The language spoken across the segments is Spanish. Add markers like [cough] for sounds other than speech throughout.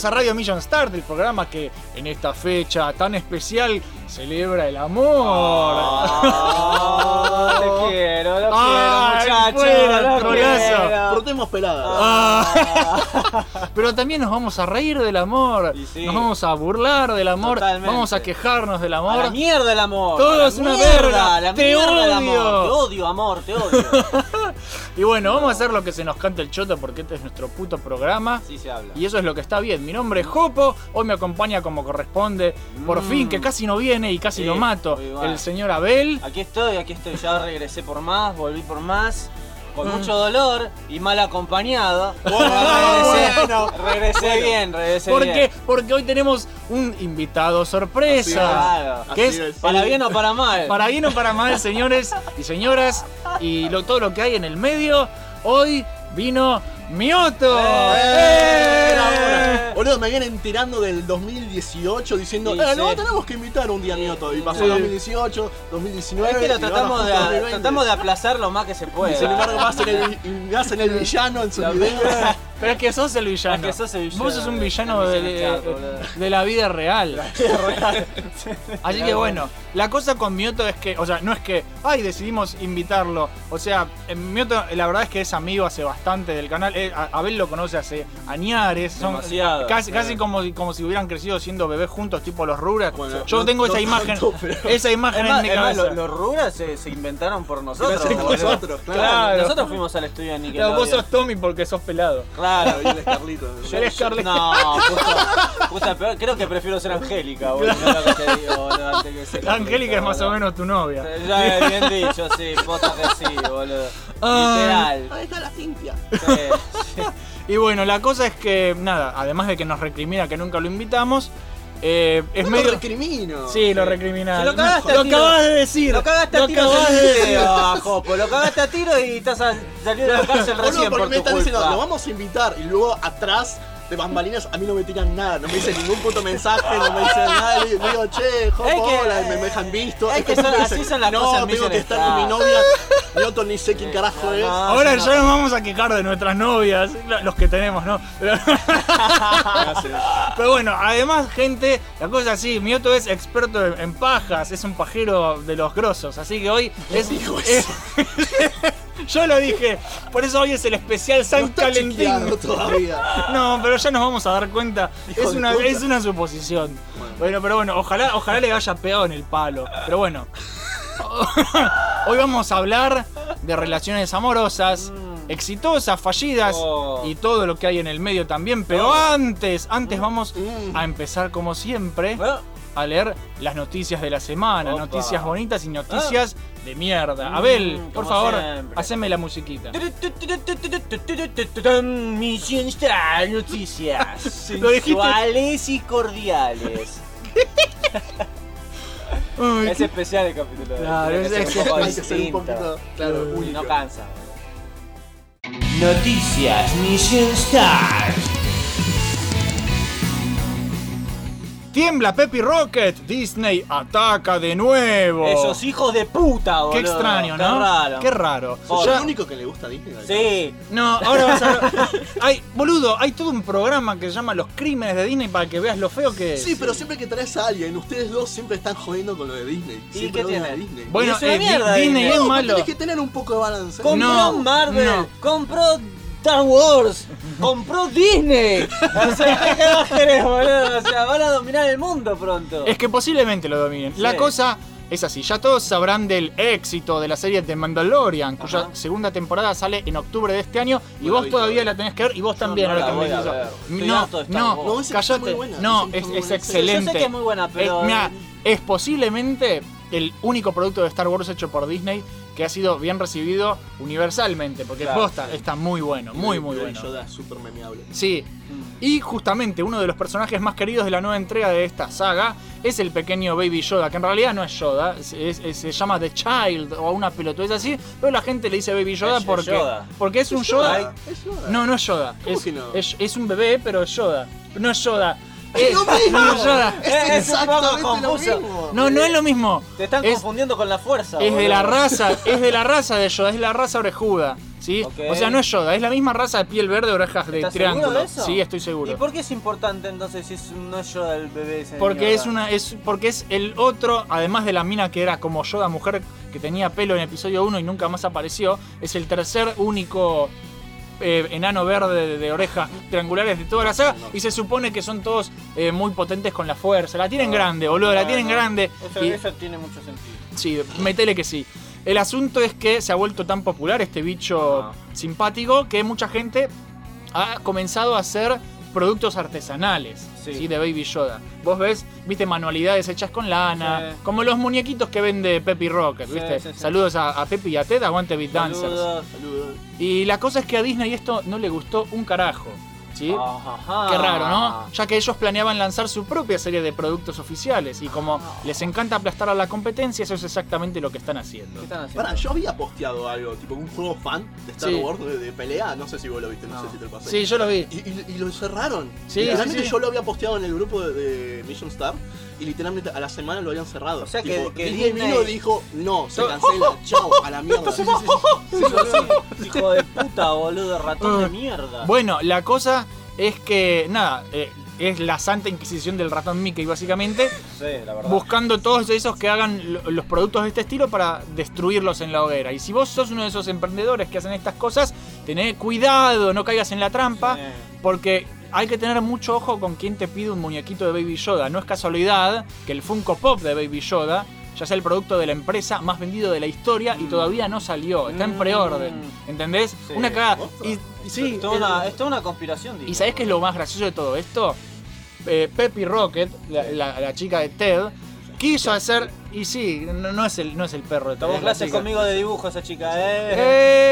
Bienvenidos a Radio Million Start, el programa que en esta fecha tan especial celebra el amor. Ah, te [laughs] quiero, lo quiero, muchacho. fuera, lo trolazo. quiero. Protemos peladas. Ah. [laughs] Pero también nos vamos a reír del amor, sí. nos vamos a burlar del amor, Totalmente. vamos a quejarnos del A amor. la mierda el amor. Todo a es una mierda, verga. a La Te mierda el odio. amor. Te odio, amor, te odio. [laughs] Y bueno, vamos a hacer lo que se nos cante el choto porque este es nuestro puto programa. Así se habla. Y eso es lo que está bien. Mi nombre es Jopo, hoy me acompaña como corresponde. Por Mm. fin, que casi no viene y casi Sí, lo mato. El señor Abel. Aquí estoy, aquí estoy. Ya regresé por más, volví por más. Con Mm. mucho dolor y mal acompañado. [laughs] Bueno, regresé, bueno. regresé bien, regresé ¿Por bien. Porque hoy tenemos un invitado sorpresa. Claro. ¿Qué Así es? es. Para bien o para mal. Para bien o para mal, señores y señoras, y lo- todo lo que hay en el medio, hoy vino Mioto. ¡Eh! ¡Eh! Boludo, me vienen enterando del 2018 diciendo, Sí, eh, no, sí. tenemos que invitar un día a Mioto. Y pasó Sí. 2018, 2019. Es que lo tratamos de, 2020. tratamos de aplazar lo más que se puede. Y sin embargo, hacen el, hacen el villano en sus videos. Pero es que sos el villano. Es que sos el villano Vos sos un villano de la vida real. [laughs] Así que bueno, la cosa con Mioto es que, o sea, no es que, ay, decidimos invitarlo. O sea, eh, Mioto, la verdad es que es amigo hace bastante del canal. Eh, a- Abel lo conoce hace añares. Son Demasiado. casi, casi como, si- como si hubieran crecido siendo bebés juntos, tipo los Rugrats. Bueno, Yo no- tengo esa imagen, pero- [laughs] esa imagen Es en mi los, los Rugrats se, se inventaron por nosotros. Nosotros, claro. Claro. Nosotros fuimos al estudio de Claro, Nickelodeon. vos sos Tommy porque sos pelado. Claro. Y él es Carlito. [laughs] Yo eres Carly. No, puta, peor. creo que prefiero ser Angélica, boludo. es lo que te digo, boludo, antes que ser Angélica es más o boludo. menos tu novia. Ya es bien dicho, sí, posta que sí, boludo. Ay. Literal. Ahí está la Cintia. Sí, sí. [laughs] Y bueno, la cosa es que, nada, además de que nos recrimina que nunca lo invitamos, eh, es No medio. lo recrimino. Sí, lo recrimina. Se lo cagaste a Lo tiro. acabas de decir. Lo cagaste a Lo tiro acabas en de el decir. video, ah, [laughs] Jopo. Lo cagaste a tiro y estás a, saliendo de la cárcel [laughs] recién porque por me tu están diciendo, lo vamos a invitar y luego atrás de bambalinas a mí no me tiran nada, no me dicen ningún puto mensaje, no me dicen nada, y digo, che, que- hola, me, me dejan visto. es que son- así son las no, cosas en tengo que estar con mi Star". novia, ni sé quién carajo es. No, Ahora no. ya nos vamos a quejar de nuestras novias, los que tenemos, ¿no? Pero, bueno, además, gente, la cosa es así, Mioto es experto en, pajas, es un pajero de los grosos, así que hoy es. Dijo es- [laughs] yo lo dije, por eso hoy es el especial No San está Calentín. chequeado todavía. [laughs] No, pero ya nos vamos a dar cuenta. Hijo Es una, puta. es una suposición. Bueno. pero bueno, ojalá, ojalá le haya pegado en el palo. Pero bueno. [laughs] Hoy vamos a hablar de relaciones amorosas, exitosas, fallidas Oh. y todo lo que hay en el medio también. Pero Oh. antes, antes vamos Mm. a empezar como siempre Bueno, a leer las noticias de la semana. Opa. Noticias bonitas y noticias de mierda. Abel, Mm, por favor, haceme la musiquita. Misión Star Noticias sensuales y cordiales. Ay, Es especial el capítulo. Claro, es- ser un poco distinto. claro, no cansa. Noticias Mission Star. Tiembla Peppy Rocket, Disney ataca de nuevo. Esos hijos de puta, boludo. Qué extraño, Qué ¿no? raro. Qué raro. ¿Sos Ya- el único que le gusta Disney? Sí. No, ahora vas a [laughs] Hay, boludo, hay todo un programa que se llama Los Crímenes de Disney para que veas lo feo que es. Sí, pero siempre que traes a alguien, ustedes dos siempre están jodiendo con lo de Disney. ¿Y Siempre qué tiene? Disney. Bueno, es eh, mierda, Disney Disney. es No, malo. Tenés que tener un poco de balance. Compró No, Marvel, no. compró Star Wars, compró Disney. O sea, ¿qué más querés, boludo? O sea, van a dominar el mundo pronto. Es que posiblemente lo dominen. La cosa es así, ya todos sabrán del éxito de la serie The Mandalorian, cuya Ajá. segunda temporada sale en octubre de este año y vos todavía todavía. la tenés que ver y vos también no la No, de no. No, es, excelente. Yo sé que es muy buena, pero- Eh, mirá, es posiblemente el único producto de Star Wars hecho por Disney que ha sido bien recibido universalmente, porque Claro, posta está muy bueno, muy muy Baby bueno. Yoda es súper memeable. Sí. Y justamente uno de los personajes más queridos de la nueva entrega de esta saga es el pequeño Baby Yoda, que en realidad no es Yoda, es- es- se llama The Child o una pelotudez así, pero la gente le dice Baby Yoda Es porque, Yoda. porque es un Yoda. Es Yoda. No, no es Yoda. ¿Cómo Es, que no? es, es un bebé, pero es Yoda. No es Yoda. Es lo [laughs] mismo. Es exactamente lo mismo. No, no es lo mismo. Te están Es- confundiendo con la fuerza. Es de la raza, es de la raza de Yoda, es la raza orejuda. ¿sí? O sea, no es Yoda, es la misma raza de piel verde, orejas de ¿Estás triángulo. seguro de eso? Sí, estoy seguro. ¿Y por qué es importante entonces si es, no es Yoda el bebé ese Porque es una es porque es el otro, además de la mina que era como Yoda mujer que tenía pelo en episodio 1 y nunca más apareció, es el tercer único eh, enano verde de, de orejas triangulares de toda la saga y se supone que son todos eh, muy potentes con la fuerza. La tienen grande, boludo, la Ah, tienen grande. Eso, Y- eso tiene mucho sentido. Sí, metele que sí. El asunto es que se ha vuelto tan popular este bicho Ajá. simpático que mucha gente ha comenzado a hacer productos artesanales Sí. ¿sí? de Baby Yoda. Vos ves, viste, manualidades hechas con lana, Sí. como los muñequitos que vende Peppy Rocket, ¿viste? Saludos a, a Peppy y a Ted, aguante Beat Dancers. Saludos. Saludos. Y la cosa es que a Disney esto no le gustó un carajo, ¿sí? Ajá. Qué raro, ¿no? Ya que ellos planeaban lanzar su propia serie de productos oficiales y como les encanta aplastar a la competencia, eso es exactamente lo que están haciendo. ¿Qué están haciendo? Pará, yo había posteado algo, tipo un juego fan de Star Sí. Wars de, de pelea, no sé si vos lo viste, no, No. sé si te lo pasé. Sí, yo lo vi. Y, y- y lo cerraron. Sí, sí. yo lo había posteado en el grupo de, de Mission Star y literalmente a la semana lo habían cerrado. O sea que- Tipo, que Disney Disney- vino y dijo, no, se cancela, [laughs] chao, a la mierda. [laughs] Sí, sí, sí. Hijo de puta, boludo, ratón de Ah. mierda. Bueno, la cosa es que, nada, eh, es la santa inquisición del ratón Mickey, básicamente, Sí, la verdad. buscando todos esos que hagan lo- los productos de este estilo para destruirlos en la hoguera. Y si vos sos uno de esos emprendedores que hacen estas cosas, tené cuidado, no caigas en la trampa, Sí. porque hay que tener mucho ojo con quien te pide un muñequito de Baby Yoda. No es casualidad que el Funko Pop de Baby Yoda ya sea el producto de la empresa más vendido de la historia y todavía no salió, está en Mm. preorden, ¿entendés? Sí. Una cagada. Y, sí, es, toda una, es toda una conspiración, digo. ¿Y sabés qué es lo más gracioso de todo esto? Eh, Peppy Rocket, la, la- la chica de Ted, quiso hacer. Y sí, no, no es, el, no es el perro de Ted. Clases conmigo de dibujo esa chica, eh.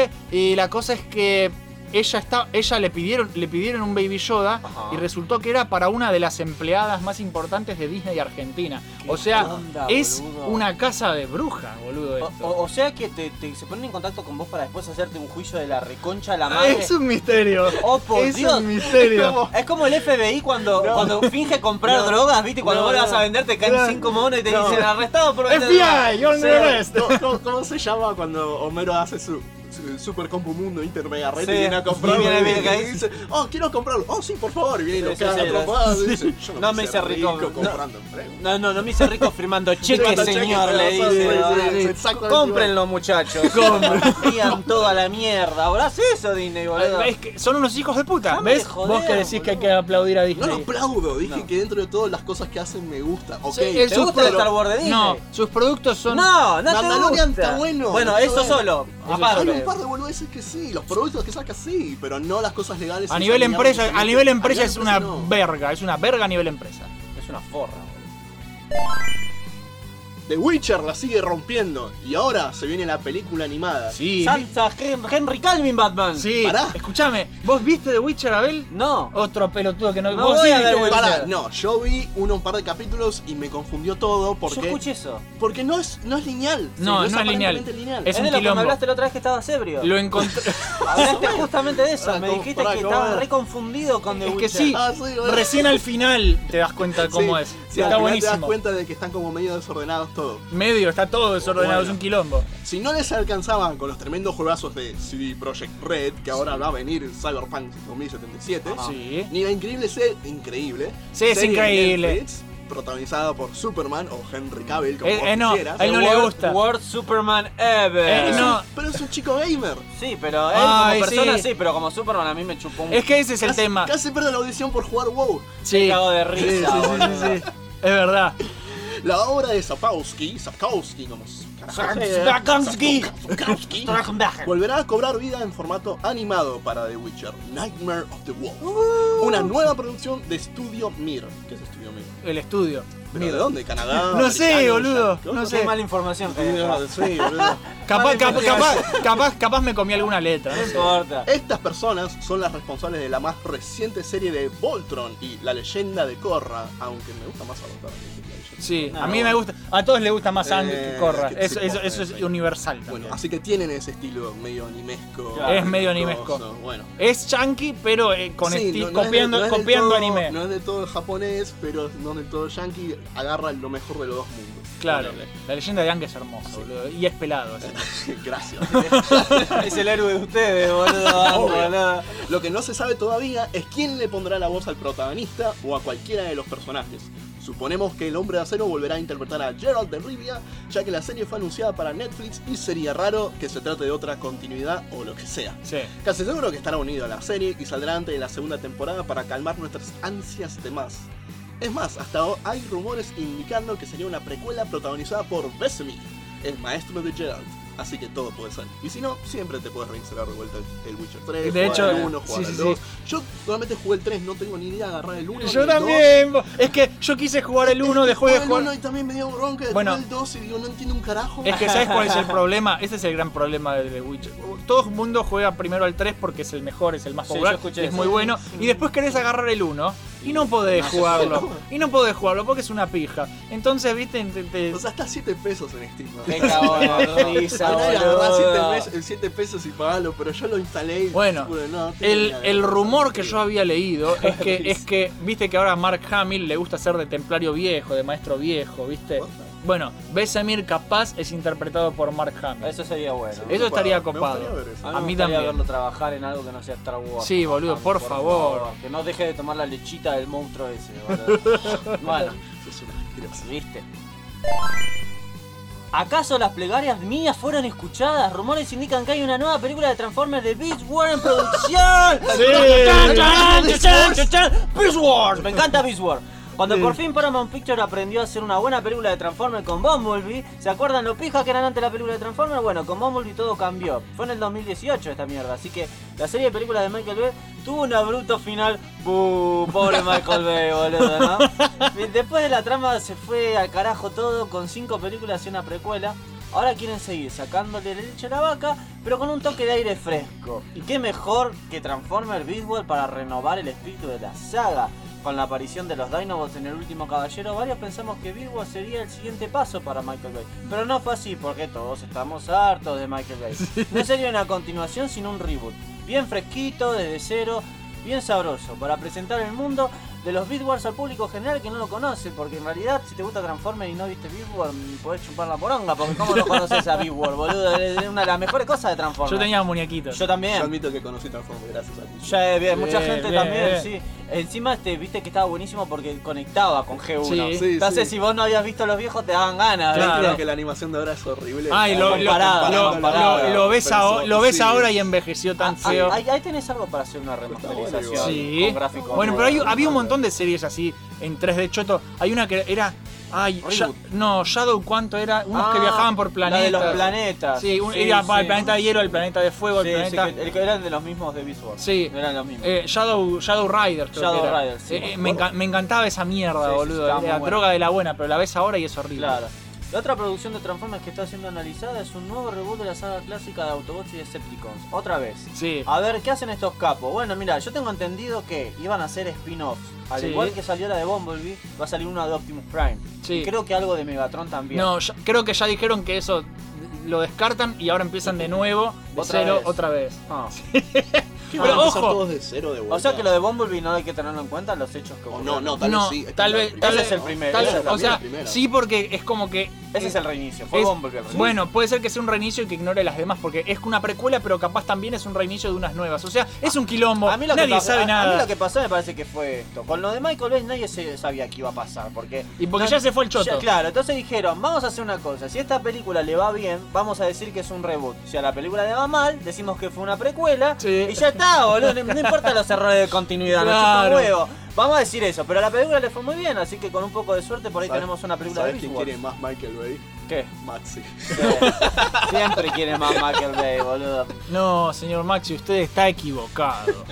Eh, y la cosa es que ella está, ella le pidieron, le pidieron un Baby Yoda Ajá. y resultó que era para una de las empleadas más importantes de Disney Argentina. O sea, onda, es boludo. una casa de bruja, boludo. O, Esto. o- o sea que te, te- se ponen en contacto con vos para después hacerte un juicio de la reconcha de la Ah, madre. es un misterio. Oh, por es Dios. un misterio. Es como el FBI cuando, No. cuando finge comprar No. drogas, ¿viste? Cuando No, vos le vas a vender te caen No. cinco monos y te No. dicen arrestado por vender drogas". FBI, you're Sí, under arrest. ¿Cómo, se llama cuando Homero hace su Super Compu Mundo Inter Mega Red Sí. y viene a comprarlo? Y viene, viene, y dice, oh, quiero comprarlo. Oh, sí, por favor. Y viene y lo Sí, sí, caga sí, atropado, sí. dice, yo no, No me hice rico, no. comprando. No, no, no me hice rico firmando cheques, señor, le dice. sí, sí, sí, Cómprenlo, muchachos. [laughs] Frían toda la mierda. Ahora eso, Disney, boludo. Es que son unos hijos de puta. ¿Ves? joder, Vos que decís que hay que aplaudir a No Disney. lo aplaudo, dije No. que dentro de todas las cosas que hacen me gusta. Ok, Sí, el ¿Te sus gusta Star Wars de Disney? No, sus productos son. No, no te Mandalorian está bueno, eso solo. Aparte. Un par de boludeces que sí, los productos que saca sí, pero no las cosas legales. A nivel empresa, a nivel empresa es una verga, es una verga a nivel empresa. Es una forra, boludo. The Witcher la sigue rompiendo y ahora se viene la película animada. Sí. Sansa Hen- Henry Calvin Batman. Sí. Pará. Escuchame, ¿vos viste The Witcher, Abel? No. Otro pelotudo que no. No vos voy sí a viste ver The Witcher. Pará, no, yo vi uno un par de capítulos y me confundió todo Yo porque escuché eso. porque no es no es lineal. No, Sí, no es lineal. aparentemente Es Es, un de lo que quilombo. me hablaste la otra vez que estabas ebrio. Lo encontré. [laughs] [laughs] Hablaste justamente de eso. Pará, me ¿cómo- dijiste pará, que cómo estabas era? re confundido con The Es que Witcher. sí. Ah, sí, bueno. Recién al final te das cuenta de cómo Sí, es. sí, al está final te das buenísimo. cuenta de que están como medio desordenados Medio, está todo desordenado, Bueno. es un quilombo. Si no les alcanzaban con los tremendos juegazos de CD Projekt Red, que ahora va a venir Cyberpunk 2077, Sí. ni la increíble serie, increíble, Sí, es increíble. Netflix, protagonizada por Superman o Henry Cavill, como Eh, vos eh, no, quisieras. a él no le worst- gusta. Worst Superman ever. Eh, Pero es no. un- Pero es un chico gamer. Sí, pero él Ay, como persona sí. sí. pero como Superman a mí me chupó un Es que ese es el Casi- tema. Casi pierde la audición por jugar WoW. Sí. cago de risa. sí, sí, boludo. sí, sí. Es verdad. La obra de Sapkowski, Sapkowski, como Sapkowski. Sapkowski, volverá a cobrar vida en formato animado para The Witcher, Nightmare of the Wolf. Uh. Una nueva producción de Estudio Mir. ¿Qué es Estudio Mir? El estudio. ¿Pero de dónde? ¿Canadá? [laughs] No sé, boludo, no sé. mala información Sí, boludo. [laughs] Capaz, capaz, capaz, capaz, capaz me comí alguna letra. No importa. Estas personas son las responsables de la más reciente serie de Voltron y La leyenda de Korra, aunque me gusta más leyenda Sí, No, a mí no. me gusta. A todos les gusta más sangre Eh, que corra. que Eso, sí, eso, eso es sí. universal Bueno, también. así que tienen ese estilo medio animesco. Claro. Es medio coso, animesco. Bueno. Es chunky, pero eh, con Sí, no- es de- copiando, es del copiando todo- anime. No es de todo japonés, pero no del todo yankee. Agarra lo mejor de los dos mundos. claro, la leyenda de Aang es hermosa, boludo. Y es pelado. así. [laughs] Gracias. [laughs] Es el héroe de ustedes, boludo. [laughs] Ang, boludo. Lo que no se sabe todavía es quién le pondrá la voz al protagonista o a cualquiera de los personajes. Suponemos que el hombre de acero volverá a interpretar a Gerald de Rivia, ya que la serie fue anunciada para Netflix y sería raro que se trate de otra continuidad o lo que sea. Sí. Casi seguro que estará unido a la serie y saldrá antes de la segunda temporada para calmar nuestras ansias de más. Es más, hasta hay rumores indicando que sería una precuela protagonizada por Vesemir, el maestro de Gerald. Así que todo puede ser. Y si no, siempre te puedes reinstalar de vuelta el, el Witcher 3, De jugar hecho, el 1, jugar sí, el sí, 2. Yo solamente jugué el 3, no tengo ni idea de agarrar el 1. Yo también. bo- Es que yo quise jugar el 1, dejé de el 1 jugar. y también me dio bronca de Bueno. jugar el 2 y digo, no entiendo un carajo. Es que ¿sabes cuál es el [laughs] problema? Ese es el gran problema de The Witcher. Todo el mundo juega primero al 3 porque es el mejor, es el más Sí, popular, yo escuché es eso. muy bueno. Y después querés agarrar el 1 y no podés jugarlo. Y no podés jugarlo porque es una pija. Entonces, viste, te- te- O sea, está 7 pesos en Steam. ¿no? Risa, [laughs] Andá y agarrá boludo. 7 pesos, 7 pesos y pagalo, pero yo lo instalé y Bueno, pude, no, tengo El, el rumor que yo había leído [laughs] es que, es que, viste que ahora a Mark Hamill le gusta ser de templario viejo, de maestro viejo, viste. Bueno, Besamir capaz es interpretado por Mark Hamill. Eso sería bueno. Eso estaría copado. A A mí, mí me gustaría también. verlo trabajar en algo que no sea Star Wars. Sí, boludo, por favor. Que no deje de tomar la lechita del monstruo ese, [laughs] boludo. bueno, Es una asquerosa. ¿viste? ¿Acaso las plegarias mías fueron escuchadas? Rumores indican que hay una nueva película de Transformers de Beast Wars en producción. Sí. ¡Chan, chan, chan, chan, chan! Beast Wars, me encanta Beast Wars. Cuando por fin Paramount Pictures aprendió a hacer una buena película de Transformers con Bumblebee, ¿se acuerdan lo pija que eran antes la película de Transformers? Bueno, con Bumblebee todo cambió. Fue en el 2018 esta mierda, así que la serie de películas de Michael Bay tuvo un abrupto final. ¡Buh! Pobre Michael Bay, [laughs] boludo, ¿no? Después de la trama se fue al carajo todo con cinco películas y una precuela. Ahora quieren seguir sacándole leche a la vaca, pero con un toque de aire fresco. Y qué mejor que Transformers Beast Wars para renovar el espíritu de la saga. Con la aparición de los Dinobots en el último caballero, varios pensamos que Wars sería el siguiente paso para Michael Bay. Pero no fue así, porque todos estamos hartos de Michael Bay. No sería una continuación, sino un reboot. Bien fresquito, desde cero, bien sabroso, para presentar el mundo de los Beast Wars al público general que no lo conoce, porque en realidad si te gusta Transformers y no viste Beast Wars, podés chupar la poronga, porque cómo no conoces a Beast Wars, boludo, es una de las mejores cosas de Transformers. Yo tenía muñequitos. Yo también. Yo admito que conocí Transformers gracias a ti. Ya, eh, bien, mucha Bien, gente bien, también, bien. sí. Encima este, viste que estaba buenísimo porque conectaba con G1. Sí. Sí, Entonces sí. si vos no habías visto los viejos te daban ganas, Claro. Creo que la animación de ahora es horrible. Ay, lo, lo, Comparada, lo- comparada. lo- lo ves, ahora, lo ves sí. ahora y envejeció tan Ah, feo. Ahí, ahí tenés algo para hacer una remasterización Sí. con gráficos. Bueno, pero hay- había un montón de series así en 3D choto. Hay una que era. Ay, ya- no, Shadow, ¿cuánto era? Unos que Ah, viajaban por La planetas. de los planetas. Sí, un- era sí. el planeta de hielo, el planeta de fuego, Sí, el planeta. que- el que eran de los mismos de Beast Wars. Sí. Eran los mismos. Eh, Shadow, Shadow Rider, creo Shadow que era. Rider, sí. Eh, eh, me, enca- me encantaba esa mierda, boludo. buena. droga de la buena, pero la ves ahora y es horrible. Claro. La otra producción de Transformers que está siendo analizada es un nuevo reboot de la saga clásica de Autobots y Decepticons. Otra vez. Sí. A ver, ¿qué hacen estos capos? Bueno, mira, yo tengo entendido que iban a hacer spin-offs. Al Sí. igual que salió la de Bumblebee, va a salir una de Optimus Prime. Sí. Y creo que algo de Megatron también. No, ya- creo que ya dijeron que eso lo descartan y ahora empiezan de nuevo, de Otra cero, vez. otra vez. Ah. [laughs] Pero ojo. todos de cero de vuelta. O sea que lo de Bumblebee no hay que tenerlo en cuenta, los hechos que no, no, tal no, vez sí. tal vez, tal Ese vez, es el primero, tal o sea, sí, porque es como que Ese es el reinicio, fue es- Bumblebee el reinicio. Bueno, puede ser que sea un reinicio y que ignore las demás, porque es una precuela, pero capaz también es un reinicio de unas nuevas. O sea, es un quilombo. A mí, lo que Nadie pasó, sabe a- nada. a mí lo que pasó me parece que fue esto. Con lo de Michael Bay nadie se sabía que iba a pasar. Porque Y porque ya se fue el choto. Ya, claro, entonces dijeron, vamos a hacer una cosa. Si esta película le va bien, vamos a decir que es un reboot. Si a la película le va mal, decimos que fue una precuela. Sí. Y ya está, boludo. No, no importa los errores de continuidad, no Claro. un huevo. Vamos a decir eso. Pero a la película le fue muy bien, así que con un poco de suerte por ahí ¿Sabes- tenemos una película de ¿Sabes quién Beast quiere más Michael Bay? ¿Qué? Maxi. Sí. Siempre quiere más Michael Bay, boludo. No, señor Maxi, usted está equivocado.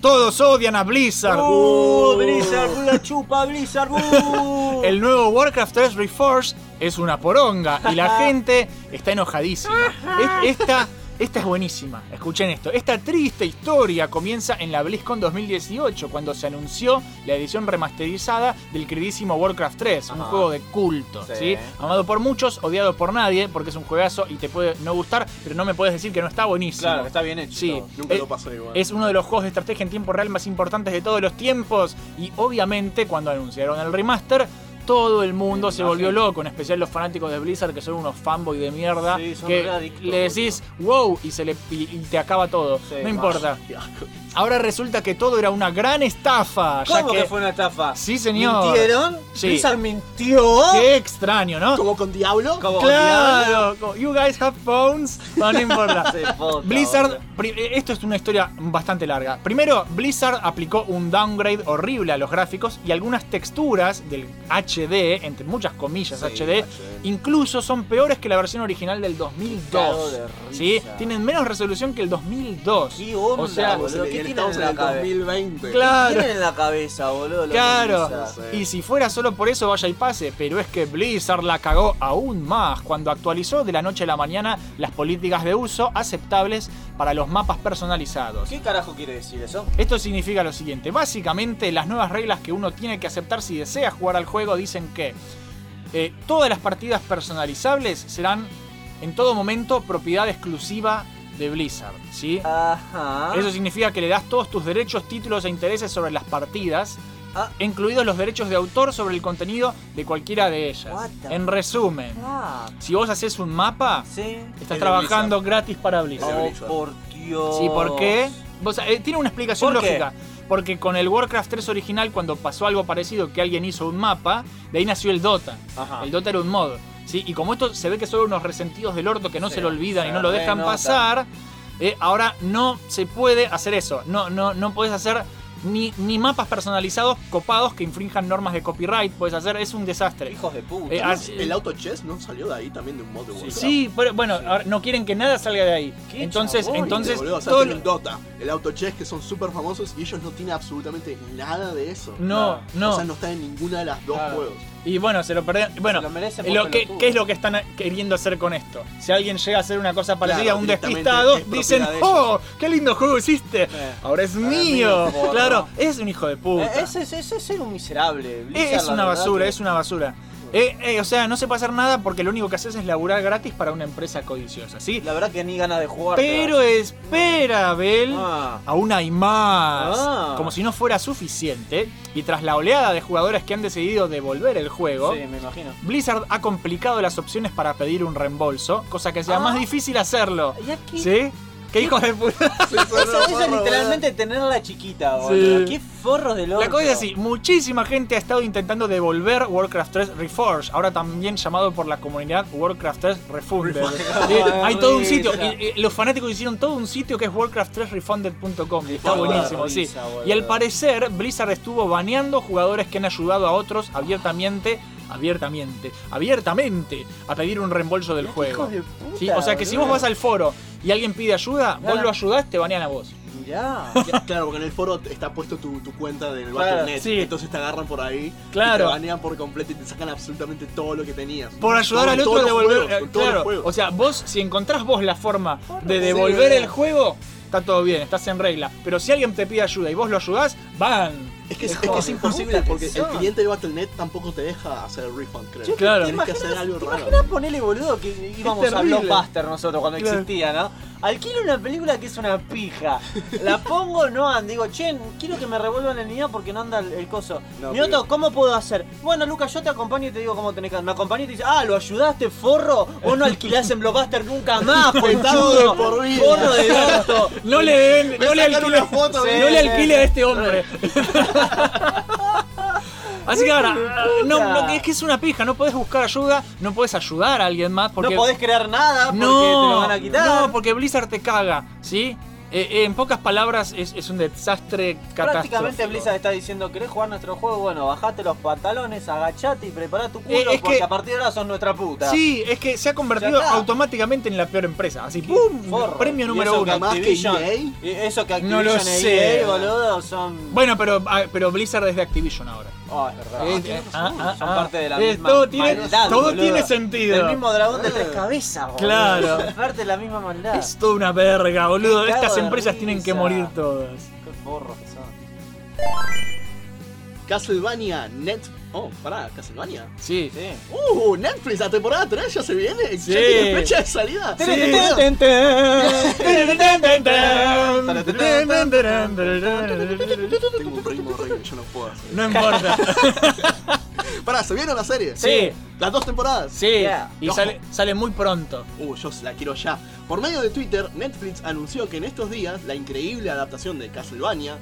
Todos odian a Blizzard. ¡Uh! Blizzard, la chupa, Blizzard, ¡uh! El nuevo Warcraft 3 Reforged es una poronga y la [laughs] gente está enojadísima. Es- Esta, Esta es buenísima, escuchen esto. Esta triste historia comienza en la BlizzCon 2018, cuando se anunció la edición remasterizada del queridísimo Warcraft 3, un Ajá. juego de culto, ¿sí? Sí. Amado por muchos, odiado por nadie, porque es un juegazo y te puede no gustar, pero no me puedes decir que no está buenísimo. Claro, está bien hecho. Sí, todo. Nunca Eh, lo pasé igual. Es uno de los juegos de estrategia en tiempo real más importantes de todos los tiempos. Y obviamente, cuando anunciaron el remaster, todo el mundo se volvió loco, en especial los fanáticos de Blizzard, que son unos fanboy de mierda. Sí, son que le decís wow y, se le, y, y te acaba todo. No importa. Ahora resulta que todo era una gran estafa. ya ¿Cómo que, fue una estafa? Sí, señor. ¿Mintieron? Sí. ¿Blizzard mintió? Qué extraño, ¿no? ¿Como con Diablo? ¿Cómo? Claro, como, you guys have phones. No, no importa. [laughs] Blizzard, eh, esto es una historia bastante larga. Primero, Blizzard aplicó un downgrade horrible a los gráficos y algunas texturas del HD, entre muchas comillas Sí, HD, HD. incluso son peores que la versión original del 2002. Cago de ¿sí? Tienen menos resolución que el 2002. ¿Qué onda, O sea, boludo? ¿Qué estamos en en la el cabeza? 2020. Claro. ¿Qué tienen en la cabeza, boludo? Claro, y si fuera solo por eso vaya y pase, pero es que Blizzard la cagó aún más cuando actualizó de la noche a la mañana las políticas de uso aceptables para los mapas personalizados. ¿Qué carajo quiere decir eso? Esto significa lo siguiente, básicamente las nuevas reglas que uno tiene que aceptar si desea jugar al juego dicen que eh, todas las partidas personalizables serán en todo momento propiedad exclusiva de Blizzard, ¿sí? Ajá. Eso significa que le das todos tus derechos, títulos e intereses sobre las partidas, Ah. incluidos los derechos de autor sobre el contenido de cualquiera de ellas. What the- En resumen, Ah, si vos haces un mapa, sí. estás trabajando gratis para Blizzard. Oh, Blizzard. por Dios. Sí, ¿por qué? Vos, eh, tiene una explicación ¿Por qué? lógica. Porque con el Warcraft 3 original, cuando pasó algo parecido, que alguien hizo un mapa, de ahí nació el Dota. Ajá. El Dota era un mod. ¿Sí? Y como esto se ve que son unos resentidos del orto que no Sí, se lo olvidan se y no lo dejan renota. pasar, eh, ahora no se puede hacer eso. No, no, no puedes hacer ni, ni mapas personalizados copados que infrinjan normas de copyright. Puedes hacer, es un desastre. Hijos de puta. Eh, el auto chess no salió de ahí también de un mod de Warcraft. Sí, pero bueno, ahora no quieren que nada salga de ahí. Qué Entonces, entonces, Boludo, o sea, todo tienen Dota, el auto chess que son súper famosos y ellos no tienen absolutamente nada de eso. no, no. O sea, no están en ninguna de las dos Claro. juegos. Y bueno, se lo perdieron. Bueno, lo merecen por lo que. ¿qué es lo que están queriendo hacer con esto? Si alguien llega a hacer una cosa parecida Claro, a un directamente despistado, es propiedad dicen, de ellos. ¡Oh! ¡Qué lindo juego hiciste! Eh. Ahora es Ahora es mío. claro, es un hijo de puta. Eh, ese, ese, ese es ser un miserable. Blizzard, es la una verdad basura, que- es una basura. Eh, eh, o sea, no se puede hacer nada porque lo único que haces es laburar gratis para una empresa codiciosa, ¿sí? La verdad que ni ganas de jugar. Pero espera, Bel. Ah. Aún hay más. Ah. Como si no fuera suficiente. Y tras la oleada de jugadores que han decidido devolver el juego, Sí, me imagino. Blizzard ha complicado las opciones para pedir un reembolso, cosa que sea Ah. más difícil hacerlo. ¿Y aquí? ¿Sí? ¿Qué hijos de puta? Eso, eso es literalmente tenerla chiquita, boludo. Qué forros de loco. La cosa es así, muchísima gente ha estado intentando devolver Warcraft 3 Reforged, ahora también llamado por la comunidad Warcraft 3 Refunded. Hay todo un sitio, Risa. y- y los fanáticos hicieron todo un sitio que es warcraft3refunded.com y está buenísimo, sí. boludo. Y al parecer Blizzard estuvo baneando jugadores que han ayudado a otros abiertamente, abiertamente, abiertamente a pedir un reembolso del juego. hijos de puta, Sí, o sea que si vos vas al foro y alguien pide ayuda, vos lo ayudás, te banean a vos. Mirá. Claro, porque en el foro está puesto tu, tu cuenta del Claro, Battle.net. sí. Entonces te agarran por ahí. Claro. Y te banean por completo y te sacan absolutamente todo lo que tenías. Por ayudar Con al otro todos a los devolver. juegos, eh, con todos los claro, juegos. o sea, vos, si encontrás vos la forma de Sí, devolver el juego, está todo bien, estás en regla. Pero si alguien te pide ayuda y vos lo ayudás, van. Es que es, es que es imposible porque el cliente de Battle.net tampoco te deja hacer el refund, creo. Claro. Tienes que ¿Te hacer algo ¿Te raro. imaginas ponerle boludo que íbamos a. Blockbuster nosotros cuando Claro. existía, ¿no? Alquilo una película que es una pija. La pongo, no anda. Digo, che, quiero que me revuelvan el niño porque no anda el, el coso. No, Mioto, pero- ¿cómo puedo hacer? Bueno, Lucas, yo te acompaño y te digo cómo tenés que hacer. Me acompañé y te dice, ah, ¿lo ayudaste, forro? Vos no alquilás en Blockbuster nunca más, [laughs] conchudo. de por vida. Forro de orto. No le no alquile, una foto, no le alquile a este hombre. Así que ahora, no, puta. no, es que es una pija, no podés buscar ayuda, no podés ayudar a alguien más porque No podés crear nada porque no, te lo van a quitar. no, porque Blizzard te caga, ¿sí? Eh, eh, en pocas palabras es, es un desastre Prácticamente catastrófico. Blizzard está diciendo, ¿querés jugar nuestro juego? Bueno, bajate los pantalones, agachate y prepará tu culo Eh, es porque que- a partir de ahora son nuestra puta. Sí, es que se ha convertido automáticamente en la peor empresa. Así, ¡pum! forro. Premio Y número eso uno. que Más que Activision, EA. y eso que No Activision lo e sé. EA, boludo, son... Bueno, pero, ah, pero Blizzard es de Activision ahora. Oh, es verdad. Eh, eh, ah, ah, Son ah. parte de la Eh, misma todo tiene- maldad, todo boludo. tiene sentido. El mismo dragón de Eh. tres cabezas, boludo. Claro. Es parte de la misma maldad. Es toda una verga, boludo. Estas empresas tienen que morir todas. Qué forros que son. Castlevania Net. Oh, pará, Castlevania. Sí. Sí. Uh, Netflix, la temporada 3 ya se viene. Sí. Ya tiene fecha de salida. Sí. Tengo un ritmo rey que yo no puedo hacer. No importa. [laughs] Pará, ¿se viene la serie? Sí. Las dos temporadas. Sí. Yeah. Y sale, sale muy pronto. Uh, yo la quiero ya. Por medio de Twitter, Netflix anunció que en estos días la increíble adaptación de Castlevania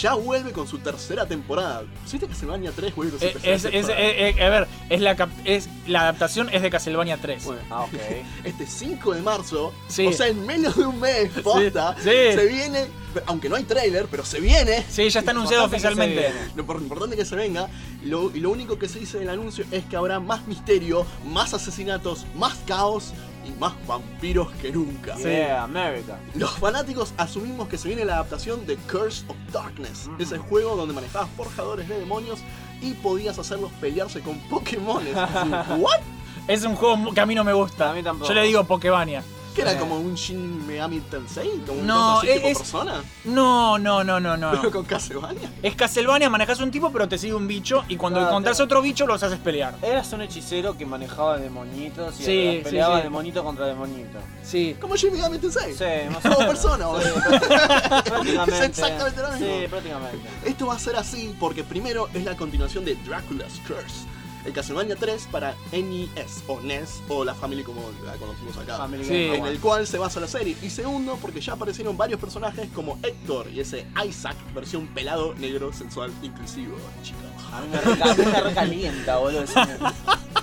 ya vuelve con su tercera temporada. ¿Viste Castlevania 3 vuelve con su Eh, tercera Es, es- temporada? eh, eh, a ver, es la, es, la adaptación es de Castlevania 3. Bueno, Ah, ok. [laughs] este 5 de marzo, Sí. o sea, en menos de un mes, posta, sí. se viene, aunque no hay trailer, pero se viene. Sí, ya está anunciado oficialmente. Lo por- importante que se venga, lo, y lo único que se dice en el anuncio es que habrá más misterio, más asesinatos, más caos y más vampiros que nunca. Yeah, America. Los fanáticos asumimos que se viene la adaptación de Curse of Darkness, Mm. ese juego donde manejabas forjadores de demonios y podías hacerlos pelearse con Pokémones. [laughs] ¿What? Es un juego que a mí no me gusta. A mí tampoco. Yo le digo Pokebania. ¿Que era Eh. como un Shin Megami Tensei? ¿Como No, un así, tipo es- persona? No, no, no, no, no. Pero [laughs] con Castlevania. Es Castlevania, manejas un tipo, pero te sigue un bicho. Y cuando Claro, encontrás claro. otro bicho, los haces pelear. Eras un hechicero que manejaba demonitos y Sí, sí, peleaba sí. demonito contra demonito. Sí. Como Shin Megami Tensei. Sí, [laughs] más o Como menos. persona, Sí, boludo. prácticamente. Es exactamente lo mismo. Sí, prácticamente. Esto va a ser así porque primero es la continuación de Dracula's Curse, el Castlevania 3 para NES o NES o la Family como la conocimos acá. Family Sí. Game En el cual se basa la serie. Y segundo, porque ya aparecieron varios personajes como Héctor y ese Isaac, versión pelado, negro, sensual, inclusivo, chicos. A mí me, reca- recalienta, boludo.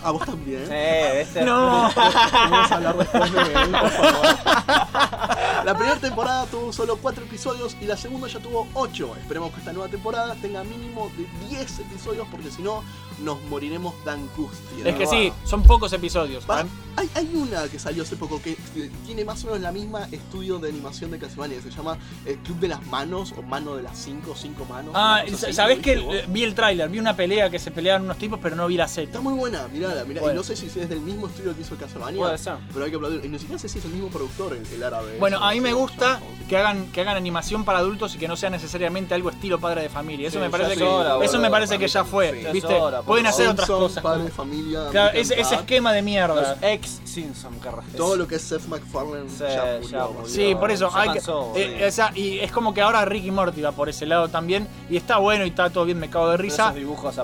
A vos también. Sí, este. No. Vamos a hablar después de él, por favor. La primera temporada tuvo solo 4 episodios y la segunda ya tuvo 8. Esperemos que esta nueva temporada tenga mínimo de 10 episodios porque si no nos moriremos de angustia. Es que sí, son pocos episodios. Va, hay, hay una que salió hace poco que eh, tiene más o menos la misma estudio de animación de Castlevania, se llama el Club de las Manos o Mano de las 5, 5 manos. Ah, ¿sabés ¿lo que vos? vi el tráiler? Vi una pelea que se peleaban unos tipos, pero no vi la Está Z. muy buena, mirala, mirá. Bueno. Y no sé si es del mismo estudio que hizo Castlevania. Puede ser. Pero hay que aplaudir. Y ni siquiera sé si es el mismo productor, el, el árabe. Bueno, a mí me gusta que hagan, que hagan animación para adultos y que no sea necesariamente algo estilo padre de familia. Eso Sí, me parece que, hora, eso me parece que ya fue. ¿Viste? hora, Pueden hacer otras Simpson, cosas. Padre familia. Claro, ese, esquema de mierda. Los ex Simpson respetan. Todo lo que es Seth MacFarlane Sí, ya murió. ya boludo. murió. Sí, por eso hay que, eh, o sea, y es como que ahora Ricky Morty va por ese lado también y está bueno y está todo bien, me cago de Pero risa.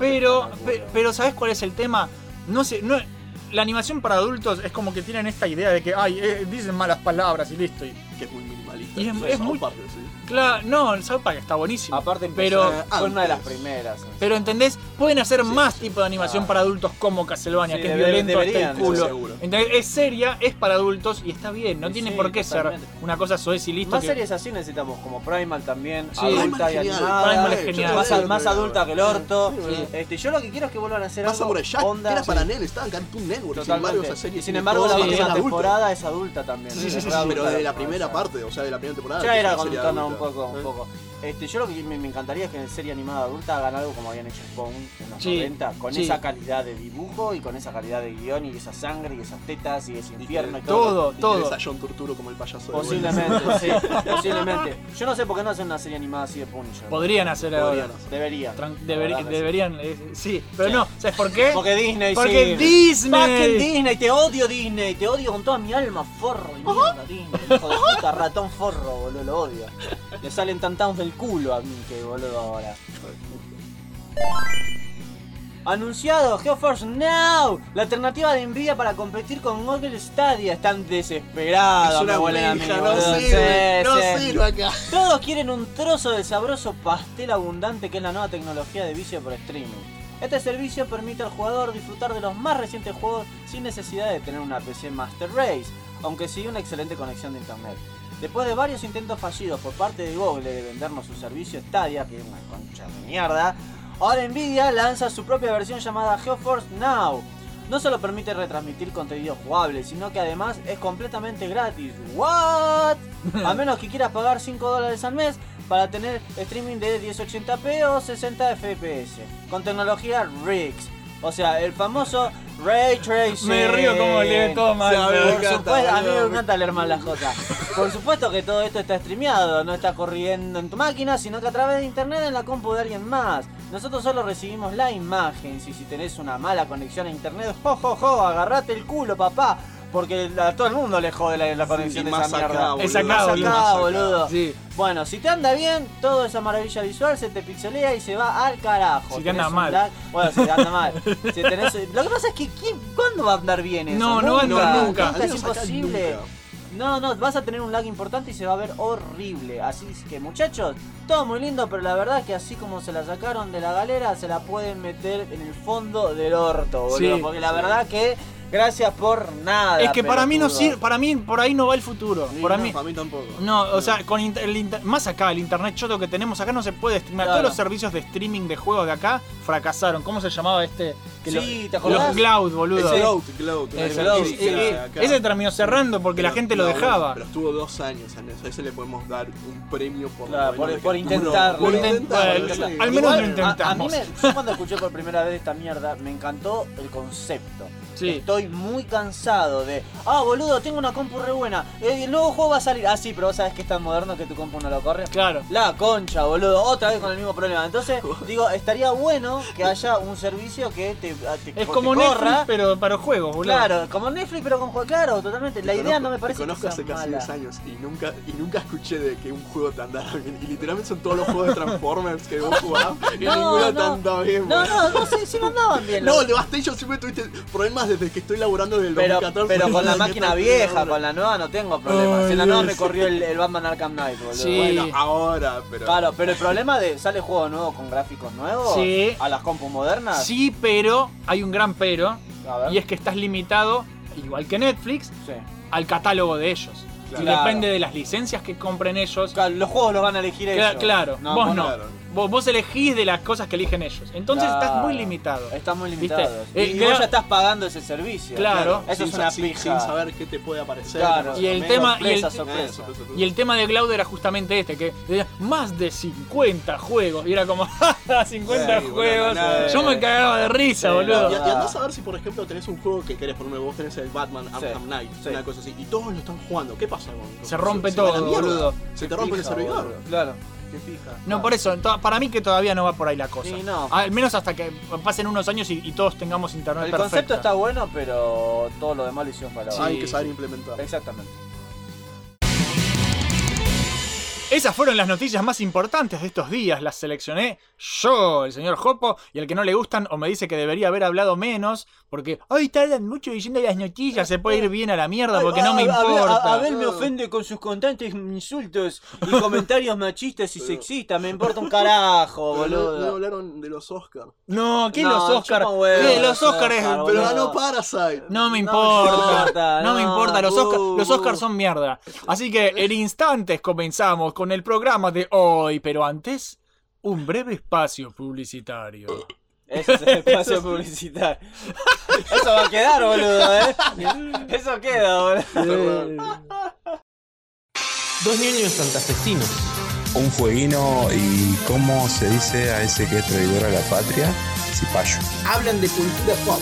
Pero, apestan al pe- culo. pero ¿sabes cuál es el tema? No sé, no, la animación para adultos es como que tienen esta idea de que, ay, eh, dicen malas palabras y listo. Y, Que es muy minimalista. Y es- Sí, es South muy- Park, sí. claro, no, el South Park está buenísimo. Aparte, pero, fue una de las primeras. pero ¿entendés? Pueden hacer más tipo de animación Claro. para adultos como Castlevania, Sí, que es violento hasta el culo. seguro. ¿Entendés? Es seria, es para adultos y está bien, no Sí, tiene sí, por qué totalmente. ser una cosa soez y listo. Más que- series así necesitamos, como Primal también, Sí. adulta Primal y es genial. animada. Primal es genial. Más, adulta que el orto. Este, yo lo que quiero es que vuelvan a hacer Más algo onda. que era para nenes, estaba en Cartoon Network. Sin embargo, esa serie Y sin tiene embargo, la temporada es adulta también. Sí, sí, sí, Pero de la primera parte, o sea, de la primera temporada. Ya era un poco, un poco. Este, yo lo que me, me encantaría es que en serie animada adulta hagan algo como habían hecho Spawn en los Sí, 90, con sí. esa calidad de dibujo y con esa calidad de guion y esa sangre y esas tetas y ese infierno y que- todo. Todo, y todo. a John Turturro como el payaso de Posiblemente, sí, posiblemente. Yo no sé por qué no hacen una serie animada así de Punisher. Podrían hacer Podrían ahora. Deberían. Tran- verdad deberían, eh, sí, pero Sí. no, ¿sabes por qué? Porque Disney, Porque sí. Disney. Fucking Disney, te odio Disney, te odio con toda mi alma, forro y mierda, Disney, hijo de puta, ratón forro, boludo, lo odio. Le salen tantados del culo a mí que boludo ahora. Anunciado GeoForce Now, la alternativa de Nvidia para competir con Google Stadia. Están desesperados, Es una me huelen a mí, pija, no sirve, no sirve acá. Todos quieren un trozo del sabroso pastel abundante que es la nueva tecnología de vicio por streaming. Este servicio permite al jugador disfrutar de los más recientes juegos sin necesidad de tener una PC Master Race, aunque sí una excelente conexión de internet. Después de varios intentos fallidos por parte de Google de vendernos su servicio Stadia, que es una concha de mierda, ahora Nvidia lanza su propia versión llamada GeoForce Now. No solo permite retransmitir contenido jugable, sino que además es completamente gratis. ¿What? [laughs] A menos que quieras pagar 5 dólares al mes para tener streaming de 1080p o 60 fps con tecnología RIGS. O sea, el famoso Ray Tracing. Me río como lee todo mal. Sí, Por encanta, supuesto, a mí me encanta leer mal las cosas. Por supuesto que todo esto está streameado, no está corriendo en tu máquina, sino que a través de internet en la compu de alguien más. Nosotros solo recibimos la imagen. Si, si tenés una mala conexión a internet, jo, jo, jo, agarrate el culo, papá. Porque a todo el mundo le jode la, la conexión de esa acá, mierda. boludo. Es acá, boludo. acá, boludo. Sí. Bueno, si te anda bien, toda esa maravilla visual se te pixelea y se va al carajo. Si te anda mal. lag- Bueno, si te anda mal. Si tenés- Lo que pasa es que ¿quién- ¿cuándo va a andar bien eso? No, no va a andar nunca. Es imposible. nunca. No, no, vas a tener un lag importante y se va a ver horrible. Así es que, muchachos, todo muy lindo, pero la verdad que así como se la sacaron de la galera, se la pueden meter en el fondo del orto, boludo. Sí. porque la verdad que, gracias por nada. Es que para mí no sirve, para mí por ahí no va el futuro. Sí, Para no, mí Para mí tampoco. no, o sea, con inter- el inter- más acá el internet choto que tenemos acá no se puede streamar. Claro. Todos los servicios de streaming de juegos de acá fracasaron. ¿Cómo se llamaba este? Que Sí, lo- ¿te acordás? Los cloud, boludo. Ese Gloat, una Ese- era acá. Ese terminó cerrando porque la gente lo dejaba. Pero estuvo dos años en eso. A ese le podemos dar un premio por Claro, por- por intentarlo. Por Intent- intentarlo, al menos Igual, lo a- A, mí intentamos. me, yo cuando escuché por primera vez esta mierda, me encantó el concepto. Sí. Estoy muy cansado de, ah, boludo, tengo una compu re buena. eh, el nuevo juego va a salir. Ah, sí, pero vos sabés que es tan moderno que tu compu no lo corre. Claro. La concha, boludo, otra vez con el mismo problema. Entonces, [laughs] digo, estaría bueno que haya un servicio que te, te- Es te como corra. Netflix, pero para juegos, boludo. Claro, como Netflix, pero con juego. Claro, totalmente. La Te idea conozco- no me parece te conozco que hace sea casi mala. 10 años y nunca, y nunca escuché de que un juego te andara bien. Y literalmente son todos los juegos de Transformers que vos jugás y [laughs] No, ninguno no. te anda bien. No, boludo. no, no, sí, sí no andaban bien. [laughs] No, los- el Devastation siempre tuviste problemas desde que estoy laburando desde el Pero, 2014. pero con la [laughs] máquina vieja, con la nueva no tengo problemas. En la nueva Dios. me corrió el, el Batman Arkham Knight, boludo. Sí. Bueno, ahora, pero. Claro, pero el problema de sale juego nuevo con gráficos nuevos Sí. a las compus modernas. Sí, pero hay un gran pero. A ver. Y es que estás limitado, igual que Netflix, Sí. al catálogo de ellos. Y Claro. depende de las licencias que compren ellos. Claro, los juegos los van a elegir ellos. claro, vos vos no. claro. Vos, vos elegís de las cosas que eligen ellos. Entonces estás muy limitado. Están muy ¿Viste? limitados. Eh, y claro. vos ya estás pagando ese servicio. Claro. Eso sin es una sin- pija. Sin saber qué te puede aparecer. Claro. Y el Sorpresa, tema- y el- sorpresa, sorpresa. sorpresa, sorpresa. Y el tema de Cloud era justamente este, que decía más de 50 juegos. Y era como, "Ja, ja, 50 Sí, boludo, juegos. no, Yo me cagaba de risa, Sí, boludo. Y, y Ah. andás a ver si, por ejemplo, tenés un juego que querés, ejemplo, vos tenés el Batman Arkham Knight, sí. una cosa así, y todos lo están jugando. ¿Qué pasa con Se rompe todo, mierda. boludo. Se te rompe el servidor. boludo. Claro. No, por eso, para mí que todavía no va por ahí la cosa. Sí, no. Al menos hasta que pasen unos años y, y todos tengamos internet El perfecto. concepto está bueno, pero todo lo demás lo hicieron para la Hay Sí, que saber sí. implementar. Exactamente. Esas fueron las noticias más importantes de estos días. Las seleccioné yo, el señor Jopo, y el que no le gustan o me dice que debería haber hablado menos, porque hoy tardan mucho diciendo las noticias, se puede ir bien a la mierda porque no me Ay, a- a- importa. A, Abel me ofende con sus constantes insultos y [laughs] comentarios machistas y sexistas. Me importa un carajo, Pero no, no boludo. hablaron de los Oscars. No, ¿qué No, los Oscars? Los Oscars es- Oscar, Pero boludo. ganó Parasite. No me No importa. importa, No me importa. Los Oscars, los bu. Oscars son mierda. Así que en instantes comenzamos con el programa de hoy. Pero antes, un breve espacio publicitario. Ese es [laughs] el espacio publicitario. Eso va a quedar, boludo, ¿eh? Eso queda, boludo. Dos niños santafesinos. Un fueguino y ¿cómo se dice a ese que es traidor a la patria? Cipayo. hablan de cultura pop.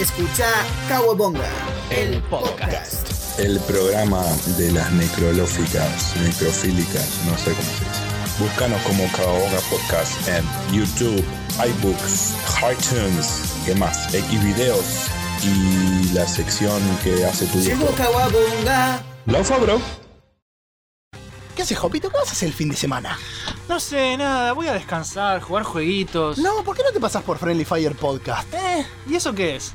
Escucha Kawabonga, el podcast. El programa de las necrolóficas, necrofílicas, no sé cómo se dice. Búscanos como Kawabonga Podcast en YouTube, iBooks, iTunes, ¿qué más? X videos y la sección que hace tu Llegó. Kawabonga. Laufa, bro. ¿Qué haces, Jopito? ¿Qué vas a hacer el fin de semana? No sé, nada. Voy a descansar, jugar jueguitos. No, ¿por qué no te pasas por Friendly Fire Podcast? Eh, ¿y eso qué es?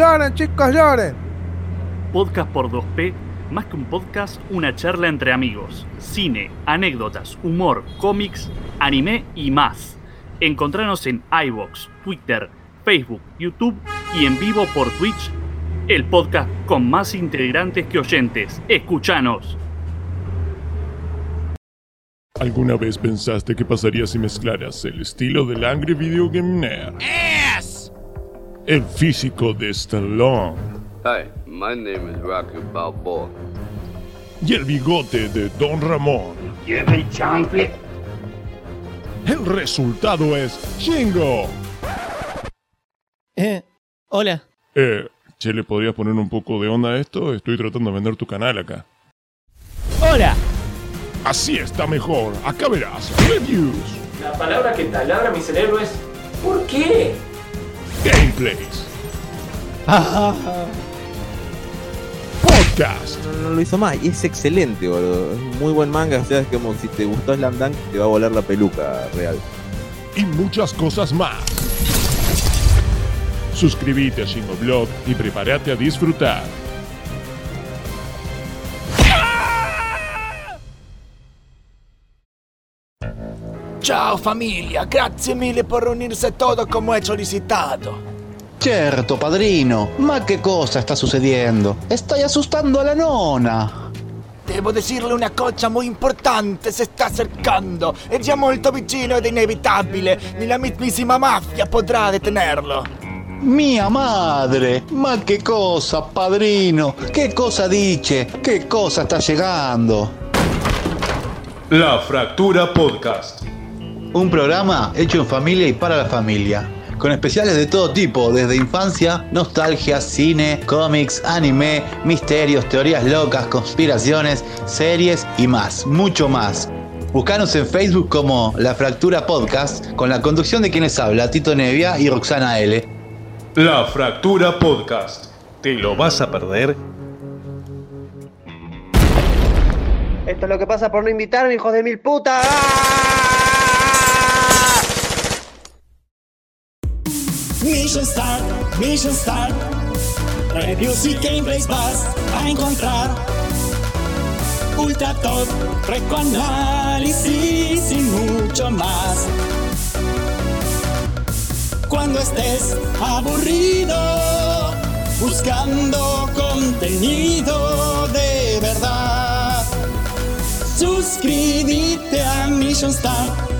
Lloren chicos, lloren. Podcast por 2P, más que un podcast, una charla entre amigos. Cine, anécdotas, humor, cómics, anime y más. Encontranos en iBox, Twitter, Facebook, YouTube y en vivo por Twitch. El podcast con más integrantes que oyentes. Escuchanos. ¿Alguna vez pensaste qué pasaría si mezclaras el estilo del Angry Video Game Nerd? El físico de Stallone Hi, my name is Rocky Balboa. y el bigote de Don Ramón. El resultado es Shingo. Eh, hola. Eh, che, ¿le podrías poner un poco de onda a esto? Estoy tratando de vender tu canal acá. Hola. Así está mejor. Acá verás. Reviews, La palabra que talabra mi cerebro es ¿Por qué? Gameplays, Ah, [laughs] podcast. No, no lo hizo mal y es excelente, boludo. Es un muy buen manga. O sea, es como si te gustó Slam Dunk, te va a volar la peluca real. y muchas cosas más. Suscríbete a Shingoblog y prepárate a disfrutar. Ciao famiglia, grazie mille per unirse todo como he solicitado. Certo, padrino, ma che cosa sta sucediendo? Stai assustando a la nona. Devo decirle una cosa muy importante, se sta acercando. È già molto vicino ed inevitabile. Ni la mismissima mafia potrà detenerlo. Mia madre, ma che cosa, padrino? Che cosa dice? Che cosa sta llegando? La Fractura Podcast. Un programa hecho en familia y para la familia. Con especiales de todo tipo, desde infancia, nostalgia, cine, cómics, anime, misterios, teorías locas, conspiraciones, series y más, mucho más. Buscanos en Facebook como La Fractura Podcast, con la conducción de quienes habla, Tito Nevia y Roxana L. La Fractura Podcast. ¿Te lo vas a perder? Esto es lo que pasa por no invitarme, hijos de mil putas. Mission Start, Mission Start. Reviews y gameplays vas a encontrar. Ultra Top, análisis y mucho más. Cuando estés aburrido, buscando contenido de verdad, suscríbete a Mission Start.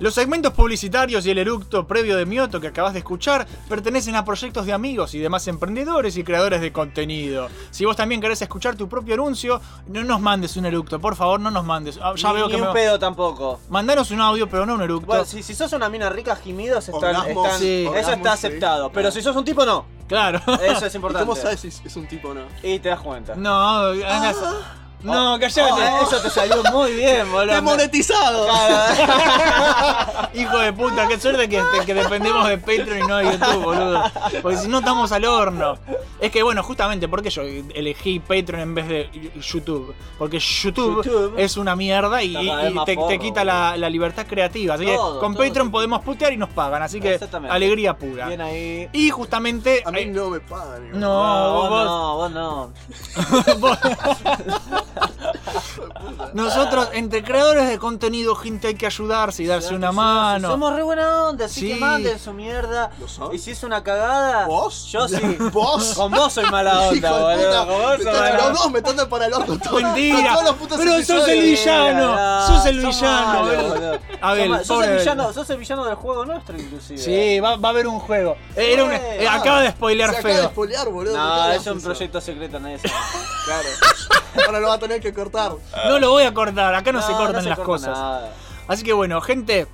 Los segmentos publicitarios y el eructo previo de Mioto que acabas de escuchar pertenecen a proyectos de amigos y demás emprendedores y creadores de contenido. Si vos también querés escuchar tu propio anuncio, no nos mandes un eructo, por favor, no nos mandes. Ah, Ya ni, veo ni que un me... pedo tampoco. Mandanos un audio, pero no un eructo. Bueno, si, si sos una mina rica, gimidos están. Orgasmos, están- sí. eso orgasmos, está sí. aceptado. Pero si sos un tipo, no. Claro. Eso es [laughs] ¿Y importante. cómo sabes si es un tipo o no? Y te das cuenta. No, hagas- No, callate. Oh, eso te salió muy bien, boludo. ¡Demonetizado! [laughs] Hijo de puta, qué suerte que, que dependemos de Patreon y no de YouTube, boludo. Porque si no estamos al horno. Es que bueno, justamente porque yo elegí Patreon en vez de YouTube. Porque YouTube, YouTube. es una mierda y, te, te quita la, la libertad creativa. Así que con todo, Patreon podemos putear y nos pagan. Así que alegría pura. Bien ahí. Y justamente. A mí no me pagan. No, vos vos- no, vos no. [laughs] [laughs] nosotros, entre creadores de contenido, gente, hay que ayudarse y darse una mano. Somos re buena onda, así Sí. que manden su mierda. ¿Lo son? Y si es una cagada, ¿Vos? yo sí. [laughs] ¿Vos? Con vos soy mala Hijo onda, de boludo. puta, Con vos me soy están- mala Los onda. dos me están para el orto. todo- Mentira. con todos los putos Pero sos el episodios. villano. No, sos el sos villano. malo, boludo. A ver, Sos- sos, pobre el Abel. villano, sos el villano del juego nuestro, inclusive. Sí, va, va a haber un juego. Eh, Era un, eh, Ah, acaba de spoilear Se acaba de feo. spoilear, boludo. me No, es un proyecto secreto, nadie sabe. [laughs] Claro. Ahora lo va a tener que cortar. No lo voy a cortar, acá no, se cortan no se las corta cosas. nada. Así que bueno, gente,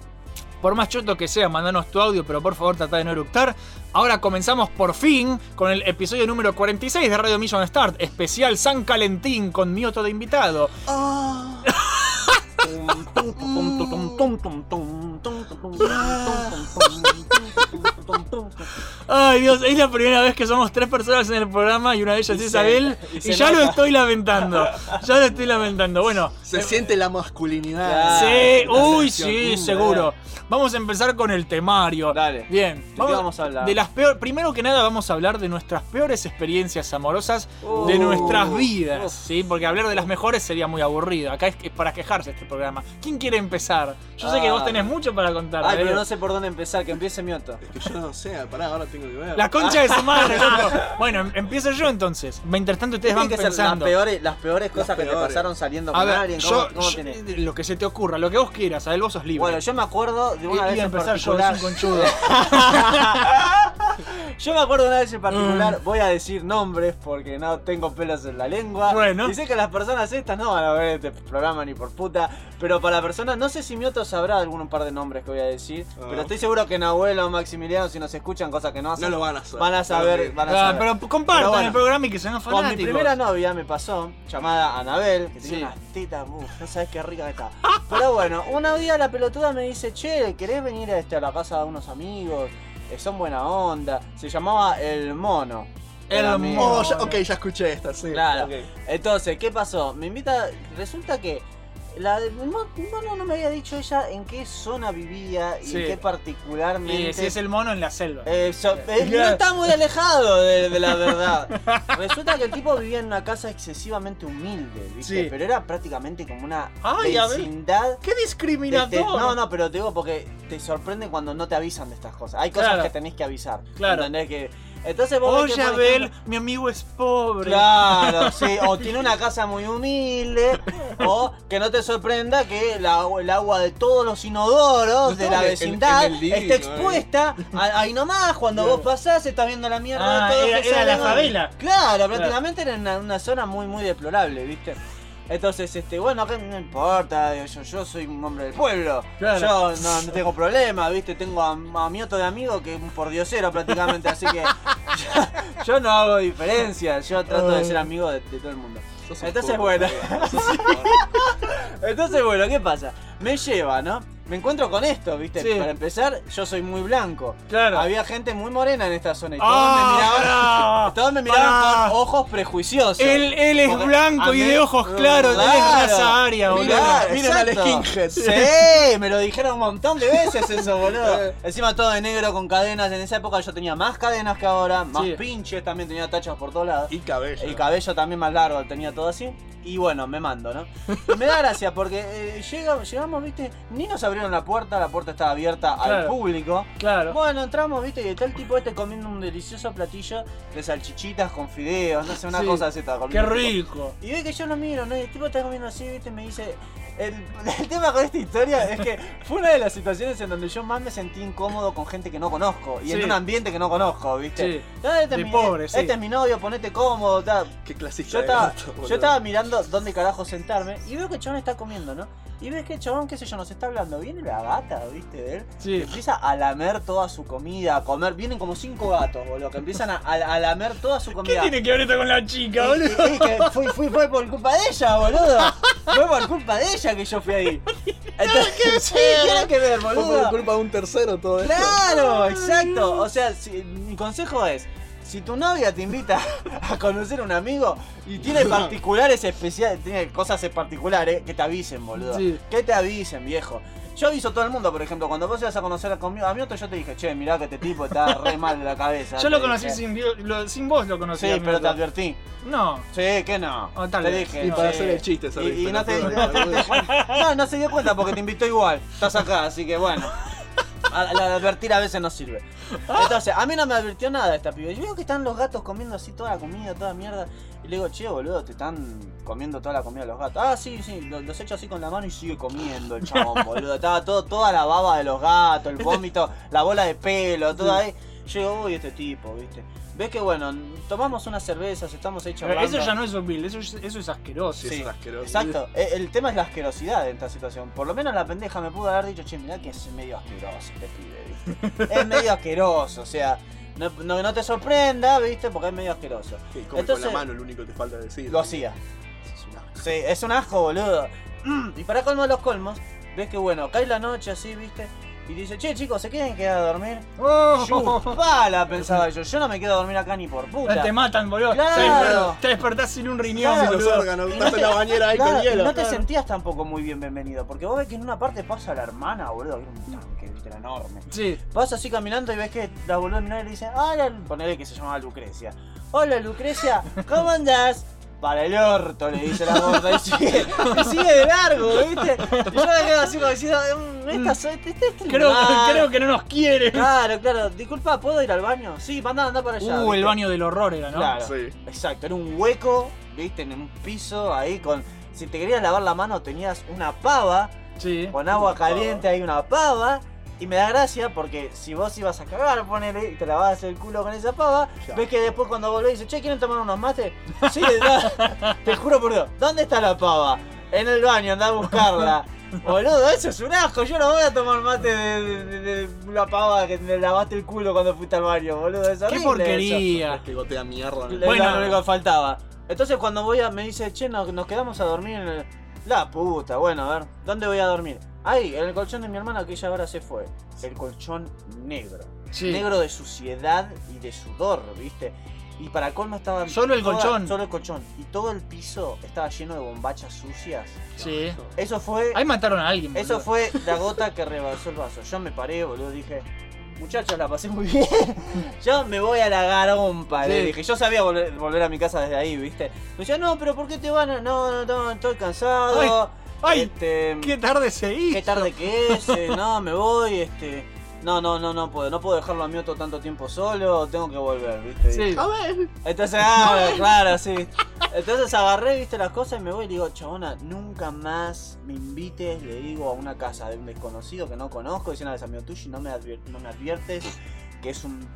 por más choto que sea, mandanos tu audio, pero por favor trata de no eructar. Ahora comenzamos por fin con el episodio número 46 de Radio Mission Start, especial San Calentín con Mioto de invitado. Ay Dios, es la primera vez que somos tres personas en el programa y una de ellas Y es se- Isabel y ya lo estoy lamentando. Ya lo estoy lamentando. Bueno, Se siente la masculinidad. Sí, La uy, sí, Mm, seguro. Vamos a empezar con el temario. Dale. Bien. qué vamos a hablar? De las peor, primero que nada vamos a hablar de nuestras peores experiencias amorosas de Uh, nuestras vidas. ¿sí? Porque hablar de las mejores sería muy aburrido. Acá es, es para quejarse este programa. ¿Quién quiere empezar? Yo sé que vos Ah. tenés mucho para contar. Ay, pero no sé por dónde empezar, que empiece Mioto. Que yo no sé, pará, ahora tengo que ver. La concha de su madre, [laughs] loco. Bueno, em- empiezo yo entonces. Mientras tanto ustedes van Tienen que ser las pensando. peores, las peores cosas que te peores. pasaron saliendo A con ver, alguien. ¿Cómo, yo, cómo yo- tenés? lo que se te ocurra, lo que vos quieras, a ver, vos sos libre. Bueno, yo me acuerdo de una I- vez iba a en empezar yo, particular. es un conchudo. [laughs] Yo me acuerdo de una vez en Mm. particular, voy a decir nombres porque no tengo pelos en la lengua. Bueno. Y sé que las personas estas no van a ver este programa ni por puta. Pero para personas, no sé si Mioto sabrá algún par de nombres que voy a decir. Ah. Pero estoy seguro que Nahuel o Maximiliano, si nos escuchan, cosas que no hacen, No lo van a saber. van a saber. Pero- Van a Ah, saber. pero compartan Pero bueno, el programa y que sean Con fanáticos. mi primera novia me pasó, llamada Anabel, que tenía unas tetas, uf, no sabes qué rica que está. [laughs] Pero bueno, una día la pelotuda me dice, che, ¿querés venir a, este, a la casa de unos amigos? Eh, son buena onda. Se llamaba El Mono. El mi- Oh, ya- ok, ya escuché esta, sí. Claro. Entonces, ¿qué pasó? Me invita. Resulta que. La, mo- el mono no me había dicho ella en qué zona vivía y Sí. en qué particularmente. Y si es el mono en la selva. Eh, so- eh, no está muy alejado de, de la verdad. [laughs] Resulta que el tipo vivía en una casa excesivamente humilde, ¿viste? Sí. Pero era prácticamente como una Ay, a ver. vecindad. ¡Qué de- discriminador! de- no, no, pero te digo porque te sorprende cuando no te avisan de estas cosas. Hay cosas Claro. que tenés que avisar. Claro. ¿Entendés? Que, entonces vos ves Oye, que, por Abel, ejemplo- mi amigo es pobre. Claro, [laughs] sí, o tiene una casa muy humilde, o que no te sorprenda que la- el agua de todos los inodoros de la vecindad el esté ¿no? expuesta a- ahí nomás, cuando vos pasás estás viendo la mierda Ah, de todo era- que era la favela. Claro, prácticamente era una, una zona muy muy deplorable, ¿viste? Entonces, este, bueno, acá no importa, yo, yo soy un hombre del pueblo. Claro. Yo no, no tengo problema, ¿viste? Tengo a, a mi otro de amigo que es un pordiosero prácticamente, así que yo, [laughs] yo no hago diferencia, yo trato de ser amigo de, de todo el mundo. Entonces, poco, bueno. [laughs] Entonces, bueno, ¿qué pasa? Me lleva, ¿no? Me encuentro con esto, ¿viste? Sí. Para empezar, yo soy muy blanco. Claro. Había gente muy morena en esta zona y todos Ah, me miraban, todos me miraban con ojos prejuiciosos. Él, él es Porque blanco y de ojos claros, él es Claro. raza aria, boludo. Mirá, Miren al skinhead. Sí, [laughs] me lo dijeron un montón de veces eso, boludo. [laughs] Encima todo de negro con cadenas. En esa época yo tenía más cadenas que ahora, más Sí. pinches, también tenía tachas por todos lados. Y cabello. El cabello también más largo, tenía todo así. Y bueno, me mando, ¿no? Y me da gracia porque eh, llega- llegamos, viste, ni nos abrieron la puerta, la puerta estaba abierta al público. Claro. Bueno, entramos, viste, y está el tipo este comiendo un delicioso platillo de salchichitas con fideos, no sé, una Sí. cosa así. estaba Qué comiendo rico. Y ve que yo lo miro, ¿no? Y el tipo está comiendo así, ¿viste? Me dice. El, [laughs] el tema con esta historia es que fue una de las situaciones en donde yo más me sentí incómodo con gente que no conozco y en un ambiente que no conozco, ¿viste? Sí. Este De es mi, pobre, sí. Este es mi novio, ponete cómodo, tal. Qué clasista Yo estaba, gato, yo estaba mirando dónde carajo sentarme y veo que el chabón está comiendo, ¿no? Y ves que el chabón, qué sé yo, nos está hablando. Viene la gata, ¿viste? De él. Sí. Que empieza a lamer toda su comida, a comer. Vienen como cinco gatos, boludo, que empiezan a, a- a lamer toda su ¿Qué comida. tiene que ver esto con la chica, boludo? y- y que fui, fui- fue por culpa de ella, boludo. Fue por culpa de ella que yo fui ahí. [laughs] Entonces, [laughs] sí, tiene que ver, Fue boludo. por culpa de un tercero todo esto. Claro, exacto. O sea, si- mi consejo es, si tu novia te invita [laughs] a conocer a un amigo y tiene particulares especiales, tiene cosas en particulares, que te avisen, boludo. Sí. Que te avisen, viejo. Yo aviso a todo el mundo, por ejemplo, cuando vos ibas a conocer conmigo, a Mioto yo te dije, che, mirá que este tipo está [laughs] re mal de la cabeza. Yo lo conocí dije. sin, vi- lo- sin vos, lo conocí. Sí, a pero te advertí. No. Sí, que no. Tal te vez. dije. Y no, para sí. hacer el chiste, esa Y, no, te, [laughs] no, no se dio cuenta porque te invitó igual. Estás acá, así que bueno. A- La advertir a veces no sirve. Entonces, a mí no me advirtió nada esta piba. Yo veo que están los gatos comiendo así toda la comida, toda mierda. Y le digo, che, boludo, te están comiendo toda la comida los gatos. Ah, sí, sí, lo- los echo así con la mano y sigue comiendo el chabón, [laughs] boludo. Estaba todo, toda la baba de los gatos, el vómito, la bola de pelo, todo ahí. Yo digo, uy, este tipo, viste. Ves que bueno, tomamos unas cervezas, estamos ahí Pero charlando. eso ya no es horrible, eso, es- eso es asqueroso. Sí, Exacto. Eh, El tema es la asquerosidad de esta situación. Por lo menos la pendeja me pudo haber dicho, che, mirá que es medio asqueroso este pibe, ¿viste? [laughs] es medio asqueroso, o sea, no, no, no te sorprenda, ¿viste? Porque es medio asqueroso. Sí, come Entonces, con la mano, lo único que te falta decir. lo hacía. Sí, es un asco, boludo. [clears throat] Y para colmo de los colmos, ves que bueno, cae la noche así, ¿viste? Y dice, che chicos, ¿se quieren quedar a dormir? Oh. Pensaba yo. Yo no me quedo a dormir acá ni por puta. Te matan, boludo. Claro. Te, despertás sin un riñón, Claro. boludo. Y no te- claro, y no te Claro. sentías tampoco muy bien bienvenido, porque vos ves que en una parte pasa la hermana, boludo, que era un tanque, viste, era enorme. Sí. Vas así caminando y ves que la boluda mira y le dice, hola, ponele que se llamaba Lucrecia. Hola Lucrecia, ¿cómo andás? Para el orto, le dice la gorda y sigue, y sigue de largo, ¿viste? Y yo me quedo así como diciendo, "Mm, esta soy, este, este es el Creo, lugar". creo que no nos quiere. Claro, claro. Disculpa, ¿puedo ir al baño? Sí, anda, anda para allá. Uh, el baño del horror era, ¿no? Claro, Sí. exacto. Era un hueco, viste, en un piso ahí con. Si te querías lavar la mano, tenías una pava. Con agua caliente hay una pava. Y me da gracia porque si vos ibas a cagar, ponele, y te lavabas el culo con esa pava, ves que después cuando volvés dices, che, ¿quieren tomar unos mates? Sí, da- [laughs] te juro por Dios, ¿dónde está la pava? En el baño, anda a buscarla. [laughs] Boludo, eso es un asco, yo no voy a tomar mate de, de- de- de la pava que te lavaste el culo cuando fuiste al baño, boludo. Es Qué porquería. eso. Que gotea mierda. Le- Era lo único que faltaba. Entonces cuando voy a, me dice, che, nos, nos quedamos a dormir en el... La puta, bueno, a ver, ¿dónde voy a dormir? En el colchón de mi hermana que ella ahora se fue. El colchón negro. Sí. Negro de suciedad y de sudor, ¿viste? Y para colmo estaba... Solo el toda- colchón. Solo el colchón. Y todo el piso estaba lleno de bombachas sucias. Sí. Eso fue... Ahí mataron a alguien, Eso fue [laughs] la gota que rebasó el vaso. Yo me paré, boludo, dije... Muchachos, la pasé muy [laughs] bien. Yo me voy a la garompa, le Sí. dije. Yo sabía volver, volver a mi casa desde ahí, ¿viste? Me decía, no, pero ¿por qué te van a.? No, no, no, estoy cansado. Ay, este, qué tarde se hizo. Qué tarde que es. eh, no, me voy, este. No, no, no, no puedo. No puedo dejarlo a mi otro tanto tiempo solo. Tengo que volver, ¿viste? Sí. A ver. Entonces, ah, claro, sí. Entonces agarré, viste, las cosas y me voy y le digo, chabona, nunca más me invites, le digo, a una casa de un desconocido que no conozco, diciendo a amigo tuyo y no me, no me adviertes que es un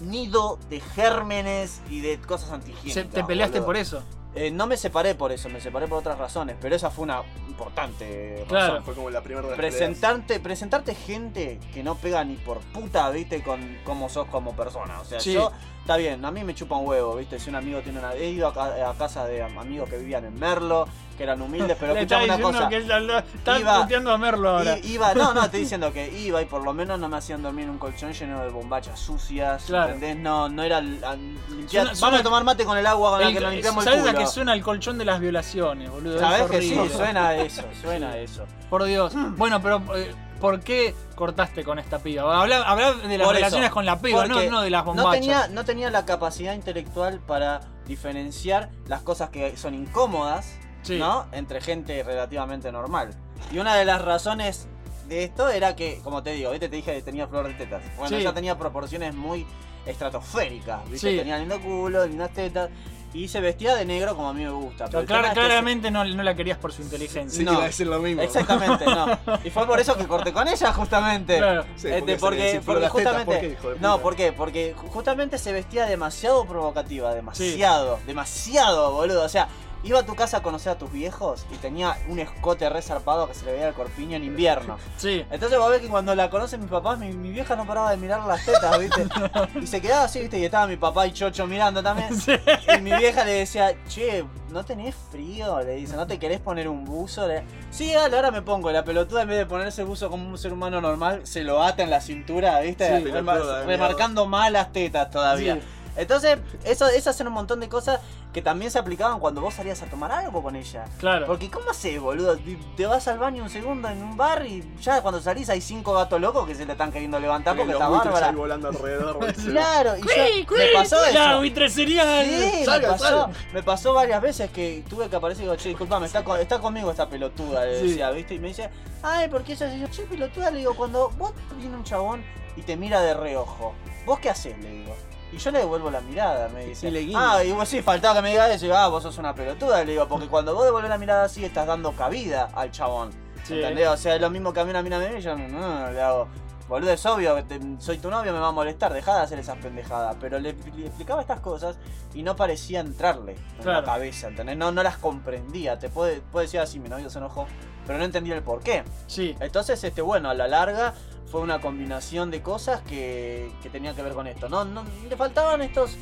nido de gérmenes y de cosas antihigiénicas. Se- ¿Te peleaste boludo. por eso? Eh, no me separé por eso, me separé por otras razones, pero esa fue una importante Claro. razón. Fue como la primera de Presentarte, presentarte gente que no pega ni por puta, viste, con cómo sos como persona. O sea, Sí. yo, está bien, a mí me chupa un huevo, viste, si un amigo tiene una. He ido a, ca- a casa de am- amigos que vivían en Merlo, que eran humildes, pero [laughs] escuchame una cosa. que ella lo- está Iba- a Merlo ahora. Iba, no, no, estoy [laughs] diciendo que iba y por lo menos no me hacían dormir en un colchón lleno de bombachas sucias, Claro. ¿entendés? No, no era limpiar- Suena- Vamos a tomar mate con el agua con la El- que nos limpiamos el ¿Sabes culo. a qué suena el colchón de las violaciones, boludo? ¿Sabés Es que sí? Suena a eso, suena a eso. Por Dios. Bueno, pero eh, ¿por qué cortaste con esta piba? Habla de las Por relaciones eso, con la piba, no, de las no bombachas. tenía, no tenía la capacidad intelectual para diferenciar las cosas que son incómodas, ¿no? Entre gente relativamente normal. Y una de las razones de esto era que, como te digo, ¿viste? te dije que tenía flor de tetas. Bueno, Sí. ella tenía proporciones muy estratosféricas, ¿viste? Sí. Tenía lindo culo, lindas tetas. Y se vestía de negro como a mí me gusta. pero el Clar- tema es que se- claramente no, no la querías por su inteligencia. No, Exactamente, no. [laughs] Y fue por eso que corté con ella, justamente. Claro. Este, Sí, porque se porque, porque justamente. ¿por qué, hijo de no? ¿por qué? Porque ju- justamente se vestía demasiado provocativa, demasiado, demasiado, boludo. O sea, iba a tu casa a conocer a tus viejos y tenía un escote re zarpado que se le veía el corpiño en invierno. [laughs] Sí. Entonces vos ves que cuando la conocen mis papás, mi, mi vieja no paraba de mirar las tetas, ¿viste? [laughs] Y se quedaba así, ¿viste? Y estaba mi papá y Chocho mirando también. [laughs] Y mi vieja le decía, che, ¿no tenés frío? Le dice, ¿no te querés poner un buzo? Le- sí, dale, ahora me pongo. La pelotuda en vez de ponerse el buzo como un ser humano normal, se lo ata en la cintura, ¿viste? Sí, Remar- remarcando mal las tetas todavía. Sí. Entonces, eso es hacer un montón de cosas que también se aplicaban cuando vos salías a tomar algo con ella. Claro. Porque ¿cómo haces, boludo? Te- Te vas al baño un segundo en un bar y ya cuando salís hay cinco gatos locos que se le están queriendo levantar porque está bárbara. ahí volando alrededor. [laughs] Claro, y yo, Cui, cui, me pasó eso. la buitre serial. Sí, me pasó, me pasó varias veces que tuve que aparecer y digo, che, disculpame, está, con- está conmigo esta pelotuda, le Sí. decía, ¿viste? Y me dice, ay, ¿por qué ella se dice, che, pelotuda? Le digo, cuando vos viene un chabón y te mira de reojo, ¿vos qué haces? Le digo. Y yo le devuelvo la mirada, me dice. Y le guiña. ah, y vos sí, faltaba que me digas eso, y ah, vos sos una pelotuda, le digo, porque cuando vos devolvés la mirada así estás dando cabida al chabón. Sí. ¿Entendés? O sea, es lo mismo que a mí una mina me ve y yo no, le hago. Boludo, es obvio te- soy tu novio, me va a molestar, dejá de hacer esas pendejadas. Pero le, le explicaba estas cosas y no parecía entrarle en Claro. la cabeza, ¿entendés? No, no las comprendía. Te puede, puede decir así, mi novio se enojó, pero no entendía el por qué. Sí. Entonces, este, bueno, a la larga fue una combinación de cosas que, que tenían que ver con esto. No, no, le faltaban estos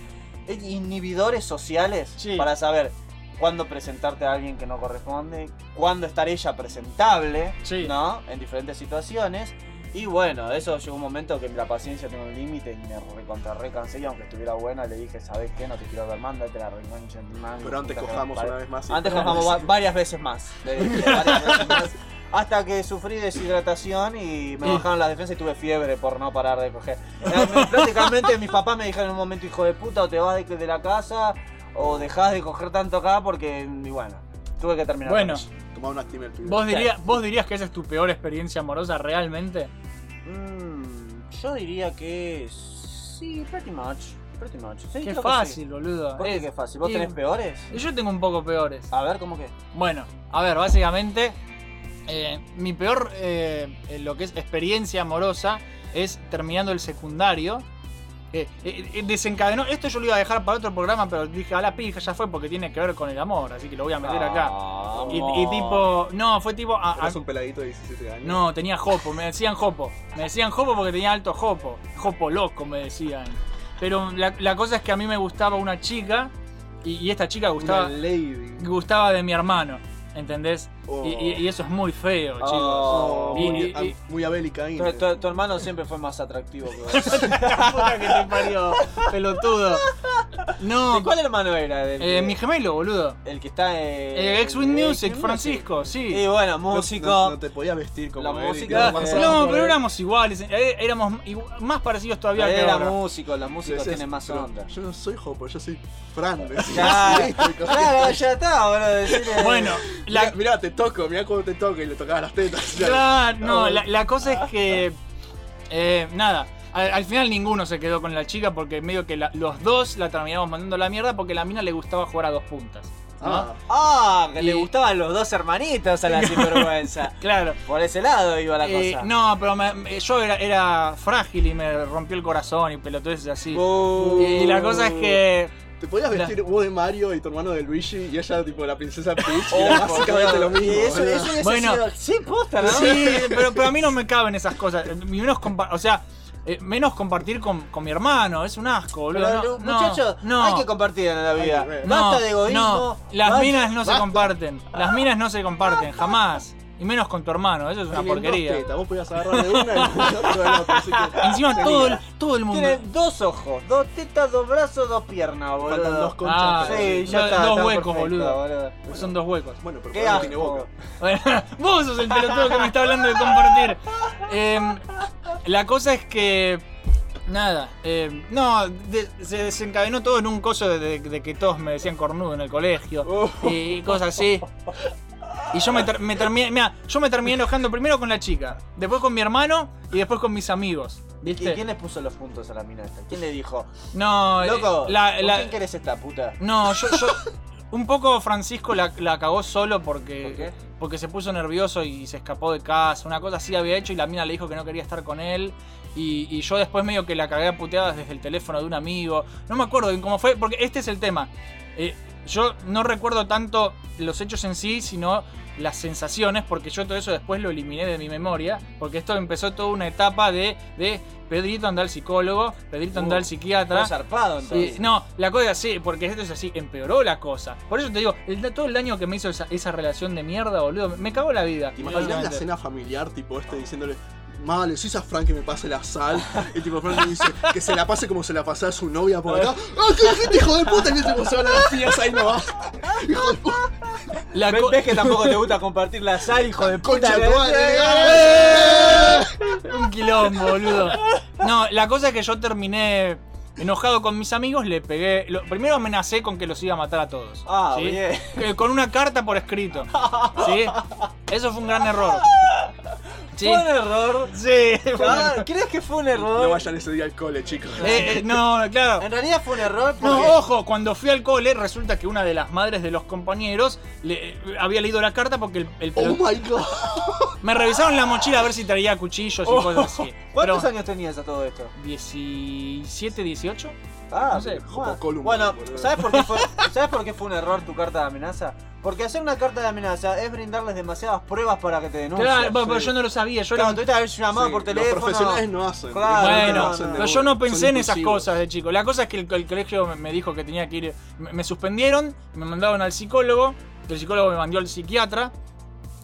eh, inhibidores sociales Sí. para saber cuándo presentarte a alguien que no corresponde, cuándo estar ella presentable, Sí. ¿no? En diferentes situaciones. Y bueno, eso llegó un momento que la paciencia tiene un límite y me recontra recansé y aunque estuviera buena le dije, ¿sabes qué? No te quiero ver, mándate la reconcha en Pero antes cojamos una vez más y- Antes cojamos va- varias veces más. le dije, [laughs] varias veces más. Hasta que sufrí deshidratación y me Y- bajaron las defensas y tuve fiebre por no parar de coger. Eh, me- [laughs] Prácticamente mis papás me dijeron en un momento, hijo de puta, o te vas de, de la casa o dejás de coger tanto acá porque, y bueno, tuve que terminar. Bueno, con eso. Una pibe. ¿vos, dirías, ¿vos dirías que esa es tu peor experiencia amorosa realmente? Mm, yo diría que sí, pretty much. Pretty much. Sí, Qué que fácil, sí. boludo. ¿Por qué Es- qué fácil? ¿Vos y- tenés peores? Yo tengo un poco peores. A ver, ¿cómo que? Bueno, a ver, básicamente, eh, mi peor, eh, lo que es experiencia amorosa, es terminando el secundario. Eh, eh, eh, desencadenó, esto yo lo iba a dejar para otro programa, pero dije, a la pija, ya fue porque tiene que ver con el amor, así que lo voy a meter acá. Y, y tipo, no, fue tipo, un peladito de 17 años. no, tenía jopo, me decían jopo. Me decían jopo porque tenía alto jopo. Jopo loco, me decían. Pero la, la cosa es que a mí me gustaba una chica y, y esta chica gustaba, gustaba de mi hermano. ¿Entendés? Oh. Y, y- y eso es muy feo, chicos. Oh, Y- muy, abélica ahí. Tu, tu- tu hermano siempre fue más atractivo que vos. [laughs] Que te parió, pelotudo. No, ¿De cuál hermano era? ¿Del eh, que- mi gemelo, boludo. El que está en. Eh, X-Wing Music, Francisco, sí. Y bueno, No- músico. No, no te podías vestir como La él y música- No, por pero él. éramos iguales, eh, éramos igu- más parecidos todavía que era ahora. músico, los músicos Decías, tienen más pero onda. Yo no soy Jopo, yo soy Fran. [laughs] Claro, Listo, y cogía- claro, ya está, boludo. decirle- Bueno, la, Mirá, mirá, te toco, mirá cómo te toco y le tocaba las tetas. Claro, no, la, la cosa es que. eh, nada. Al, al final ninguno se quedó con la chica porque medio que la- los dos la terminamos mandando a la mierda porque a la mina le gustaba jugar a dos puntas. ¿no? Ah, Ah, que Y- le gustaban los dos hermanitos a la [laughs] sinvergüenza. Claro. Por ese lado iba la Eh, cosa. no, pero me- me- yo era, era frágil y me rompió el corazón y pelotudeces así. Uh. Y la cosa es que. Te podías La- vestir vos de Mario y tu hermano de Luigi y ella tipo la princesa [laughs] Peach. y Oh, era por básicamente lo mismo. Y eso, eso Bueno. sido- Sí, posta, ¿no? Sí, pero, pero a mí no me caben esas cosas. Y Menos o sea, eh, menos compartir con, con mi hermano. Es un asco, boludo. Pero, No, no, muchachos, no. hay que compartir en la vida. No, Basta de egoísmo. No, las basta- minas no se comparten. Las minas no se comparten, jamás. Y menos con tu hermano, eso es una Tienen dos porquería. tetas, Vos podías agarrar de una y. [laughs] Así que. [laughs] Encima todo el, todo el mundo. Tienen dos ojos, dos tetas, dos brazos, dos piernas, boludo. Faltan dos conchas. Ah, Sí, ya está. dos está huecos, perfecto, boludo. Son dos huecos. Bueno, pero Qué tiene asco. boca. Bueno, [laughs] vos sos el pelotudo que me está hablando de compartir. Em, la cosa es que. Nada, em, no, de- se desencadenó todo en un coso de, de- de que todos me decían cornudo en el colegio Oh. y cosas así. Y yo me, ter- me terminé, mira, yo me terminé enojando primero con la chica, después con mi hermano y después con mis amigos. ¿Y quién le puso los puntos a la mina esta? ¿Quién le dijo? No, eh, Loco, la- ¿con la- quién querés esta puta? no, yo, yo un poco Francisco la, la cagó solo porque, ¿Por qué? porque se puso nervioso y se escapó de casa. Una cosa así había hecho y la mina le dijo que no quería estar con él. Y, y yo después medio que la cagué a puteadas desde el teléfono de un amigo. No me acuerdo bien cómo fue, porque este es el tema. Eh, yo no recuerdo tanto los hechos en sí, sino las sensaciones, porque yo todo eso después lo eliminé de mi memoria, porque esto empezó toda una etapa de, de Pedrito anda al psicólogo, Pedrito anda Uh, al psiquiatra. Fue zarpado, Sí, entonces. no, la cosa es así, porque esto es así, empeoró la cosa. Por eso te digo, el- todo el daño que me hizo esa, esa relación de mierda, boludo, me cagó la vida. ¿Te imaginas la escena familiar, tipo este, diciéndole, mal, le decís a Frank que me pase la sal. Y tipo, Frank me dice que se la pase como se la pasaba a su novia por acá. ¡Ah, qué gente, hijo de puta! Y viste cómo se van a las tías ahí no va. Hijo de puta. La ¿Ves, co- ves que tampoco te gusta compartir la sal, hijo de puta? Concha tu madre. Un quilombo, boludo. No, la cosa es que yo terminé enojado con mis amigos, le pegué. lo- primero amenacé con que los iba a matar a todos. Ah, ¿sí? bien. Eh, Con una carta por escrito. [laughs] ¿Sí? Eso fue un gran error. Sí. ¿Fue un error? Sí, Ah. ¿Crees que fue un error? No vayan ese día al cole, chicos. Eh, eh, no, claro. En realidad fue un error porque... No, ojo, cuando fui al cole, resulta que una de las madres de los compañeros le, eh, había leído la carta porque el, el Oh my god. me revisaron la mochila a ver si traía cuchillos y Oh, cosas así. ¿Cuántos Pero- años tenías a todo esto? 17, 18. Ah, No sé. bueno. Column, Bueno, boludo. ¿sabes por, qué fue, [laughs] ¿sabes por qué fue un error tu carta de amenaza? Porque hacer una carta de amenaza es brindarles demasiadas pruebas para que te denuncien. Claro, bueno, pero yo no lo sabía. Yo Claro, era- tuviste que haber llamado Sí, por los teléfono. profesionales no hacen. Claro, Bueno, no, hacen no, de pero yo no pensé en esas cosas de chico. La cosa es que el, el colegio me- me dijo que tenía que ir. Me, me suspendieron, me mandaron al psicólogo. El psicólogo me mandó al psiquiatra.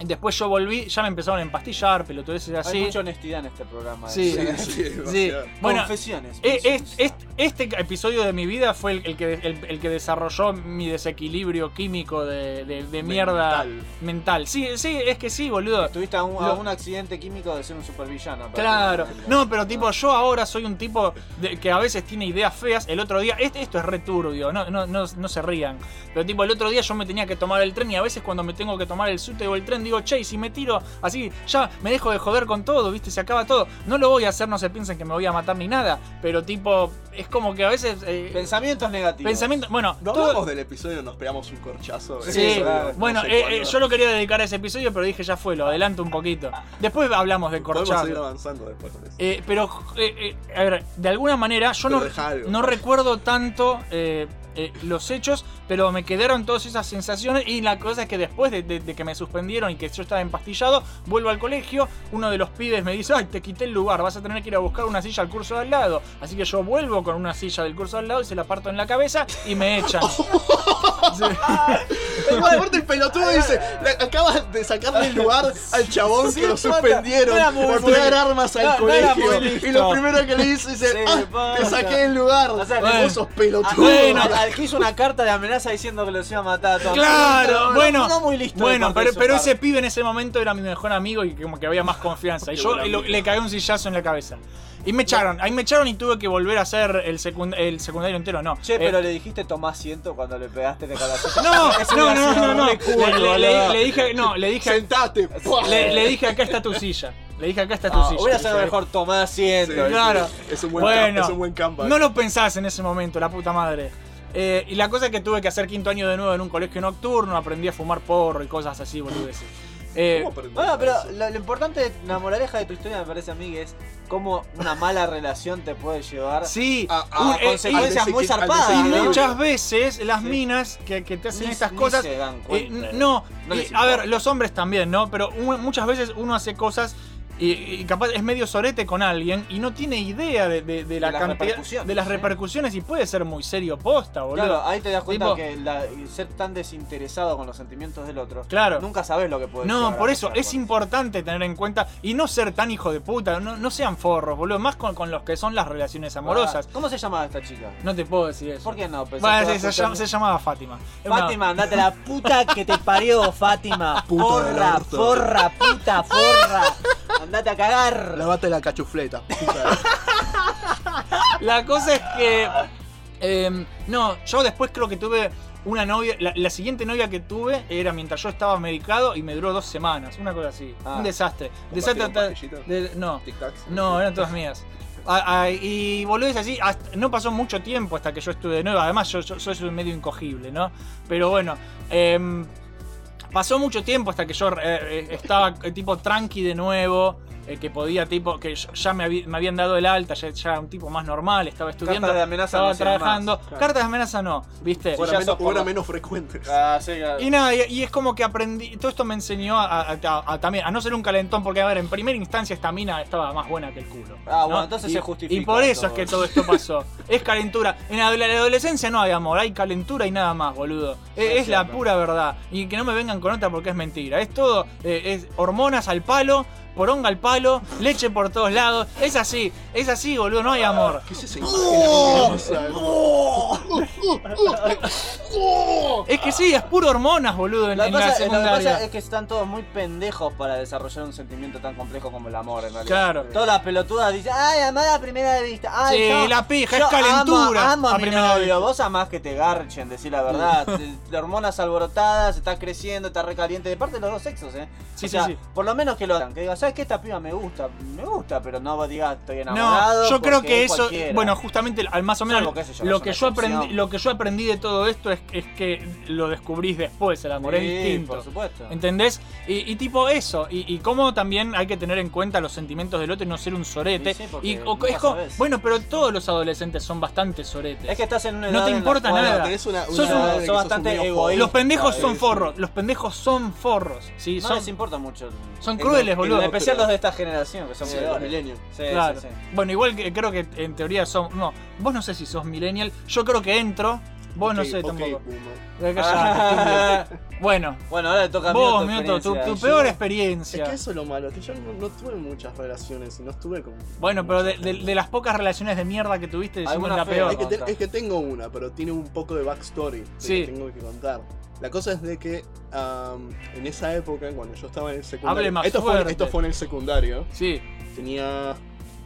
Después yo volví, ya me empezaron a empastillar, pelotudeces Hay así. mucha honestidad en este programa. Sí, ¿eh? Sí, sí. demasiado. Bueno, Confesiones. eh, es- es- este episodio de mi vida fue el, el que, el, el que desarrolló mi desequilibrio químico de, de- de mierda Mental. mental. Sí, sí, es que sí, boludo. Tuviste a un, a Lo- un accidente químico de ser un supervillano. Claro, no, pero tipo, yo ahora soy un tipo de- que a veces tiene ideas feas. El otro día, este- esto es re turbio, no, no, no, no se rían. Pero tipo, el otro día yo me tenía que tomar el tren y a veces cuando me tengo que tomar el subte o el tren digo, che, y si me tiro así, ya me dejo de joder con todo, viste, se acaba todo. No lo voy a hacer, no se piensen que me voy a matar ni nada. Pero tipo, es como que a veces... eh, Pensamientos negativos. pensamiento, bueno, No todo- hablamos del episodio nos pegamos un corchazo. Sí, Ese episodio, bueno, no sé eh, eh, yo lo quería dedicar a ese episodio, pero dije ya fue, lo adelanto un poquito. Después hablamos de Podemos corchazo. seguir avanzando después con eso. Eh, pero, eh, eh, a ver, de alguna manera yo Pero no, no recuerdo tanto eh, los hechos, pero me quedaron todas esas sensaciones y la cosa es que después de, de- de que me suspendieron y que yo estaba empastillado, vuelvo al colegio, uno de los pibes me dice, ay, te quité el lugar, vas a tener que ir a buscar una silla al curso de al lado. Así que yo vuelvo con una silla del curso de al lado y se la parto en la cabeza y me echan. Pero [laughs] aparte el pelotudo dice, "Le- acabas de sacarle el lugar al chabón Sí, que lo suspendieron no por traer armas al no, colegio. y lo primero que le dice dice, Sí, ah, te saqué el lugar. O sea, Bueno. vos sos pelotudo. Bueno, al, al que hizo una carta de amenaza diciendo que los iba a matar a todos. Claro, No, no, bueno, No muy listo. bueno, pero, ese pibe en ese momento era mi mejor amigo y como que había más confianza. Y yo lo- le cagué un sillazo en la cabeza. Y me echaron, ahí me echaron y tuve que volver a hacer el, secund- el secundario entero, no. Che, Eh, pero le dijiste tomá asiento cuando le pegaste de calabaza. No, [laughs] Eso no, no, no, no. cool, Le, le- le- boludo. le dije, no, le dije, Sentate. le, le dije acá está tu silla. Le dije acá está tu Ah, silla. hubiera sido mejor tomá asiento. Sí, Claro. Es un buen, Bueno, es un buen. No lo pensás en ese momento, la puta madre. Eh, y la cosa es que tuve que hacer quinto año de nuevo en un colegio nocturno, aprendí a fumar porro y cosas así, boludeces. Eh, ¿Cómo aprendés Bueno, pero eso? lo, lo importante, la moraleja de tu historia me parece a mí que es cómo una mala relación te puede llevar sí, A- a- un- a eh, consecuencias muy zarpadas. Y muchas veces las Sí. minas que, que te hacen Ni- estas ni cosas. se dan eh, cuenta. no, No y, les a ver, los hombres también, ¿no? Pero un- muchas veces uno hace cosas y, y capaz es medio sorete con alguien y no tiene idea de, de- de la las cantidad repercusiones, de las ¿sí? repercusiones y puede ser muy serio posta, boludo. Claro, ahí te das cuenta Tipo- que la- ser tan desinteresado con los sentimientos del otro, Claro. nunca sabes lo que puede No, llegar a por eso es importante tener en cuenta y no ser tan hijo de puta, no, no sean forros, boludo, más con, con los que son las relaciones amorosas. Ah, ¿Cómo se llamaba esta chica? No te puedo decir eso. ¿Por qué no? Pensé Bueno, se, llamaba Fátima. Fátima, andate la puta que te parió, Fátima. Puta orto. forra, puta, forra. [laughs] Andate a cagar. Lavate la cachufleta. [laughs] [laughs] La cosa es que. em, no, yo después creo que tuve una novia. La, la siguiente novia que tuve era mientras yo estaba medicado y me duró dos semanas. Una cosa así. Ah. Un desastre. ¿Compartieron Desastre. pastillitas? de- no, no, eran todas mías. Y volvés así, hasta- no pasó mucho tiempo hasta que yo estuve de nuevo. Además, yo, yo- soy medio incogible, ¿no? Pero bueno, em, pasó mucho tiempo hasta que yo eh, eh, estaba eh, tipo tranqui de nuevo. Eh, que podía, tipo, que ya me, habí- me habían dado el alta, ya, ya era un tipo más normal, estaba estudiando, Cartas de amenaza estaba no trabajando. más, claro. Cartas de amenaza no, ¿viste? Era menos, sos por o era la- menos frecuentes. Ah, sí, claro. Y nada, y, y es como que aprendí, todo esto me enseñó a, a- a- a también a no ser un calentón, porque a ver, en primera instancia esta mina estaba más buena que el culo. Ah, ¿no? bueno, entonces Y- se justifica Y por eso todo es que todo esto pasó. [laughs] es calentura. En la, la adolescencia no hay amor, hay calentura y nada más, boludo. Es, Es es la pura verdad. Y que no me vengan con otra porque es mentira. Es todo, eh, es hormonas al palo poronga al palo, leche por todos lados. Es así, es así, boludo, no hay amor. ¿Qué es esa ¡Oh! imagen? Es que sí, es puro hormonas, boludo, en, Lo que, en la pasa, lo que pasa secundaria. es que están todos muy pendejos para desarrollar un sentimiento tan complejo como el amor, en realidad. Claro. Todas las pelotudas dicen, ay, amar a primera vista. Ay, Sí, yo- la pija, yo es calentura Amo, amo a a mi primera novio. vista. Vos amás que te garchen, decir la verdad. [laughs] Las hormonas alborotadas, estás creciendo, estás recaliente. De parte de los dos sexos, ¿eh? Sí, o sí, sea, sí. por lo menos que lo hagan. Que digas, ¿sabes qué? Esta piba me gusta. Me gusta, pero no digas, estoy No, enamorado. yo creo que es eso, cualquiera. bueno, justamente al más o menos Salvo, yo, lo es que yo aprendí, lo que yo aprendí de todo esto es, es que lo descubrís después, el amor es Sí, distinto. por supuesto. ¿Entendés? Y, y tipo eso, y, y cómo también hay que tener en cuenta los sentimientos del otro y no ser un sorete. Sí, sí, porque y o- es como- bueno, pero todos los adolescentes son bastante soretes. Es que estás en una no edad te en la importa nada. una- Sos un- que sos bastante egoísta. los pendejos son forros, los pendejos son forros. ¿sí? No son, les importa mucho. son crueles, boludo. Especial los de esta generación, que son Sí, los millennials. Sí, Claro. sí, sí. Bueno, igual que creo que en teoría son. No, vos no sé si sos millennial. Yo creo que entro. Vos no sé ok, tampoco. Eh, [laughs] bueno. Bueno, ahora le toca a mí Vos, tu Mioto, tu, experiencia. tu Yo- peor Es experiencia. que eso es lo malo, que yo no, no tuve muchas relaciones y no estuve con. Bueno, pero de, de- de las pocas relaciones de mierda que tuviste, decimos la fea, peor. Es que, te- es que tengo una, pero tiene un poco de backstory de Sí. que tengo que contar. La cosa es de que am, en esa época, cuando yo estaba en el secundario. Hable más esto, fue, esto fue en el secundario. Sí, Tenía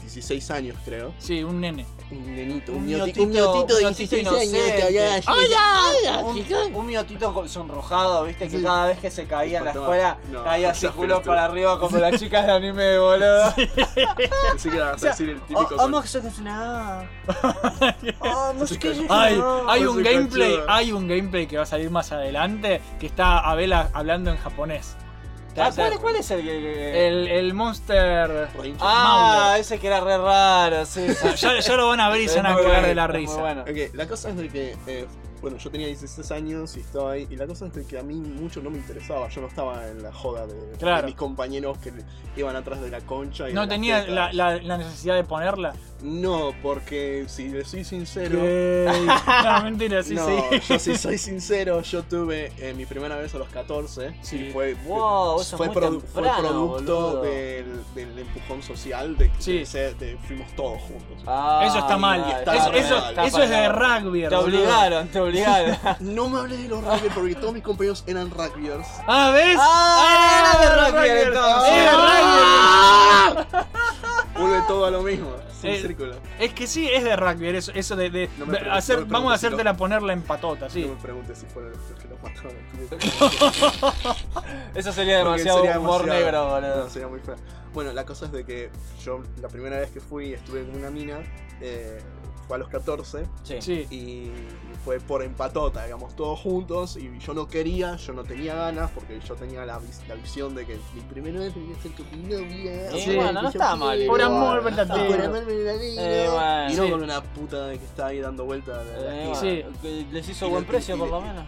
16 años, creo. sí, un nene. Un nenito, un, Un miotito, miotito, un miotito de un miotito 16 años. inocente. que había allí. Un, un miotito sonrojado, viste, que Sí. cada vez que se caía en la escuela no, caía [laughs] círculos fuiste. para arriba como [laughs] las chicas de anime, boludo. Pensé que ibas a decir el típico. Ay, Hay, un gameplay, hay un gameplay que va a salir más adelante que está Abel hablando en japonés. Ah, ¿cuál, cuál es el que.? El, el Monster. Ah, Mauler. ese que era re raro, sí. sí. Ya, ya lo van a ver y [laughs] se van a cagar de la risa. bueno. Ok, la cosa es de que, eh, bueno, yo tenía 16 años y estaba ahí, y la cosa es de que a mí mucho no me interesaba, yo no estaba en la joda de, mis compañeros que iban atrás de la concha y No tenía tetas. la, la- la necesidad de ponerla. No, porque si le soy sincero... [laughs] No, mentira, sí, no, sí. yo si soy [laughs] sincero, yo tuve eh, mi primera vez a los 14 Sí. y fue, Wow, eso es fue, muy produ- fue temprano, producto boludo. del, del empujón social de que Sí. se- de- fuimos todos juntos. Ah, Eso está mal. está Eso, mal. eso, Está eso es de rugby, Te obligaron, te obligaron. [laughs] No me hablé de los rugby porque todos mis compañeros eran rugbyers. Ah, ¿ves? Ah, era de rugby, rugby. entonces. Era rugby. Vuelve todo a lo mismo, Eh. Es que sí, es de rugby, eso, eso de, de- No hacer, no vamos a si hacértela ponerla en patota, sí. No me preguntes si fueron los que los mataron. [laughs] Eso sería demasiado sería humor negro, boludo. Sería muy feo. Bueno, la cosa es de que yo la primera vez que fui estuve en una mina eh, fue a los 14 Sí. Sí. y fue por empatota, digamos, todos juntos y yo no quería, yo no tenía ganas porque yo tenía la, vis- la visión de que mi primera vez tenía que ser con mi novia. Sí, Sí, bueno, no está mal. Por amor verdadero. Por amor verdadero. Eh, y no con una puta que está ahí dando vueltas. Eh, esquina. Sí. Les hizo buen precio, por lo menos.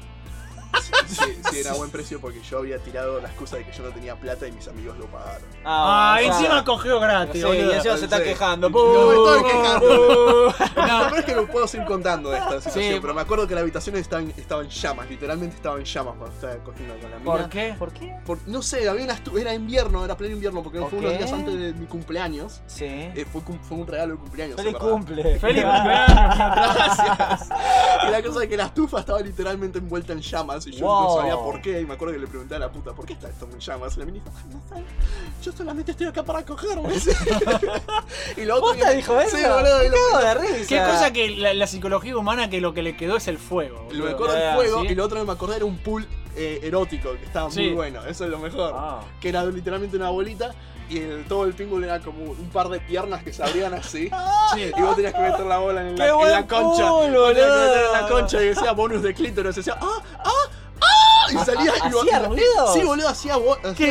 Sí, sí, era buen precio porque yo había tirado la excusa de que yo no tenía plata y mis amigos lo pagaron. Ah, bueno, encima claro. cogió gratis, Sí, boludo. y encima se está Sí. quejando. No me estoy quejando. No. Lo peor es que no puedo seguir contando de esta situación, Sí. pero me acuerdo que la habitación estaba en, estaba en llamas, literalmente estaba en llamas cuando estaba cogiendo con la mina. ¿Por qué? ¿Por qué? Por- no sé, había una era invierno, era pleno invierno, porque fue unos días antes de mi cumpleaños. Sí. Eh, fue, fue un regalo de cumpleaños. Feliz cumple. [laughs] Feliz cumpleaños. Gracias. Y la cosa es que la estufa estaba literalmente envuelta en llamas y yo no sabía por qué. Y me acuerdo que le pregunté a la puta, ¿por qué está esto en llamas? Y la mina dijo, "Ay, no sé, yo solamente estoy acá para cogerme. [laughs] y lo otro ¿Posta que- dijo eso? Sí, boludo. y lo- Cago de risa. Qué cosa que la, la psicología humana que lo que le quedó es el fuego. Lo fuego ¿sí? y lo otro que me acordé era un pool eh, erótico que estaba Sí. muy bueno. Eso es lo mejor. Ah. Que era literalmente una bolita y el- todo el pinball era como un par de piernas que se abrían así. [laughs] Sí. Y vos tenías que meter la bola en ¡Qué la, en buen la concha. en la concha y decía bonus de clítoris. Y decía, ¡ah! ¡ah! Salía y lo- ¿Hacía ruidos? Sí, boludo, hacía bo- hacía ¿Qué?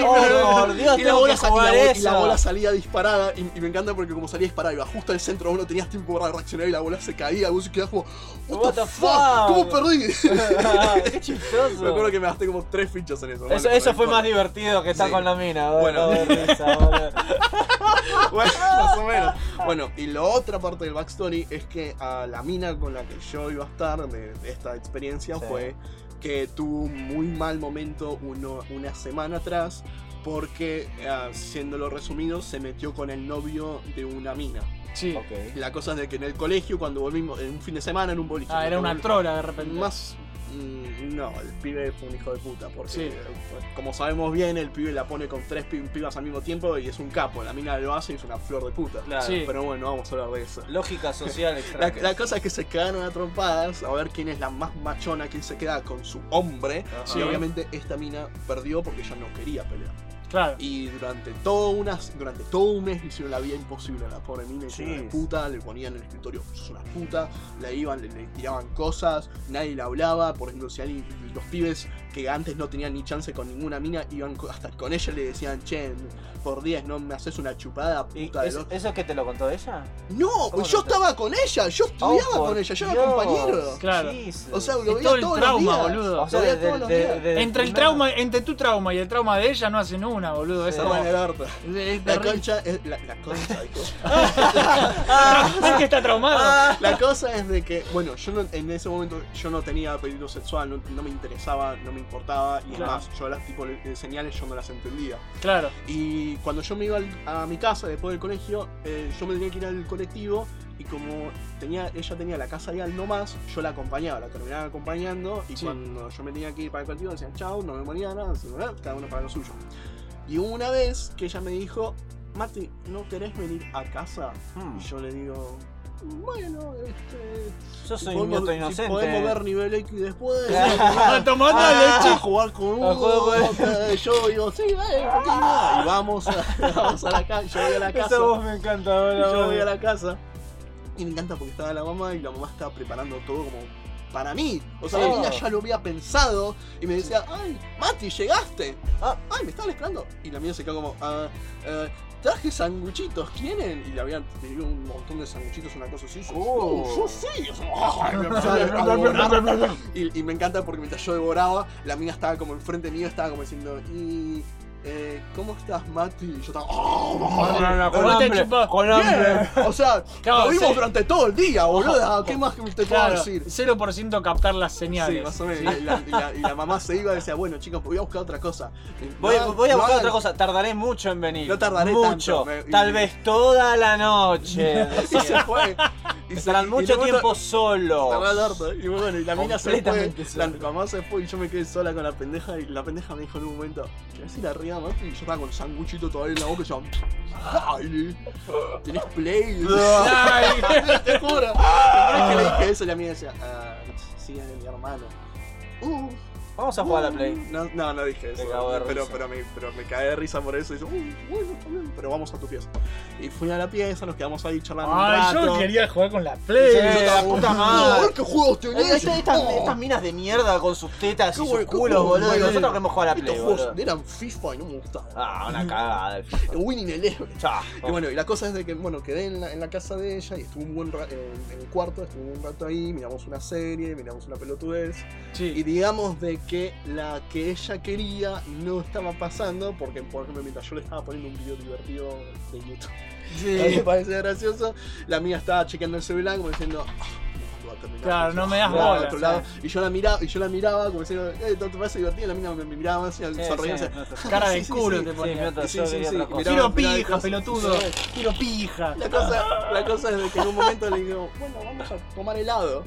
Dios, y la bola y la bola salía disparada. Y, y me encanta porque como salía disparada, iba justo al centro, vos no tenías tiempo para reaccionar y la bola se caía. Vos quedás como, ¿What, What the the fuck? fuck? ¿Cómo perdí? [laughs] [laughs] Qué chistoso. Me acuerdo que me gasté como tres fichas en eso. Eso, Bueno, eso pero fue más divertido que estar Sí. con la mina. Bueno. [laughs] Bueno, risa, más o menos. Bueno, y la otra parte del backstory es que a la mina con la que yo iba a estar de, de esta experiencia Sí. fue que tuvo un muy mal momento uno, una semana atrás porque, eh, siéndolo resumido, se metió con el novio de una mina. Sí. La cosa es de que en el colegio, cuando volvimos, en un fin de semana, en un boliche. Ah, era una trola de repente. Más. Mm, No, el pibe fue un hijo de puta. Porque, Sí. como sabemos bien, el pibe la pone con tres pi- pibas al mismo tiempo y es un capo. La mina lo hace y es una flor de puta. Claro. Sí. Pero bueno, vamos a hablar de eso. Lógica social [laughs] La, extraña. la cosa es que se quedaron a trompadas a ver quién es la más machona, quién se queda con su hombre. Ajá. Y obviamente esta mina perdió porque ella no quería pelear. Claro. Y durante todo, unas, durante todo un mes le hicieron la vida imposible a la pobre mina. Sí. Una puta, le ponían en el escritorio, sos una puta, la iban, le, le tiraban cosas, nadie le hablaba. Por ejemplo, si alguien, los pibes que antes no tenían ni chance con ninguna mina, iban hasta con ella le decían, che, por 10 no me haces una chupada, puta de ¿Es- loco". ¿Eso es que te lo contó ella? No, pues yo estaba con ella, yo estudiaba Oh, por con ella, yo era compañero. Claro. O sea, lo veía todo el todos trauma, los días. boludo. Lo O sea, veía de- todos los de- días. de- entre el trauma, entre tu trauma y el trauma de ella no hacen una, boludo. Esa Bueno, el La concha es. La, la concha, dijo. [laughs] es que está traumado. [laughs] La cosa es de que, bueno, yo no- en ese momento yo no tenía apetito sexual, no, no me interesaba, no me importaba, y Claro. además yo las tipo de señales yo no las entendía. Claro. Y cuando yo me iba al- a mi casa después del colegio, eh, yo me tenía que ir al colectivo y como tenía, ella tenía la casa ahí al no más, yo la acompañaba, la terminaba acompañando y Sí. cuando yo me tenía que ir para el colectivo decían chao, nos vemos mañana, cada uno para lo suyo. Y hubo una vez que ella me dijo, Mati, ¿no querés venir a casa? Hmm. Y yo le digo, bueno, este... Yo si soy podemos- un mioto si inocente. podemos ver nivel X después. [laughs] Ah, tomando Ah, leche. jugar con A juego uno. de- eh, Yo digo, sí, ¿por qué [laughs] no? Y vamos a, [laughs] vamos a la casa. Yo voy a la casa. Esa voz me encanta, Y ahora. yo voy a la casa. Y me encanta porque estaba la mamá y la mamá estaba preparando todo como para mí. O sea, la Oh. niña ya lo había pensado y me decía, ay, Mati, llegaste. Ah, ay, me estaban esperando. Y la mía se quedó como, ah, eh, traje sanguchitos, ¿quieren? Y le habían pedido un montón de sanguchitos, una cosa así. Yo, Oh. "Oh, yo sí. [laughs] Y, y me encanta porque mientras yo devoraba, la mina estaba como enfrente mío, estaba como diciendo, y... Eh, ¿Cómo estás, Mati? Y yo estaba. ¡Oh, No, no, no, con hambre, con hambre. O sea, Claro, lo vimos sí. durante todo el día, boludo. ¿Qué más que te puedo Claro, decir? 0% captar las Sí, señales. más o menos. Y, la, y la- y la mamá se iba y decía, bueno, chicos, voy a buscar otra cosa. Voy, No, voy a no buscar hagan- otra cosa. Tardaré mucho en venir. No tardaré mucho. tanto, me- Tal y- vez toda la noche. [laughs] Y se fue. Y Estarán y mucho luego tiempo solo. ¿eh? Y bueno, y la mina se fue. La mamá se fue y yo me quedé sola con la pendeja. Y la pendeja me dijo en un momento, ¿querés ir arriba, Mati? Y yo estaba con el sanguchito todavía en la boca y yo, ¡ay! ¿Tenés play? Ay. [laughs] Te juro. Que le dije eso, la mía decía, ah, sí, es de mi hermano. Uh, Vamos a jugar a la Play. No, no, no dije eso. Te cago de pero, risa. pero, me, pero me caí de risa por eso. Y dice, uy, bueno, está bien, pero vamos a tu pieza. Y fui a la pieza, nos quedamos ahí charlando Ay, un rato. yo quería jugar con la Play. Sí, yo la puta "Oh, madre. ¿Qué juegos tenés? Estas, estas- Oh, estas minas de mierda con sus tetas y sus culos, boludo. Nosotros queremos jugar a la Estos Play, juegos boludo. eran FIFA y no me gustaban. Ah, una cagada. el FIFA. Winning Eleven. Chá. Y bueno, y la cosa es de que, bueno, quedé en la, en la casa de ella y estuve un buen rato, en, en el cuarto, estuve un rato ahí, miramos una serie, miramos una pelotudez. Sí. Y digamos de que la que ella quería no estaba pasando, porque por ejemplo mientras yo le estaba poniendo un video divertido de YouTube, a mí [laughs] me parece gracioso, la mía estaba chequeando el celular como diciendo, "Ah, ¿cuándo va a terminar Claro, esto?". no me das bola, al otro lado, sí. y yo la miraba, y yo la miraba como diciendo, eh, ¿te parece divertido? Y la mina me, me miraba así, Sí, sí, te- Cara "Sí, de sí, culo sí". te Sí, ponía. Sí, sí, sí, miraba pija, pelotudo. Sí. Quiero pija. La cosa, la cosa es de que en un momento le digo, bueno, vamos a tomar helado.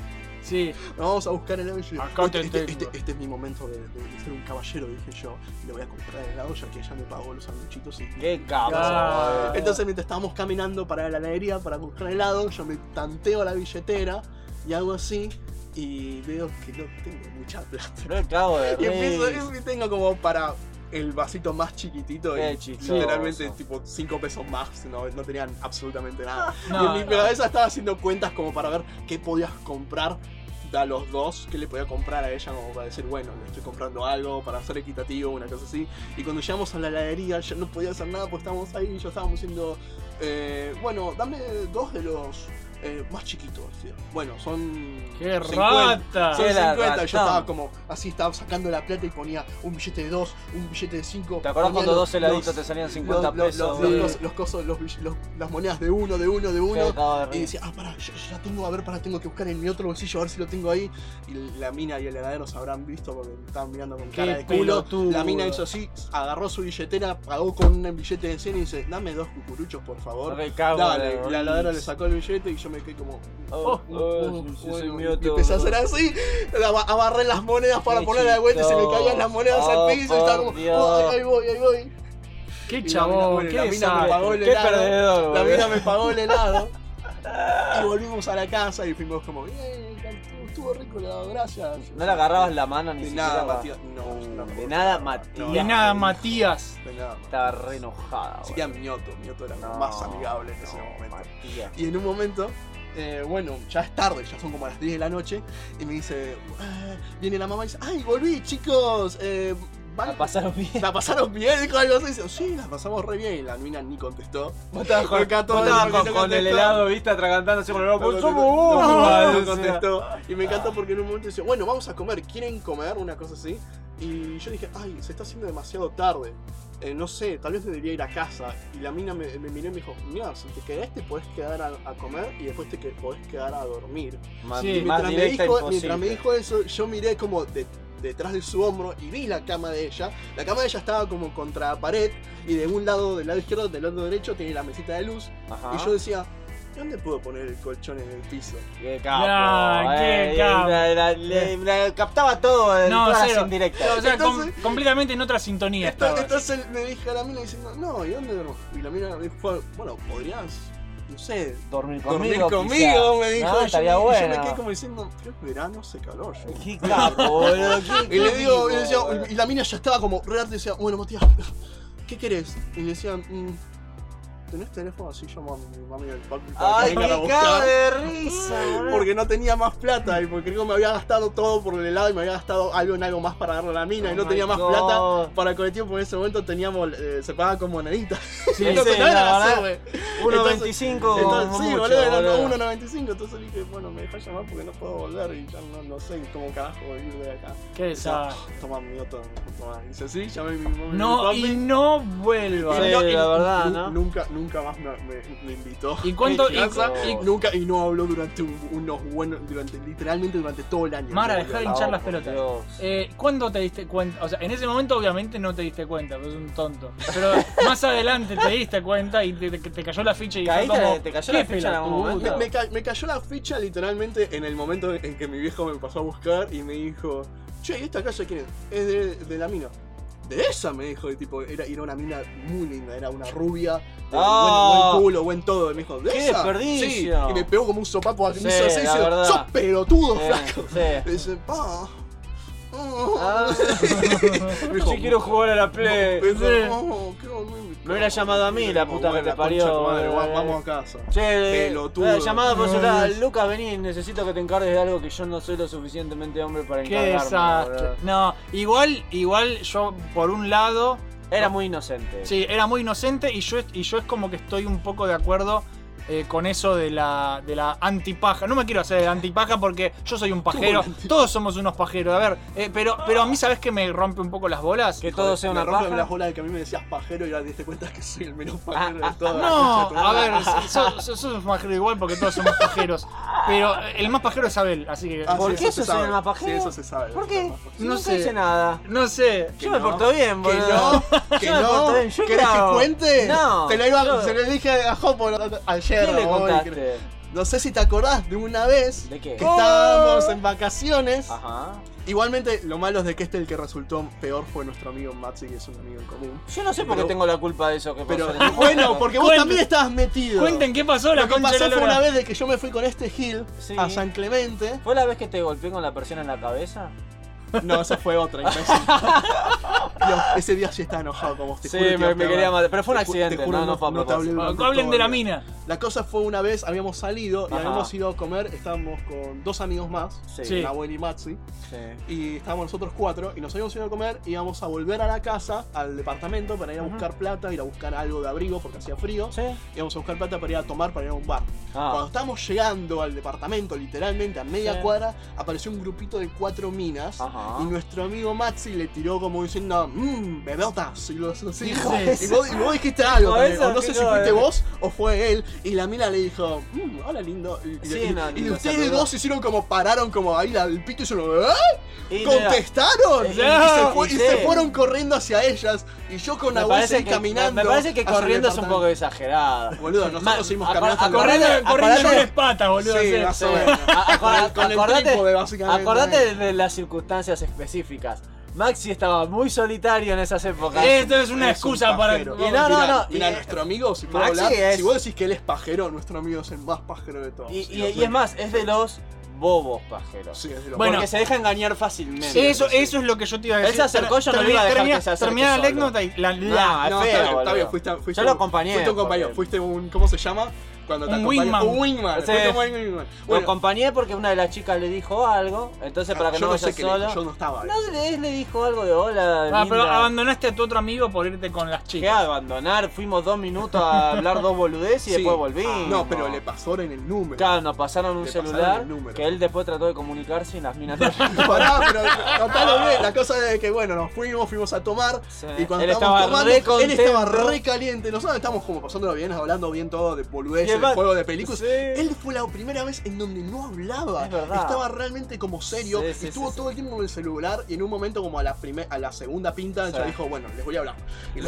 Sí. Nos vamos a buscar yo Acá este, te este, tengo. este- este es mi momento de, de- de ser un caballero, dije yo. Le voy a comprar helado ya que ella me pagó los sanguchitos y. Qué cabrón. Entonces mientras estábamos caminando para la heladería para buscar helado, yo me tanteo la billetera y hago así y veo que no tengo mucha plata. Me cago de Y empiezo, y tengo como para el vasito más chiquitito Qué y chistoso. literalmente tipo 5 pesos más, no, no tenían absolutamente nada. [laughs] No, y en mi no. cabeza estaba haciendo cuentas como para ver qué podías comprar a los dos, qué le podía comprar a ella como para decir, bueno, le estoy comprando algo para ser equitativo, una cosa así. Y cuando llegamos a la heladería yo no podía hacer nada porque estábamos ahí y yo estábamos diciendo, eh, bueno, dame dos de los eh, más chiquito. decía. Bueno, son. ¡Qué 50, rata! Son ¡Qué 50. Yo estaba como así, estaba sacando la plata y ponía un billete de 2, un billete de 5. ¿Te acordás cuando dos heladitos te salían 50 pesos, Los, boludo? los, los cosos, los bill- los- las monedas de uno, de uno, de uno. Y decía, ah, pará, yo, yo ya tengo, a ver, pará, tengo que buscar en mi otro bolsillo, a ver si lo tengo ahí. Y la mina y el heladero se habrán visto porque me estaban mirando con cara de culo. pelotudo. La mina hizo así, agarró su billetera, pagó con un billete de 100 y dice, dame dos cucuruchos, por favor. Dale, la la heladera le sacó el billete y yo me quedé como. Oh, oh, oh, oh, sí, sí, y empecé a hacer así, agarré las monedas para ponerla de vuelta y se me caían las monedas Oh, al piso y estaba como, oh, ahí voy, ahí voy. ¡Qué chabón! ¡Qué la mina me pagó el helado. perdedor, La mina me pagó el helado. Y volvimos a la casa y fuimos como, bien, estuvo helado, gracias. ¿No le agarrabas la mano ni De siquiera? nada? Matías. No, no, De nada, Matías. De nada, Matías. De nada. Estaba re enojada, Así que Mioto, Mioto era No, más amigable en ese momento. Matías. Y en un momento, eh, bueno, ya es tarde, ya son como las 10 de la noche, y me dice, "Eh", viene la mamá y dice, ¡ay, volví, chicos! Eh, ¿van- La pasaron bien. ¿La pasaron bien? Dijo algo así. Dice, sí, la pasamos re bien. Y la mina ni contestó. Vos estabas con, con- no con el helado, viste, atragantándose con el helado. No Pues contestó. somos vos, No, no o sea. contestó. Y me encantó porque en un momento dice, bueno, vamos a comer. ¿Quieren comer? Una cosa así. Y yo dije, ay, se está haciendo demasiado tarde. Eh, no sé, tal vez debería ir a casa. Y la mina me, me miró y me dijo, mira, si te quedás te podés quedar a, a comer y después te que- podés quedar a dormir. Más- Y mientras, me dijo, mientras me dijo eso, yo miré como de- detrás de su hombro y vi la cama de ella. La cama de ella estaba como contra la pared y de un lado, del lado izquierdo, del lado derecho, tenía la mesita de luz. Ajá. Y yo decía, ¿dónde puedo poner el colchón en el piso? Qué capo. Qué eh, capo. la- captaba todo en No, todas las cero. indirectas. O sea, com- completamente en otra sintonía Entonces, estaba. entonces me dije a la mina diciendo, no, ¿y dónde duermo? Y la mina me dijo, bueno, podrías, no sé, Dormir dormir conmigo. conmigo, quizá. me dijo. No, yo, estaría me- y yo me bueno. quedé como diciendo, pero es verano, hace calor. Yo. Qué capo, boludo. [laughs] Y le digo, y, decía- la mina ya estaba como re harta y decía, bueno, Matías, ¿qué querés? Y le decía, "Mm, ¿tenés teléfono? Así mi mami y al papi para Ay, que vengan a cago buscar. de [laughs] risa, boludo. Porque no tenía más plata y porque creo que me había gastado todo por el helado y me había gastado algo en algo más para darle a la mina y Oh no my tenía más God. plata para el colectivo porque en ese momento teníamos, eh, se pagaba con moneditas. Sí, [laughs] Entonces, sí, no era la la verdad, sube. 1.25 Entonces, como sí, mucho, boludo, era boludo. 1.95. Entonces dije, bueno, me dejas llamar porque no puedo volver y ya no, no sé cómo carajo ir de acá. Qué Y decía, desastre. Toma mi otro, toma. Y dice, sí, llamé a mi mamá y mi No, papi. y no vuelva. Sí, y la verdad, nu- ¿no? Nunca, nunca más me, me- me invitó. ¿Y cuánto- mi [laughs] casa, y- y nunca y no habló durante un- unos buenos, durante literalmente durante todo el año. Mara, No dejá de hinchar las pelotas. Eh, ¿Cuándo te diste cuenta? O sea, en ese momento obviamente no te diste cuenta, porque es un tonto. Pero [laughs] más adelante te diste cuenta y te, te- te cayó la ficha y Caíste, como, te cayó ¿qué la ficha en algún momento? Me, me ca- me cayó la ficha literalmente en el momento en que mi viejo me pasó a buscar y me dijo, che, ¿y esta casa quién es? Es de, de la mina. De esa me dijo, y tipo, era, era una mina muy linda, era una rubia, Ah. buen, buen culo, buen todo. Y me dijo, ¿de ¡Qué desperdicio! Sí, y me pegó como un sopapo aquí. Sí, me hizo así, la dice, verdad. sos pelotudo, Sí, flaco. Y dice, pa. Ah. Yo quiero jugar a la Play. "Oh, qué bonito". Me hubiera llamado a mí, la puta que te la parió. va- Vamos a casa. Che, Pelotudo. eh, llamada No. Dios. Lucas, vení, necesito que te encargues de algo que yo no soy lo suficientemente hombre para Qué encargarme. desastre. boludo. No, igual, igual yo por un lado. Era muy inocente. Sí, era muy inocente y yo, y yo es como que estoy un poco de acuerdo eh, con eso de la, de la antipaja. No me quiero hacer el antipaja porque yo soy un pajero. Todos somos unos pajeros. A ver, eh, pero, pero a mí, ¿sabes que me rompe un poco las bolas? Que todo sea me una rompe paja. las bolas de que a mí me decías pajero y ahora te diste cuenta que soy el menos pajero de todos. No, a ver, [laughs] sos, sos un pajero igual porque todos somos pajeros. Pero el más pajero es Abel, así que. Ah, ¿Por sí, qué eso sos el más pajero? Sí, eso se sabe. ¿Por qué? Si No sé. nada. No sé. Yo me no, porto bien, Que boludo. no, [laughs] que Yo me no. bien. Yo ¿Querés que cuente? No. Te lo, iba, yo- se lo dije a Jopo ayer. ¿Qué le contaste? No sé si te acordás de una vez ¿De qué? que estábamos en vacaciones. Ajá. Igualmente, lo malo es de que este el que resultó peor fue nuestro amigo Maxi, que es un amigo en común. Yo no sé por qué Pero- tengo la culpa de eso que Pero pasó. bueno, porque vos Cuenten- también estabas metido. Cuenten qué pasó la Lo que concha de pasó la fue una vez de que yo me fui con este Gil Sí. a San Clemente. ¿Fue la vez que te golpeé con la persiana en la cabeza? No, esa fue otra, imbécil. Dios, ese día sí estaba enojado con vos. te Sí, juro me- quería matar, pero fue un ju- accidente, juro, no, no fue a te hablé propósito. durante Hablen todo de el la día. mina. La cosa fue una vez, habíamos salido y Ajá. habíamos ido a comer, estábamos con dos amigos más, Sí. Nahuel y Maxi, Sí. y estábamos nosotros cuatro, y nos habíamos ido a comer, y íbamos a volver a la casa, al departamento, para ir a buscar plata, ir a buscar algo de abrigo porque hacía frío, íbamos a buscar plata para ir a tomar, para ir a un bar. Ah. Cuando estábamos llegando al departamento, literalmente a media Sí. cuadra, apareció un grupito de cuatro minas, Ajá. Y nuestro amigo Maxi le tiró como diciendo, mmm, bebeotas, y lo así. Y vos, y vos dijiste algo, también, o no sé si no, fuiste eh. vos o fue él, y la mina le dijo, mmm, hola lindo. Y, y- Sí, y- no, y lo ustedes saludó. dos hicieron como pararon como ahí la- el pito y se lo ¿eh? ¿Contestaron? no, Y, y- se fue- y se fueron corriendo hacia ellas, y yo con que, caminando. me parece que corriendo es un poco exagerado. Boludo, nosotros seguimos caminando el Corriendo, corriendo tres patas, boludo. Sí, más o menos. A-. Acordate de las circunstancias específicas. Maxi estaba muy solitario en esas épocas. Esto es una Es un excusa para. pajero. Y no, no, no, mirá, y- nuestro amigo, si puedo Maxi hablar, es- si vos decís que él es pajero, nuestro amigo es el más pajero de todos. Y, Sí, y- lo y es más, es de los bobos pajeros. Sí, es de los Bueno, Porque se deja engañar fácilmente. Eso, eso es lo que yo te iba a Él decir. se acercó, yo no le iba a dejar Termina- que se acerque termina la anécdota y la. No, la- es No, feo, está bien, está boludo. bien, fuiste, fuiste Yo lo un- acompañé, Fuiste un compañero, fuiste un. ¿Cómo se llama? Cuando te Un wingman. Un wingman. Sí. un wingman. Lo acompañé porque una de las chicas le dijo algo, entonces para que yo no no vaya sé qué le solo. yo no estaba ahí. No, le, le dijo algo de hola. Ah, pero linda". abandonaste a tu otro amigo por irte con las ¿Qué chicas. abandonar? Fuimos dos minutos a hablar dos boludeces y Sí. después volví. No, pero le pasó en el número. Claro, nos pasaron un Le pasaron celular el número. que él después trató de comunicarse y las minas [laughs] no. Pará, pero contalo bien. La cosa es que, bueno, nos fuimos, fuimos a tomar. Sí. Y cuando Él estábamos estaba tomando, re él estaba re caliente. Nosotros estábamos como pasándolo bien, hablando bien todo de boludeces, de juego de películas. Sí. Él fue la primera vez en donde no hablaba. Es. Estaba realmente como serio. Sí, estuvo todo el tiempo con el celular. Y en un momento, como a la, a la segunda pinta, ya dijo, bueno, les voy a hablar. Y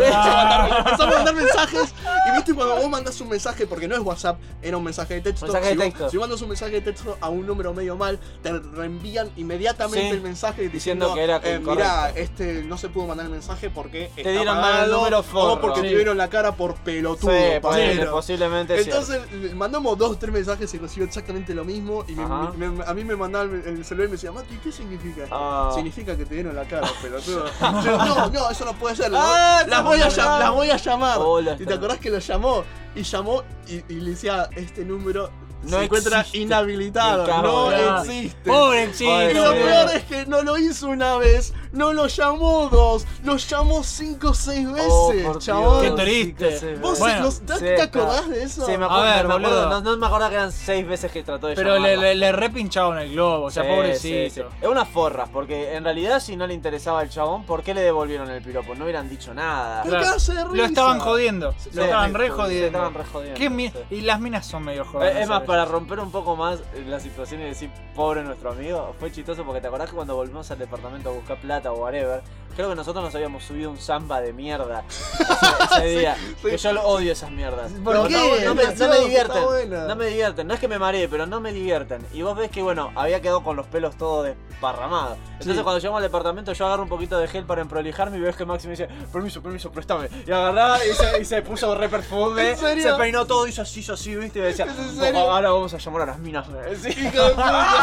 [laughs] empezó a mandar, a mensajes. Y viste cuando vos mandás un mensaje, porque no es WhatsApp, era un mensaje de texto. Mensaje de si, vos- texto. si vos mandas un mensaje de texto a un número medio mal, te reenvían inmediatamente Sí. el mensaje diciendo, Diciendo que era eh, mirá, este no se pudo mandar el mensaje porque está dieron mal el número o forro. porque Sí. te vieron la cara por pelotudo. Sí, pajero. posiblemente. Entonces mandamos dos, tres mensajes y recibió exactamente lo mismo. Y me- a mí me mandaba el, el celular y me decía, Mati, ¿qué significa esto? Ah. Significa que te dieron la cara, [laughs] pelotudo. Yo, no, no, eso no puede ser. Ah, las, te voy a, mandó llam- mal. Las voy a llamar. Hola, y te acordás que lo llamó. Y llamó y, y le decía, este número No se encuentra existe. inhabilitado. No existe. Pobre chico. Y lo Pobre peor es que no lo hizo una vez, no lo llamó dos, lo llamó cinco o seis veces, Oh, chabón. Qué triste. ¿Vos Bueno, no- ¿te, Sí, te está- acordás de eso? Sí, me A acuerdo, ver, me acuerdo. No, no me acordaba que eran seis veces que trató de Pero le, llamarla. le, le repincharon el globo, o sea, Sí, pobrecito. sí, sí. Es unas forras, porque en realidad si no le interesaba el chabón, ¿por qué le devolvieron el piropo? No hubieran dicho nada. ¿Qué Claro. de Lo risa? estaban jodiendo. Sí, lo estaban re jodiendo. estaban re jodiendo, ¿Qué mi- sí. Y las minas son medio jodidas. Es más, para romper un poco más la situación y decir pobre nuestro amigo, fue chistoso porque te acordás que cuando volvimos al departamento a buscar plata o whatever, creo que nosotros nos habíamos subido un samba de mierda [laughs] ese, ese día. sí. Que yo lo odio esas mierdas. ¿Por No, qué? No, me, no gracioso, me divierten. No me divierten. No es que me maree, pero no me divierten. Y vos ves que, bueno, había quedado con los pelos todos desparramados. Entonces Sí. cuando llegamos al departamento yo agarro un poquito de gel para emprolijarme y ves que Maxi me dice, permiso, permiso, préstame. Y agarraba y se, y se puso re perfume, ¿En serio? se peinó todo, hizo así, hizo así, viste, y me decía, ¿Es en serio? Ahora vamos a llamar a las minas. Sí. [laughs] Hijo de puta.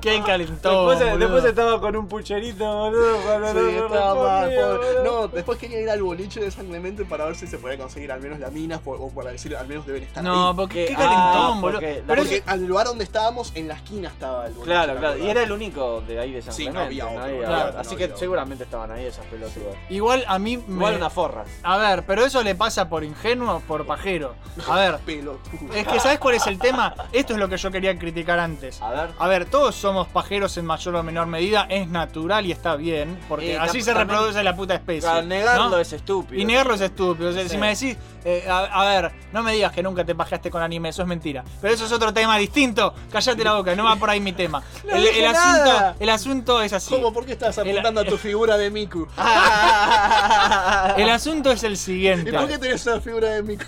Qué calentón. Después, estaba con un pucherito, boludo. no- Sí, no estaba mal, pobre. No, después quería ir al boliche de San Clemente para ver si se podía conseguir al menos la mina o para decir al menos deben estar No, ahí. porque qué Ah, calentón, boludo. porque Pero Porque al lugar donde estábamos, en la esquina estaba el boliche. Claro, ¿te claro. Y era el único de ahí de San Sí, no Clemente. había otro, había claro, otro. no Así había que otro. seguramente estaban ahí esas pelotudas. igual a mí me. Igual unas forras. A ver, pero eso le pasa por ingenuo por pajero. A ver, [laughs] Pelotudo. Es que ¿sabes cuál es el tema? Esto es lo que yo quería criticar antes. A ver. A ver, todos somos pajeros en mayor o menor medida, es natural y está bien, porque Y así se también- reproduce la puta especie. Claro, negarlo ¿no? es estúpido. Y negarlo es estúpido. O sea, Sí. Si me decís, eh, a, a ver, no me digas que nunca te pajeaste con anime, eso es mentira. Pero eso es otro tema distinto. Callate la boca, no va por ahí mi tema. [laughs] No el, dije el nada. asunto, el asunto es así. ¿Cómo? ¿Por qué estás apuntando a tu [laughs] figura de Miku? El asunto es el [laughs] ¿Y siguiente. por qué tenés una figura de Miku?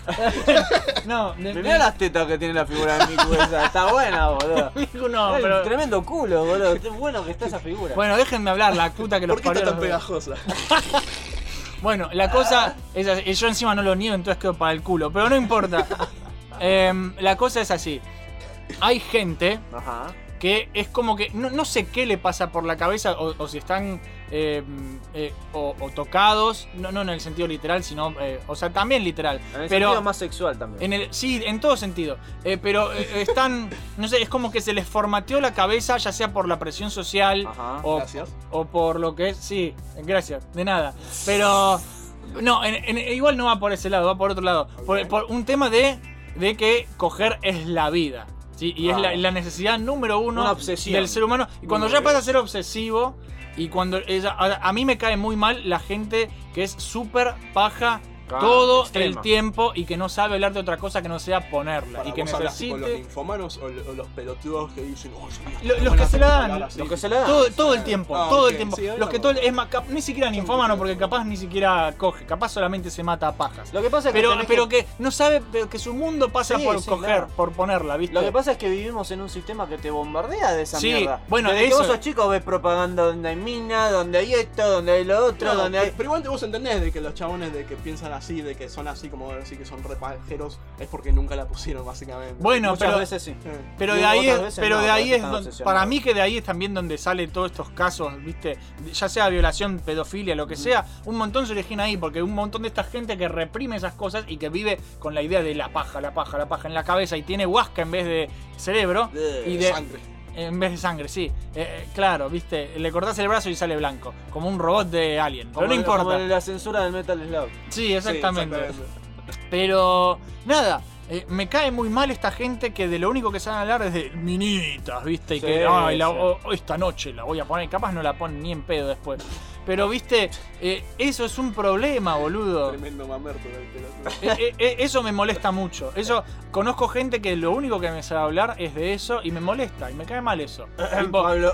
No, de- las tetas que tiene la figura de Miku esa. Está buena, boludo. [laughs] Miku no, Ay, pero- Tremendo culo, boludo. Qué bueno que está esa figura. Bueno, déjenme hablar, la puta que los ¿Por qué está parió tan pegajosa? [laughs] Bueno, la cosa es así. Yo encima no lo niego, entonces quedo para el culo. Pero no importa. [laughs] Em, la cosa es así. Hay gente Ajá. que es como que no, no sé qué le pasa por la cabeza o, o si están eh, eh, o, o tocados, no, no en el sentido literal, sino, eh, o sea, también literal. En el pero sentido más sexual también. en el, sí, en todo sentido. Eh, pero eh, están, no sé, es como que se les formateó la cabeza, ya sea por la presión social o, Gracias. o por lo que es. Sí, gracias, de nada. Pero. No, en- en- igual no va por ese lado, va por otro lado. Por, por un tema de, de que coger es la vida. ¿Sí? Y es Ah. la, la necesidad número uno del ser humano. Y cuando ya pasa a ser obsesivo, y cuando ella- a, a mí me cae muy mal la gente que es súper paja Ah, todo extrema. el tiempo y que no sabe hablar de otra cosa que no sea ponerla. Para y que vos hablas tipo los necesite. ninfomanos o, o los pelotudos que dicen, oh, Lo- los que se la dan, Los que se la dan. Todo, todo el tiempo, Ah, todo el tiempo. sí, los que todo, es más, cap- ni siquiera ninfómano porque capaz ni siquiera coge, capaz solamente se mata a pajas. Lo que pasa es que pero, pero que... no sabe, pero que su mundo pasa Sí, por sí, coger, claro. por ponerla, ¿viste? Lo que pasa es que vivimos en un sistema que te bombardea de esa Sí, mierda. bueno, Desde eso- que vos sos chico ves propaganda donde hay mina, donde hay esto, donde hay lo otro, No, donde hay... Pero igual vos entendés de que los chabones de que piensan así, de que son así como así que son repajeros, es porque nunca la pusieron básicamente. Bueno, Muchas pero, veces sí. pero de ahí, es, pero no, de ahí es donde, para mí que de ahí es también donde salen todos estos casos, viste, ya sea violación, pedofilia, lo que sea, un montón se originan ahí porque un montón de esta gente que reprime esas cosas y que vive con la idea de la paja, la paja, la paja en la cabeza y tiene huasca en vez de cerebro y de sangre. En vez de sangre, sí. Eh, eh, claro, viste, le cortás el brazo y sale blanco, como un robot de Alien. Como Pero no el- importa. Como la censura del Metal Slug. Sí, exactamente. Pero nada, eh, me cae muy mal esta gente que de lo único que saben hablar es de minitas, ¿viste? Y Sí, que "Ay, la- sí. esta noche la voy a poner, capaz no la ponen ni en pedo después. Pero, ¿viste? Eh, eso es un problema, boludo. Tremendo mamerto. Eh, eh, eh, eso me molesta mucho. Eso conozco gente que lo único que me sabe hablar es de eso y me molesta y me cae mal eso. [clears throat] Tipo, Pablo,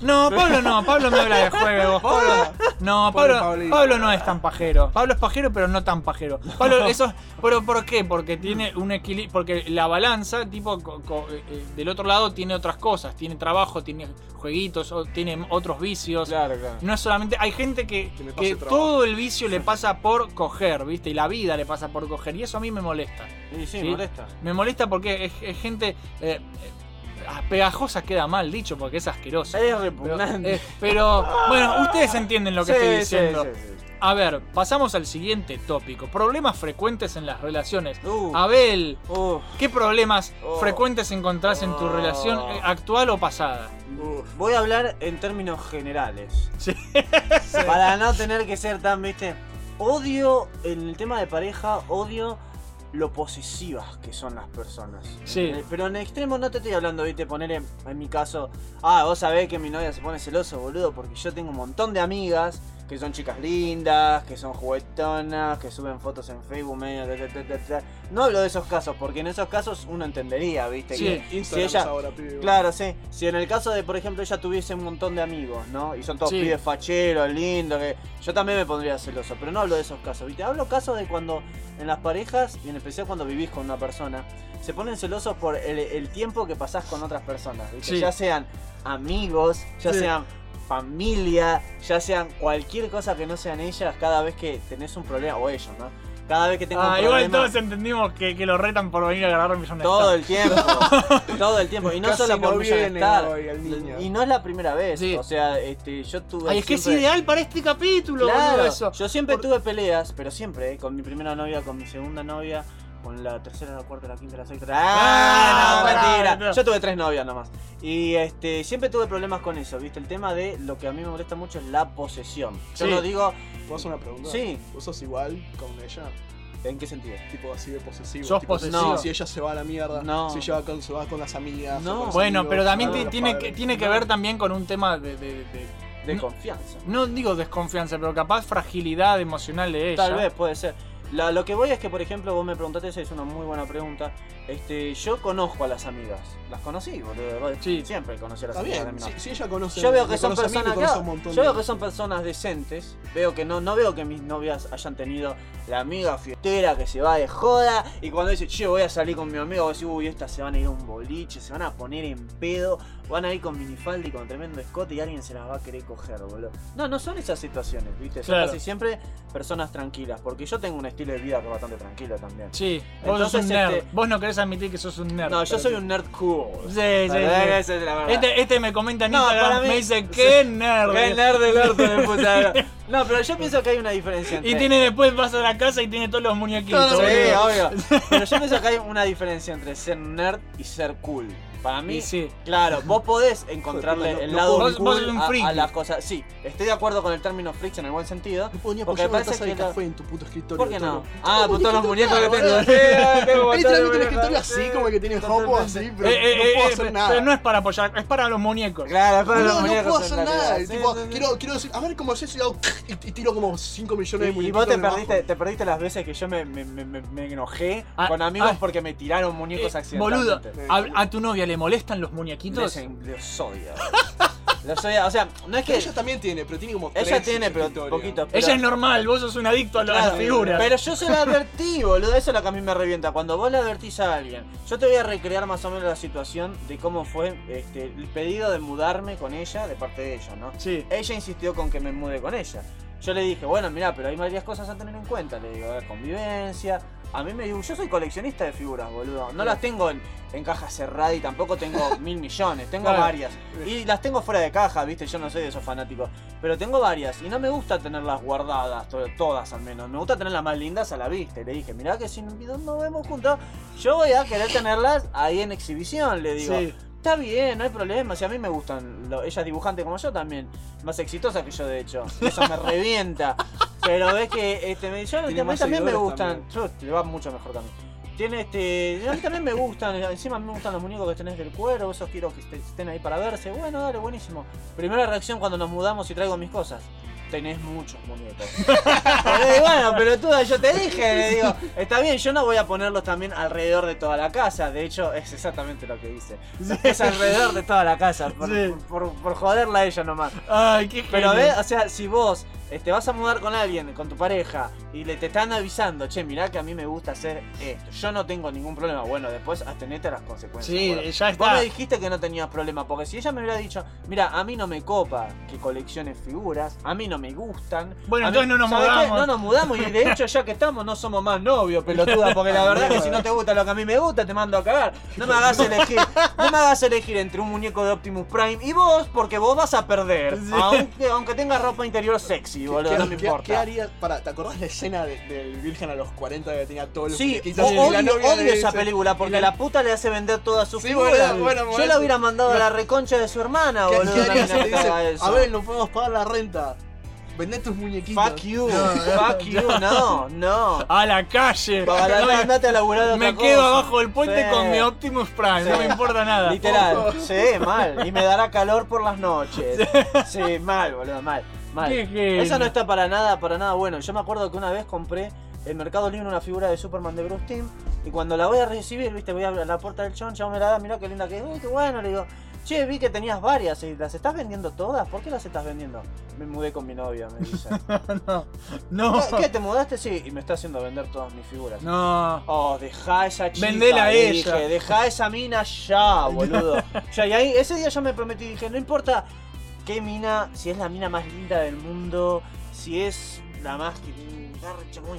no, Pablo no, Pablo me habla de juegos. [laughs] Pablo, no, Pablo. Pablo no es tan pajero. Pablo es pajero, pero no tan pajero. Pablo, eso, pero ¿por qué? Porque tiene un equilibrio, porque la balanza, tipo, co- co- eh, eh, del otro lado tiene otras cosas, tiene trabajo, tiene jueguitos, o tiene otros vicios. Claro, claro. No es solamente, hay gente que, que todo el vicio le pasa por coger, ¿viste? Y la vida le pasa por coger. Y eso a mí me molesta. Sí, ¿sí? molesta. Me molesta porque es, es gente. eh, eh, ah, pegajosa queda mal dicho porque es asqueroso. Es repugnante. Eh, pero, bueno, ustedes entienden lo que Sí, estoy sí, diciendo. sí, sí. A ver, pasamos al siguiente tópico. Problemas frecuentes en las relaciones. Uh. Abel, Uh, ¿qué problemas Oh. frecuentes encontrás en tu Oh. relación actual o pasada? voy a hablar en términos generales. Sí. [laughs] Para no tener que ser tan, viste. Odio, en el tema de pareja, odio lo posesivas que son las personas. Sí. Eh, Pero en extremo no te estoy hablando, viste, poner en, en mi caso, ah, vos sabés que mi novia se pone celoso, boludo, porque yo tengo un montón de amigas que son chicas lindas, que son juguetonas, que suben fotos en Facebook medio... ta, ta, ta, ta, ta. No hablo de esos casos, porque en esos casos uno entendería, viste, Sí, que si ella... es ahora, pibe. Claro, sí. Si en el caso de, por ejemplo, ella tuviese un montón de amigos, ¿no? Y son todos Sí. pibes facheros, lindos, que yo también me pondría celoso, pero no hablo de esos casos, ¿viste? Hablo casos de cuando en las parejas, y en especial cuando vivís con una persona, se ponen celosos por el, el tiempo que pasás con otras personas, ¿viste? Sí. Ya sean amigos, ya Sí. sean familia, ya sean cualquier cosa que no sean ellas, cada vez que tenés un problema, o ellos, ¿no? Cada vez que tengo Ah, un igual problema... todos entendimos que, que lo retan por venir a grabar Millón de Todo el tiempo, [laughs] todo el tiempo. Y no Casi solo por no el niño. Y no es la primera vez. Sí. O sea, este, yo tuve. Ay, es que es ideal para este capítulo, Claro, eso. yo siempre tuve peleas, pero siempre, eh, con mi primera novia, con mi segunda novia, con la tercera, la cuarta, la quinta, la sexta. ¡Ah! no, pará, mentira. Yo tuve tres novias nomás. Y este, siempre tuve problemas con eso, ¿viste? El tema de lo que a mí me molesta mucho es la posesión. Yo Sí. no digo. ¿Puedo hacer una pregunta? Sí. ¿Vos sos igual con ella? ¿En qué sentido? Tipo así de posesivo. ¿Sos tipo, posesivo? Si, si ella se va a la mierda, No. si ella va con, se va con las amigas. No. con Bueno, amigos, pero también tiene que, tiene que No. ver también con un tema de, de- de- De No. confianza. No digo desconfianza, pero capaz fragilidad emocional de ella. Tal vez, puede ser. La- lo que voy es que, por ejemplo, vos me preguntaste, esa es una muy buena pregunta. Este, yo conozco a las amigas. Las conocí, boludo. Sí. Siempre conocí a las Está amigas. bien, de mi novia. si, si ella conoce. Yo veo que son mí, personas, claro, yo de- veo que son personas decentes. Veo que no, no veo que mis novias hayan tenido la amiga fiestera que se va de joda y cuando dice, che, voy a salir con mi amigo, decís, uy, estas se van a ir a un boliche, se van a poner en pedo, van ahí con minifalda y con tremendo escote y alguien se las va a querer coger, boludo. No, no son esas situaciones, ¿viste? Son Claro. casi siempre personas tranquilas, porque yo tengo un estilo de vida que es bastante tranquilo también. Sí, vos sos Entonces, un nerd. este- Vos no querés admitir que sos un nerd. No, yo soy sí. un nerd cool. Sí, sí, esa es la verdad. Este, este me comenta en No, Instagram, mí- me dice, [laughs] qué nerd. Qué nerd del orto de puta. No, pero yo pienso que hay una diferencia entre... Y tiene después vas a la casa y tiene todos los muñequitos. Sí, obvio. [laughs] Pero yo pienso que hay una diferencia entre ser nerd y ser cool. Para mí, sí. claro, vos podés [laughs] encontrarle No, el no lado puedo- cool vos a- a, las cosas. Sí, estoy de acuerdo con el término freaks en el buen sentido. No puedo ni porque una parece que café en tu puto escritorio. ¿Por qué no? Ah, por todos los muñecos que tengo. Es literalmente un muñecos. escritorio así, como el que tiene Hopo, así, pero Eh, eh, no puedo eh, hacer eh, nada. Pero no es para apoyar, es para los muñecos. Claro, es para No, los no muñecos. puedo en hacer nada. Sí, tipo, sí, sí. quiero, quiero decir, a ver cómo es eso y, hago [laughs] y, y tiro como 5 millones de Y, y vos te perdiste, te perdiste las veces que yo me, me, me, me- me enojé Ah, con amigos ah. porque me tiraron muñecos Eh, boludo, a tu novia le molestan los muñequitos. Les, los odio. [laughs] los odio. O sea, no es que. Ella también tiene, pero tiene como Ella tres tiene, en su pero poquito. pero- Ella es normal, vos sos un adicto a, lo- a las Claro, figuras. Pero yo se lo advertí, [laughs] boludo. Eso es lo que a mí me revienta. Cuando vos le advertís a alguien, yo te voy a recrear más o menos la situación de cómo fue este, el pedido de mudarme con ella de parte de ella, ¿no? Sí. Ella insistió con que me mude con ella. Yo le dije, bueno, mira, pero hay varias cosas a tener en cuenta. Le digo, la convivencia. A mí me digo, yo soy coleccionista de figuras, boludo. No las tengo en, en caja cerrada y tampoco tengo [laughs] mil millones. Tengo Claro. varias. Y las tengo fuera de caja, viste. Yo no soy de esos fanáticos. Pero tengo varias. Y no me gusta tenerlas guardadas, to- todas al menos. Me gusta tenerlas más lindas a la vista. Y le dije, mirá que si nos vemos juntos, yo voy a querer tenerlas ahí en exhibición. Le digo, Sí. Está bien, no hay problema. Si a mí me gustan, lo- ella es dibujante como yo también. Más exitosa que yo, de hecho. Eso me revienta. [laughs] Pero ves que este, me, yo, Tiene a mí también me gustan. Yo, le va mucho mejor mí. Tiene este. A mí también me gustan. Encima me gustan los muñecos que tenés del cuero. Esos quiero que est- estén ahí para verse. Bueno, dale, buenísimo. Primera reacción cuando nos mudamos y traigo mis cosas. Tenés muchos muñecos. [laughs] Eh, bueno, pero tú, yo te dije, le digo, está bien, yo no voy a ponerlos también alrededor de toda la casa. De hecho, es exactamente lo que dice. Es alrededor de toda la casa, por, Sí. por, por joderla a ella nomás. Ay, qué Pero ve, o sea, si vos te vas a mudar con alguien, con tu pareja, y le te están avisando, che, mirá que a mí me gusta hacer esto. Yo no tengo ningún problema. Bueno, después atenete a las consecuencias. Sí, boludo. ya Vos está. me dijiste que no tenías problema, porque si ella me hubiera dicho, mira, a mí no me copa que colecciones figuras, a mí no me gustan. Bueno, mí- entonces no nos mudamos. No nos mudamos, y de hecho, ya que estamos, no somos más novios, pelotuda, porque la [laughs] verdad que si no te gusta lo que a mí me gusta, te mando a cagar. No me hagas [laughs] elegir, no me hagas elegir entre un muñeco de Optimus Prime y vos, porque vos vas a perder. Aunque, aunque tengas ropa interior sexy, boludo, ¿Qué, no me qué- importa. qué harías? Para, ¿Te acordás la escena de- del Virgen a los 40 que tenía todos los Sí, muñequitos o- la odio, novia odio esa película porque la puta le hace vender todas sus Sí, figuras. bueno, bueno, Yo la hubiera mandado a la reconcha de su hermana, ¿Qué, boludo. a ver, no podemos pagar la renta? Vendé tus muñequitos. Fuck you, fuck you, no, no. A la calle. Para No me- andate a laburar de otra Me quedo abajo del puente Sí. con mi Optimus Prime, no me importa nada. Literal, sí, mal. Y me dará calor por las noches. Sí, mal, boludo, mal. Mal. Eso no está para nada, para nada bueno. Yo me acuerdo que una vez compré en Mercado Libre una figura de Superman de Bruce Timm. Y cuando la voy a recibir, viste, voy a abrir la puerta del chon, ya me la da, mirá qué linda que es. Uy, qué bueno, le digo. Che, vi que tenías varias y las estás vendiendo todas. ¿Por qué las estás vendiendo? Me mudé con mi novia, me dice. [laughs] no, no. ¿Qué? ¿Te mudaste? Sí, y me está haciendo vender todas mis figuras. No. Oh, deja a esa chica. Vendela a ella. Dije, deja a esa mina ya, boludo. [laughs] ya, y ahí, ese día yo me prometí, dije, no importa qué mina, si es la mina más linda del mundo, si es la más que muy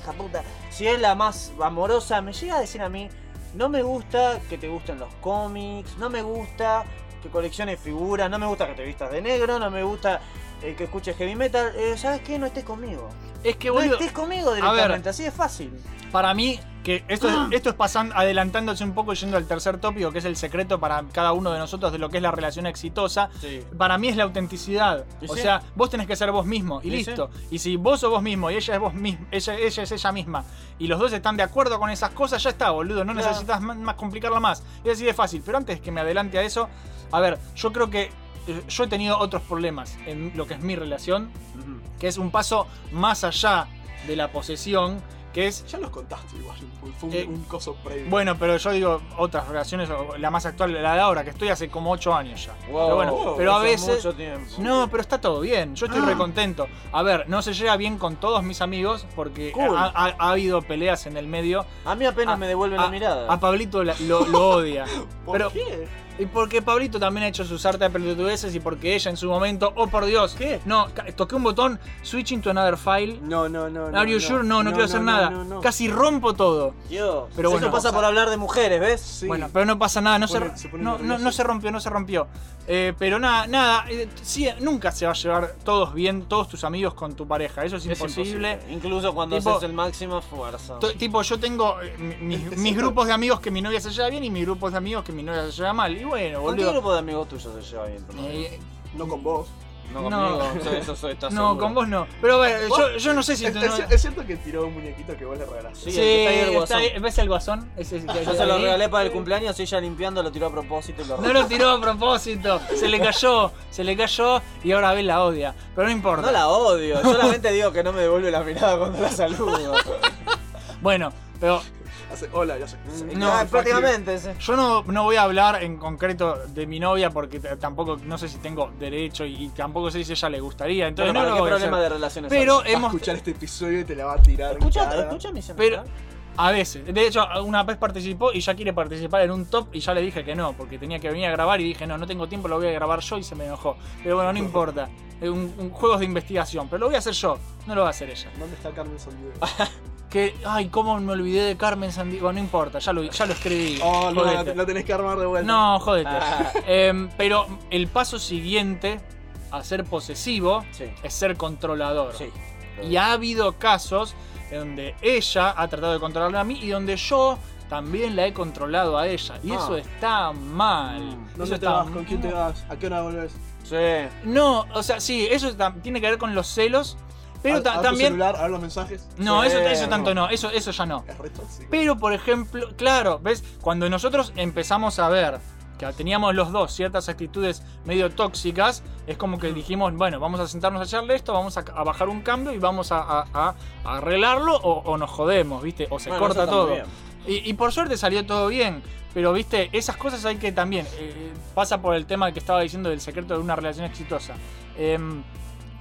si es la más amorosa, me llega a decir a mí, no me gusta que te gusten los cómics, no me gusta que colecciones figuras, no me gusta que te vistas de negro, no me gusta eh, que escuches heavy metal, eh, ¿sabes qué? No estés conmigo. Es que, No boludo, estés conmigo ver. directamente, así de fácil. Para mí, que esto, es- esto es pasando, adelantándose un poco yendo al tercer tópico, que es el secreto para cada uno de nosotros de lo que es la relación exitosa. Para mí es la autenticidad. O sí. sea, vos tenés que ser vos mismo y Y sí. listo. Y si vos sos vos mismo y ella es vos mismo, ella, ella es ella misma, y los dos están de acuerdo con esas cosas, ya está, boludo. No Claro. necesitas más, más complicarla más. Es así de fácil. Pero antes que me adelante a eso, a ver, yo creo que yo he tenido otros problemas en lo que es mi relación, que es un paso más allá de la posesión, que es Ya los contaste igual, fue un, Eh, un coso previo. bueno, pero yo digo otras relaciones, la más actual, la de ahora, que estoy hace como 8 años ya. Wow, pero bueno, pero a veces. mucho tiempo. No, pero está todo bien. Yo estoy recontento. A ver, no se llega bien con todos mis amigos porque Cool. ha, ha- ha habido peleas en el medio. A mí apenas A- me devuelven a- la mirada. A Pablito la- lo, lo odia. [laughs] ¿Por pero qué? Y porque Pablito también ha hecho sus hartas de pelotudeces y porque ella en su momento, oh por Dios, ¿qué? No, toqué un botón, switching to another file. No, no, no. Are you sure? No, no, quiero hacer nada. Casi rompo todo. Dios. Pero bueno, Eso pasa por hablar de mujeres, ¿ves? Bueno, pero no pasa nada, no, Se se, se no, no, no se rompió, no se rompió. Eh, pero nada, nada, eh, sí, nunca se va a llevar todos bien, todos tus amigos con tu pareja, eso es, Es imposible. imposible. Incluso cuando Tipo- haces el máximo esfuerzo. Tipo, yo tengo eh, mi- [laughs] mis, grupos de amigos que mi novia se lleva bien y mis grupos de amigos que mi novia se lleva mal. Y bueno, ¿Con qué boludo. grupo de amigos tuyos se lleva bien? tu? Eh, No con vos. No no. conmigo, eso soy- No, con vos no. Pero bueno, yo, yo no sé si Es, cierto que tiró un muñequito que vos le regalaste. Sí, que está ahí, el está guasón. ahí. ¿ves el guasón? Ese Yo se lo regalé para el cumpleaños y ella limpiando lo tiró a propósito y lo No lo tiró a propósito, se le cayó, se le cayó y ahora Abel la odia. Pero no importa. No la odio, solamente digo que no me devuelve la mirada cuando la saludo. Bueno, pero Hace, hola, ya sé. No, Ah, prácticamente. sí. Yo no, no voy a hablar en concreto de mi novia porque tampoco no sé si tengo derecho y, y tampoco sé si a ella le gustaría. Entonces Bueno, no ¿para lo qué voy a problema hacer. de relaciones Pero hemos escuchar este episodio y te la va a tirar. Escucha, escucha mi pero a veces, de hecho una vez participó y ya quiere participar en un top y ya le dije que no porque tenía que venir a grabar y dije no, no tengo tiempo, lo voy a grabar yo y se me enojó. Pero bueno, no [laughs] importa. Un, un juegos de investigación, pero lo voy a hacer yo, no lo va a hacer ella. ¿Dónde está Carmen Sandiego? [laughs] Que, ay, cómo me olvidé de Carmen Sandiego, no importa, ya lo, ya lo escribí. [laughs] Oh, no, Jodete. la, la tenés que armar de vuelta. No, jódete. Ah. Em, pero el paso siguiente a ser posesivo es ser controlador. Y ha habido casos donde ella ha tratado de controlarme a mí y donde yo también la he controlado a ella. Y Ah. eso está mal. Eso ¿Dónde te está vas? ¿Con quién te vas? ¿A qué hora volvés? Sí. No, o sea, sí, eso tiene que ver con los celos. Pero ¿A- a tu también. celular, a ver los mensajes? No, Sí, eso, eso tanto no, eso, eso ya no. Es. Pero, por ejemplo, claro, ¿ves? Cuando nosotros empezamos a ver que teníamos los dos ciertas actitudes medio tóxicas, es como que dijimos, bueno, vamos a sentarnos a echarle esto, vamos a, a bajar un cambio y vamos a, a- a- a arreglarlo o, o nos jodemos, ¿viste? O se Bueno, corta todo. y por suerte salió todo bien. Pero, viste, esas cosas hay que también. eh, pasa por el tema que estaba diciendo del secreto de una relación exitosa. Em,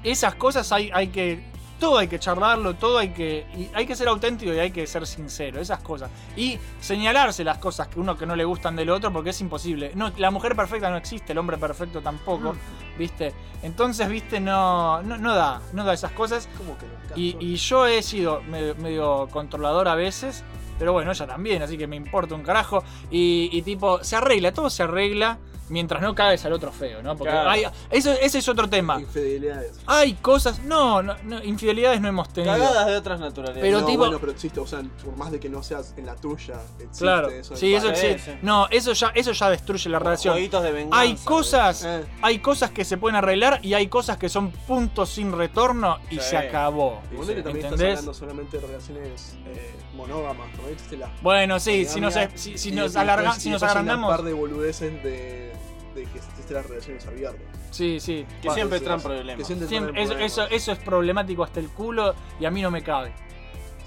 esas cosas hay, hay que. Todo hay que charlarlo, todo hay que. y hay que ser auténtico y hay que ser sincero, esas cosas. Y señalarse las cosas que uno que no le gustan del otro, porque es imposible. No, la mujer perfecta no existe, el hombre perfecto tampoco. ¿Viste? Entonces, viste, no, no, no da, no da esas cosas. ¿Cómo que? Y, y yo he sido medio, medio controlador a veces, pero bueno, ella también, así que me importa un carajo. Y, y tipo, se arregla, todo se arregla mientras no caes al otro feo, ¿no? Porque Claro. hay- eso, ese es otro tema. Infidelidades. Hay cosas, no, no, no, infidelidades no hemos tenido. Cagadas de otras naturalezas. Pero no, tipo- bueno, pero existe, o sea, por más de que no seas en la tuya, existe Claro, eso. sí, eso Sí, existe. sí. No, eso ya, eso ya destruye la relación. Jueguitos de venganza. Hay cosas, Eh. hay cosas que se pueden arreglar y hay cosas que son puntos sin retorno y Sí. se acabó. Igualmente también estás ¿Entendés? hablando solamente de relaciones eh, monógamas, ¿no? Existe la Bueno, sí, si nos, si, si y- nos y alarga- si y agrandamos. un par de boludeces de, de que existen las relaciones abiertas. Sí, sí. Que siempre traen problemas. Que siempre Siempre- traen eso, problemas. eso, eso es problemático hasta el culo y a mí no me cabe.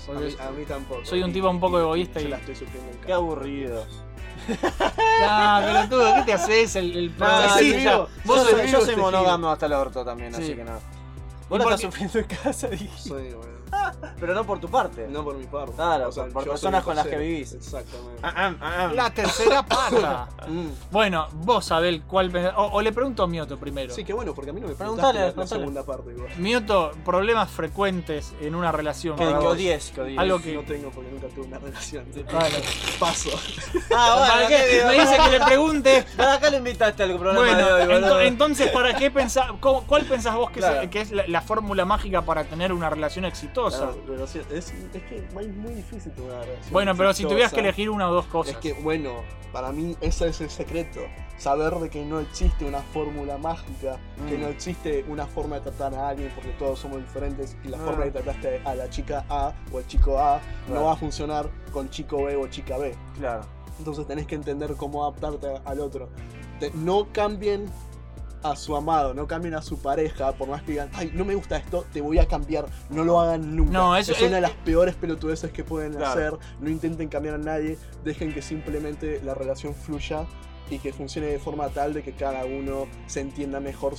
A mí, a mí tampoco. soy un Y- tipo un poco y- egoísta yo y- la estoy sufriendo en Qué casa. aburridos. Ah, pelotudo, ¿qué te haces? El, el No, sí, yo, Vos yo soy, yo soy monógamo hasta el orto también, Sí. así que nada. ¿Y Vos la estás qué? sufriendo en casa, [laughs] dije. Sí, bueno. [laughs] Pero no por tu parte. No por mi parte. Claro, O sea, por- personas con las que vivís. Exactamente. Ah, La tercera pata. [laughs] Mm. bueno, vos sabés cuál. O, o le pregunto a Mioto primero. Sí, qué bueno, porque a mí no me preguntaste la, la segunda parte igual. Mioto, problemas frecuentes en una relación. Que, que odies, que odies. Algo que. No tengo porque nunca tuve una relación. Vale. Paso. Ah, [laughs] bueno, ¿Para qué? Me dice que le pregunte. ¿Para qué lo invitaste al programa Bueno, de hoy, boludo? ento- entonces, ¿para qué pensás? ¿Cuál pensás vos que, Claro. es, que es la, la fórmula mágica para tener una relación exitosa? Es, es que es muy difícil tener una relación. Bueno, pero si tuvieras que elegir una o dos cosas. Es que, bueno, para mí ese es el secreto. Saber de que no existe una fórmula mágica, que Mm. no existe una forma de tratar a alguien porque todos somos diferentes y la Ah. forma de trataste a la chica A o al chico A Claro. no va a funcionar con chico B o chica B. Claro. Entonces tenés que entender cómo adaptarte al otro. Te- no cambien a su amado, no cambien a su pareja, por más que digan, ay, no me gusta esto, te voy a cambiar. No lo hagan nunca. No, eso es es- una de las peores pelotudeces que pueden Claro. hacer. No intenten cambiar a nadie, dejen que simplemente la relación fluya y que funcione de forma tal de que cada uno se entienda mejor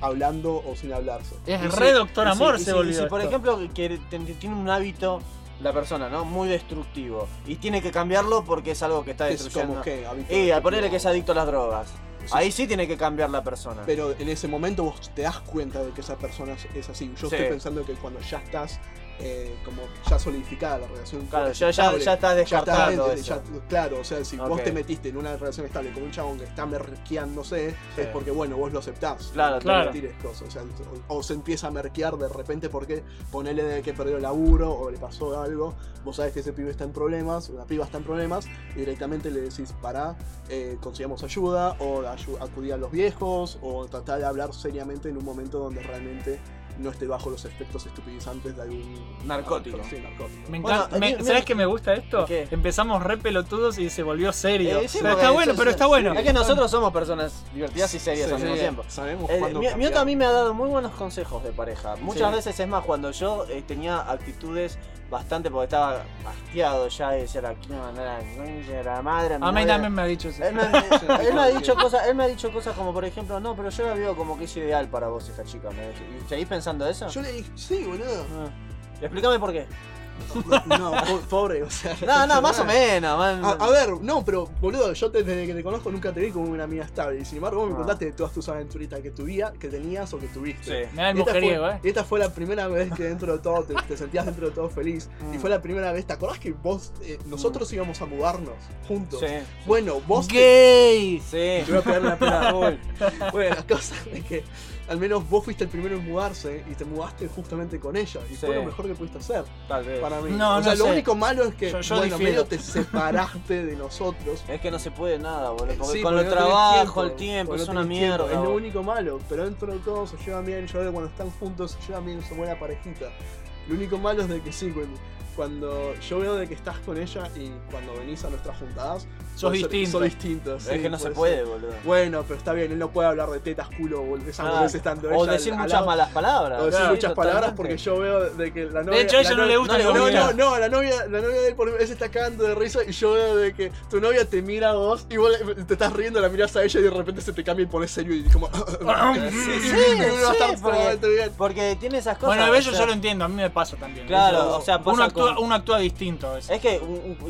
hablando o sin hablarse. Es Y re si- Doctor y si- Amor se volvió. y Si por ejemplo que tiene un hábito la persona, ¿no? Muy destructivo. Y tiene que cambiarlo porque es algo que está Es destruyendo. como que, y al al ponerle que es adicto a las drogas. Ahí sí tiene que cambiar la persona. Pero en ese momento vos te das cuenta de que esa persona es- es así. Yo Sí. estoy pensando que cuando ya estás eh, como ya solidificada la relación. Claro, ya- ya- estable, ya estás descartando ya- eso. ya- claro, o sea, si vos te metiste en una relación estable con un chabón que está merqueándose, Sí. es porque, bueno, vos lo aceptás. Claro, claro. cosas, o, sea, o, o se empieza a merquear de repente porque ponele de que perdió el laburo o le pasó algo, vos sabés que ese pibe está en problemas, la piba está en problemas, y directamente le decís, pará, eh, consigamos ayuda, o acudí a los viejos, o tratar de hablar seriamente en un momento donde realmente no esté bajo los efectos estupidizantes de algún Narcótico. Sí, narcótico. Me encanta. ¿Sabes qué me gusta esto? ¿Qué? Empezamos re pelotudos y se volvió serio. Eh, sí, O sea, porque está bueno, pero está bueno. Es que nosotros somos personas divertidas y serias Sí, al mismo sí. tiempo. Sabemos Eh, cuándo mi- cambiar. Mioto a mí me ha dado muy buenos consejos de pareja. Muchas Sí. veces es más, cuando yo eh, tenía actitudes bastante porque estaba hastiado ya de ser aquí, no, no, la concha de la madre. A mí también me ha dicho eso. Él me, [laughs] él me ha dicho cosas, él me ha dicho cosas como por ejemplo, no, pero yo la veo como que es ideal para vos esta chica. ¿Me ¿Y ¿Seguís pensando eso? Yo le dije, sí, boludo. Ah. Explícame por qué. No, po- pobre, o sea. No, no, más o menos. man. A, a ver, no, pero boludo, yo te- desde que te conozco nunca te vi como una amiga estable. Y sin embargo, vos me Ah. contaste de todas tus aventuritas que, tuvía, que tenías o que tuviste. Sí. Me da el mujeriego, fue- eh. y esta fue la primera vez que dentro de todo te, te sentías dentro de todo feliz. Mm. Y fue la primera vez, ¿te acordás que vos, eh, nosotros íbamos a mudarnos juntos? Sí. Bueno, vos. te- ¡Gay! Sí. Te voy a pegar la pena. [laughs] Bueno, la cosa es que al menos vos fuiste el primero en mudarse y te mudaste justamente con ella. Y fue lo mejor que pudiste hacer Tal vez. para mí. No, o sea, no lo sé. único malo es que Yo- yo bueno, medio te [laughs] separaste de nosotros. Es que no se puede nada, boludo. Sí, con el no trabajo, tiempo, el tiempo, es no una tiempo, mierda. Es lo único malo, pero dentro de todo se llevan bien. Yo veo cuando están juntos se llevan bien, son buena parejita. Lo único malo es de que sí, cuando, cuando yo veo de que estás con ella y cuando venís a nuestras juntadas, Sos distinto. Sos distintos. Es que no se puede ser. boludo. Bueno, pero está bien, él no puede hablar de tetas, culo o esas Ah, estando o ella decir al- al muchas lado. malas palabras. O decir Sí, muchas palabras porque yo veo de que la novia. De hecho, a ella la no le novia- gusta no no, no, no, la novia, la novia de él por él se está cagando de risa y yo veo de que tu novia te mira a vos y vos te estás riendo, la miras a ella y de repente se te cambia y pones serio y como. [laughs] Sí, sí, bien. Porque tiene esas cosas. Bueno, a o veces sea, yo lo entiendo, a mí me pasa también. Claro, Eso- o sea, uno actúa, distinto. Es que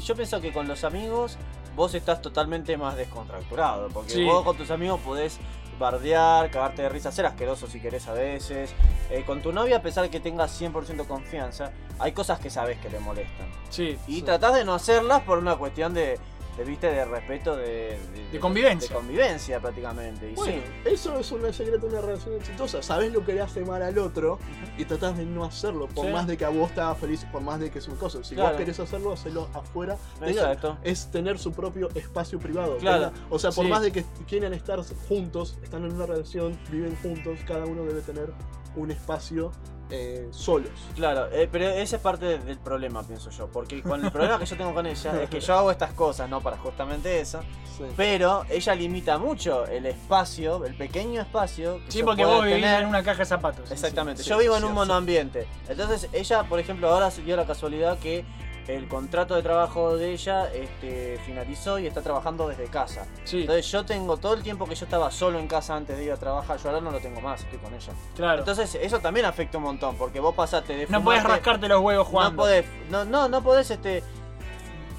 yo pienso que con los amigos vos estás totalmente más descontracturado. Porque Sí. vos con tus amigos podés bardear, cagarte de risa, ser asqueroso si querés a veces. Eh, con tu novia, a pesar de que tengas 100% confianza, hay cosas que sabes que le molestan. Sí. Y tratás de no hacerlas por una cuestión de, de, ¿viste? de respeto, de, De convivencia. De convivencia prácticamente. Y Bueno, sí. eso es un secreto de una relación exitosa. Sabes lo que le hace mal al otro y tratás de no hacerlo. Por Sí. más de que a vos te haga feliz, por más de que es un cosa. Si Claro. vos querés hacerlo, hacelo afuera. Tenga- Exacto. es tener su propio espacio privado. Claro. Tenga- o sea, por Sí. más de que quieran estar juntos, están en una relación, viven juntos, cada uno debe tener un espacio eh, solos. Claro, eh, pero ese es parte de- del problema, pienso yo. Porque con el problema que yo tengo con ella es que yo hago estas cosas, no para justamente eso. Sí. Pero ella limita mucho el espacio, el pequeño espacio. Que Sí, porque vos vivís tener. en una caja de zapatos. Exactamente. Sí, yo vivo sí, en un sí. monoambiente. Entonces, ella, por ejemplo, ahora se dio la casualidad que el contrato de trabajo de ella este, finalizó y está trabajando desde casa. Sí, Entonces, yo tengo todo el tiempo que yo estaba solo en casa antes de ir a trabajar, yo ahora no lo tengo más, estoy con ella. claro. Entonces, eso también afecta un montón, porque vos pasaste de no podés fumarte- rascarte los huevos no jugando. podés, no, no, no podés, este,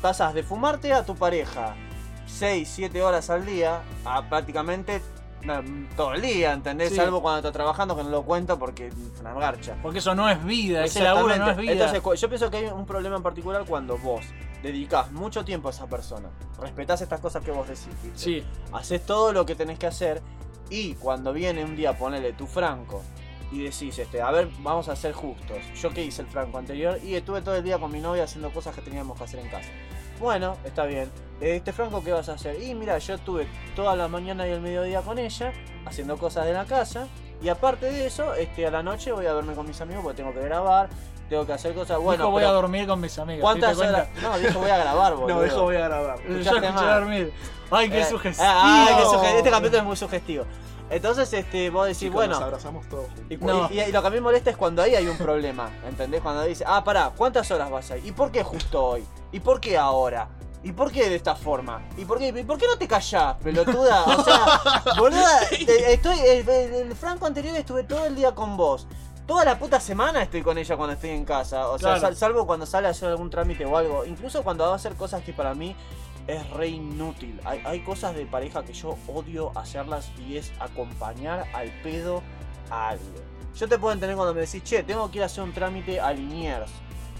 pasás de fumarte a tu pareja 6, 7 horas al día a prácticamente no, todo el día, ¿entendés? Sí. Salvo cuando estás trabajando, que no lo cuento porque es una garcha. Porque eso no es vida, ese laburo no es vida. Entonces, yo pienso que hay un problema en particular cuando vos dedicás mucho tiempo a esa persona, respetás estas cosas que vos decís, ¿viste? sí, haces todo lo que tenés que hacer y cuando viene un día ponele tu franco y decís, este, a ver, vamos a ser justos. Yo que hice el franco anterior y estuve todo el día con mi novia haciendo cosas que teníamos que hacer en casa. Bueno, está bien. Este franco, ¿qué vas a hacer? Y mira, yo estuve toda la mañana y el mediodía con ella, haciendo cosas de la casa. Y aparte de eso, este, a la noche voy a verme con mis amigos porque tengo que grabar, tengo que hacer cosas. Bueno, dijo voy a dormir con mis amigos. ¿cuántas ¿te das horas? No, dijo voy a grabar, [laughs] boludo. No, eso voy a grabar. Yo escuché mal. dormir. Ay, qué Eh, sugestivo. ah, ay, qué suge- este capítulo es muy sugestivo. Entonces, este, vos decís, Chicos, bueno. Nos abrazamos todos juntos. Y, No. y- y lo que a mí me molesta es cuando ahí hay un problema, ¿entendés? Cuando dice, ah, pará, ¿cuántas horas vas a ir? ¿Y por qué justo hoy? ¿Y por qué ahora? ¿Y por qué de esta forma? ¿Y por qué, y por qué no te callás, pelotuda? O sea, [laughs] boluda, estoy, el, el- el Franco anterior estuve todo el día con vos. Toda la puta semana estoy con ella cuando estoy en casa. O sea, Claro. sal- salvo cuando sale a hacer algún trámite o algo. Incluso cuando va a hacer cosas que para mí es re inútil. Hay, hay cosas de pareja que yo odio hacerlas y es acompañar al pedo a alguien. Yo te puedo entender cuando me decís, che, tengo que ir a hacer un trámite a Liniers.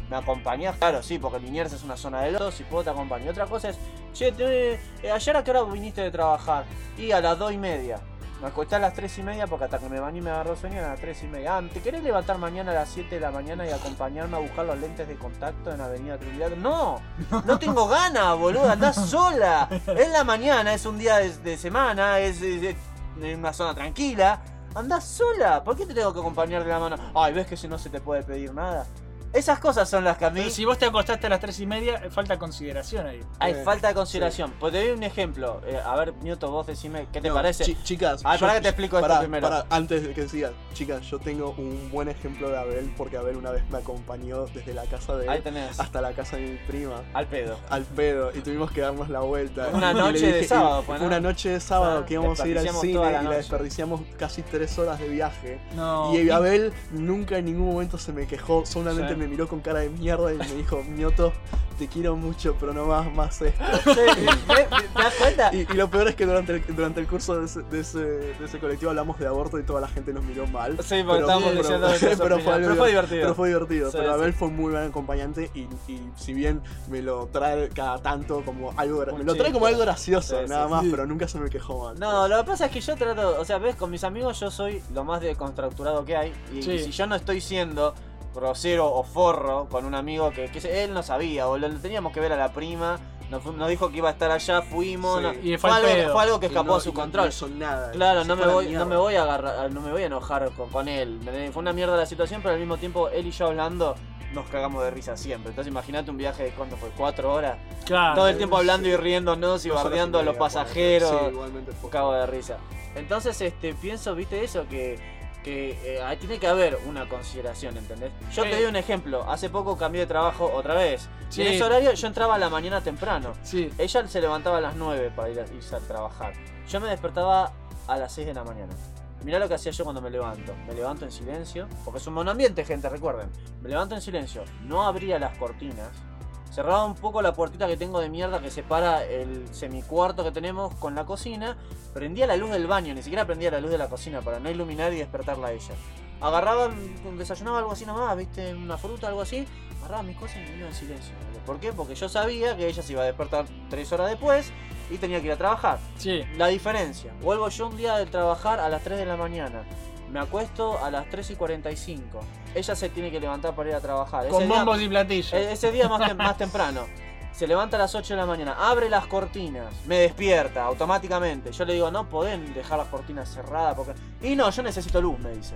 ¿Me acompañás? Claro, sí, porque Liniers es una zona de lotos, si puedo te acompaño. Otra cosa es, che, eh, ayer a qué hora viniste de trabajar? Y a las dos y media. Me acosté a las 3 y media porque hasta que me bañé y me agarró sueño a las 3 y media. Ah, ¿te querés levantar mañana a las 7 de la mañana y acompañarme a buscar los lentes de contacto en Avenida Trinidad? No, [laughs] no tengo ganas, boludo, andás sola. Es la mañana, es un día de, de semana, es, es- es una zona tranquila. Andás sola, ¿por qué te tengo que acompañar de la mano? Ay, ¿ves que si no se te puede pedir nada? Esas cosas son las que a mí... Pero si vos te acostaste a las 3 y media, eh, falta consideración ahí. Hay Eh, falta de consideración. Pues te doy un ejemplo. Eh, a ver, Newton, vos decime qué te No, parece. chi- chicas, Ay, yo- para que te explico pará, esto primero. antes de que sigas, chicas, yo tengo un buen ejemplo de Abel porque Abel una vez me acompañó desde la casa de Ahí él tenés. hasta la casa de mi prima. Al pedo. Al pedo, y tuvimos que darnos la vuelta. Una noche de sábado, pues, ¿no? una noche de sábado Ah, que íbamos a ir al cine la y la desperdiciamos casi tres horas de viaje. No. Y Abel nunca en ningún momento se me quejó, solamente Sí. Me miró con cara de mierda y me dijo, Mioto, te quiero mucho, pero no más más esto. [laughs] ¿Te das cuenta? Y, y lo peor es que durante el, durante el curso de ese, de, ese, de ese colectivo hablamos de aborto y toda la gente nos miró mal. Sí, porque estábamos diciendo [laughs] pero, fue Pero fue divert- divertido. Pero fue divertido. Sí, pero sí. Abel fue un muy buen acompañante y, y si bien me lo trae cada tanto como algo me lo trae como algo gracioso, Sí, nada sí, más, sí. pero nunca se me quejó mal. No, lo que pasa es que yo trato, o sea, ves, con mis amigos yo soy lo más deconstructurado que hay. Y, Sí. y si yo no estoy siendo grosero o forro con un amigo que, él no sabía, o lo teníamos que ver a la prima, nos, dijo que iba a estar allá, fuimos, Sí. no- Y fue, fue al algo, pedo. fue algo que escapó no- a su control. no nada. Claro, no me, voy, no me voy a agarrar, no me voy a enojar con, con él. Fue una mierda la situación, pero al mismo tiempo él y yo hablando nos cagamos de risa siempre. Entonces imagínate un viaje de cuánto fue, cuatro horas. Claro. Todo el tiempo hablando y riéndonos y bardeando a los pasajeros. Sí, igualmente fue. Cago de risa. Entonces, este, pienso, viste eso, que, que eh, ahí tiene que haber una consideración, ¿entendés? Yo Sí. te doy un ejemplo. Hace poco cambié de trabajo otra vez. Sí. En ese horario yo entraba a la mañana temprano. Sí. Ella se levantaba a las 9 para ir a, irse a trabajar. Yo me despertaba a las 6 de la mañana. Mirá lo que hacía yo cuando me levanto. Me levanto en silencio, porque es un monoambiente, gente, recuerden. Me levanto en silencio, no abría las cortinas. Cerraba un poco la puertita que tengo de mierda que separa el semicuarto que tenemos con la cocina. Prendía la luz del baño, ni siquiera prendía la luz de la cocina para no iluminar y despertarla a ella. Agarraba, desayunaba algo así nomás, viste, una fruta, algo así. Agarraba mis cosas y me iba en silencio. ¿Por qué? Porque yo sabía que ella se iba a despertar tres horas después y tenía que ir a trabajar. Sí. La diferencia, vuelvo yo un día de trabajar a las 3 de la mañana. Me acuesto a las 3 y 45. Ella se tiene que levantar para ir a trabajar. Con bombos y platillos. e- Ese día más, tem- [laughs] más temprano. Se levanta a las 8 de la mañana, abre las cortinas, me despierta automáticamente. Yo le digo, no pueden dejar las cortinas cerradas porque. Y no, yo necesito luz, me dice.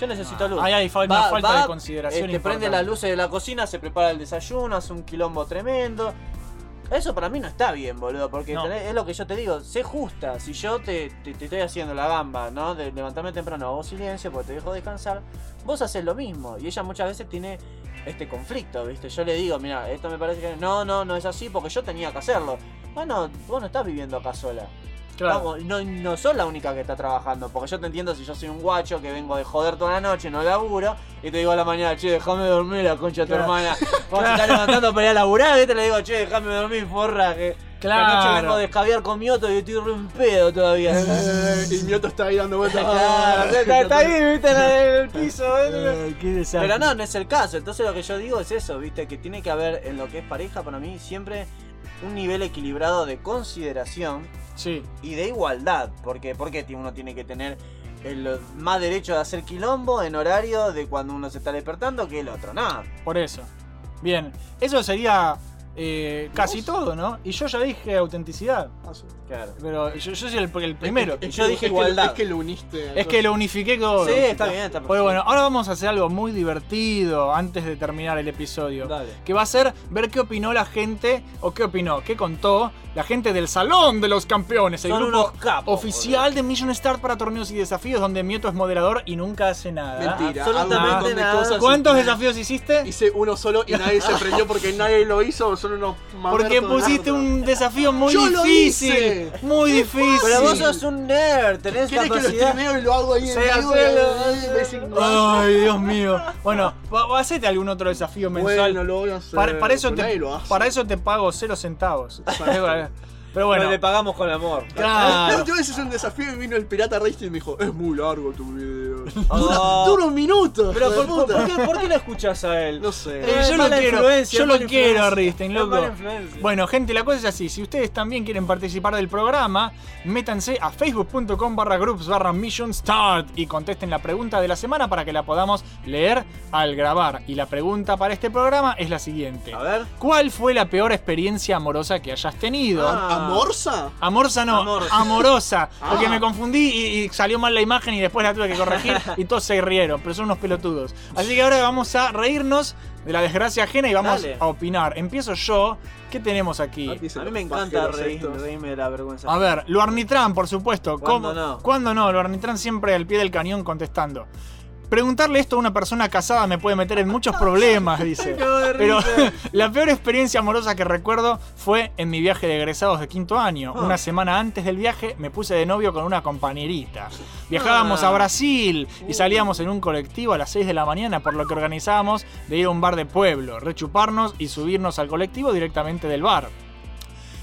Yo necesito Ah, luz. ahí hay fa- una falta de consideración Este, prende las luces de la cocina, se prepara el desayuno, hace un quilombo tremendo. Eso para mí no está bien, boludo, porque No. tenés- es lo que yo te digo, sé justa. Si yo te, te- te estoy haciendo la gamba, ¿no? De levantarme temprano, hago silencio porque te dejo descansar, vos haces lo mismo. Y ella muchas veces tiene este conflicto, ¿viste? Yo le digo, mira, esto me parece que no, no, no es así porque yo tenía que hacerlo. Bueno, vos no estás viviendo acá sola. Claro. Vamos, no, no sos la única que está trabajando, porque yo te entiendo si yo soy un guacho que vengo de joder toda la noche, no laburo, y te digo a la mañana, che, déjame dormir la concha de tu hermana. [laughs] Vos te estás levantando para ir a laburar, y te le digo, che, déjame dormir, forra, que Claro. la noche vengo de escabiar con Mioto y estoy re un pedo todavía. [laughs] y Mioto está ahí dando vueltas. [laughs] Claro, está, está ahí, viste, en el piso. Eh, qué. Pero no, no es el caso. Entonces lo que yo digo es eso, viste, que tiene que haber en lo que es pareja para mí siempre un nivel equilibrado de consideración Sí. y de igualdad. Porque, porque uno tiene que tener el más derecho de hacer quilombo en horario de cuando uno se está despertando que el otro. Nada. Por eso. Bien. Eso sería eh, casi todo, ¿no? Y yo ya dije autenticidad. Claro. Pero yo, yo soy el, el primero. Es que- es que- Es que lo uniste. Es que lo unifiqué todo. Sí, está bien, está Pues bueno, ahora vamos a hacer algo muy divertido antes de terminar el episodio. Que va a ser ver qué opinó la gente, o qué opinó, qué contó la gente del Salón de los Campeones, el Son grupo capos, oficial de Mission Start para torneos y desafíos, donde Mieto es moderador y nunca hace nada. Mentira, un montón de cosas ¿Cuántos y- desafíos hiciste? Hice uno solo y nadie se prendió porque nadie lo hizo. Son unos Porque pusiste un desafío muy Yo lo difícil. hice. Muy difícil. Pero vos sos un nerd, tenés ¿Querés que lo y lo hago ahí en cinco- Ay, Dios mío. Bueno, hacete algún otro desafío mensual. Bueno, lo voy a hacer. Para, para eso te, nadie lo hace. para eso te pago cero centavos. Pero Bueno, bueno, le pagamos con amor. La claro. última vez hice un desafío y vino el pirata Racing y me dijo, es muy largo tu video. [laughs] Oh. Dura, dura un minuto. Pero ¿por, por- por qué, por qué lo escuchás a él? No sé. Eh, Es yo lo quiero, yo lo quiero a. Risten, loco. Bueno, gente, la cosa es así. Si ustedes también quieren participar del programa, métanse a facebook.com barra groups barra mission start y contesten la pregunta de la semana para que la podamos leer al grabar. Y la pregunta para este programa es la siguiente. A ver. ¿Cuál fue la peor experiencia amorosa que hayas tenido? Ah. ¿Amorza? Amorza no, Amorosa. amorosa. [laughs] Porque Ah. me confundí y, y salió mal la imagen y después la tuve que corregir [laughs] y todos se rieron, pero son unos pelotudos. Así que ahora vamos a reírnos de la desgracia ajena y vamos Dale. a opinar. Empiezo yo. ¿Qué tenemos aquí? A mí me encanta reír- reírme de la vergüenza. A ver, Luarnitrán, por supuesto. ¿Cuándo ¿Cómo- no? ¿Cuándo no? Luarnitrán siempre al pie del cañón contestando. Preguntarle esto a una persona casada me puede meter en muchos problemas, [laughs] dice. Pero [laughs] la peor experiencia amorosa que recuerdo fue en mi viaje de egresados de quinto año. Ah. Una semana antes del viaje me puse de novio con una compañerita. Viajábamos Ah. a Brasil y salíamos en un colectivo a las 6 de la mañana, por lo que organizábamos de ir a un bar de pueblo, rechuparnos y subirnos al colectivo directamente del bar.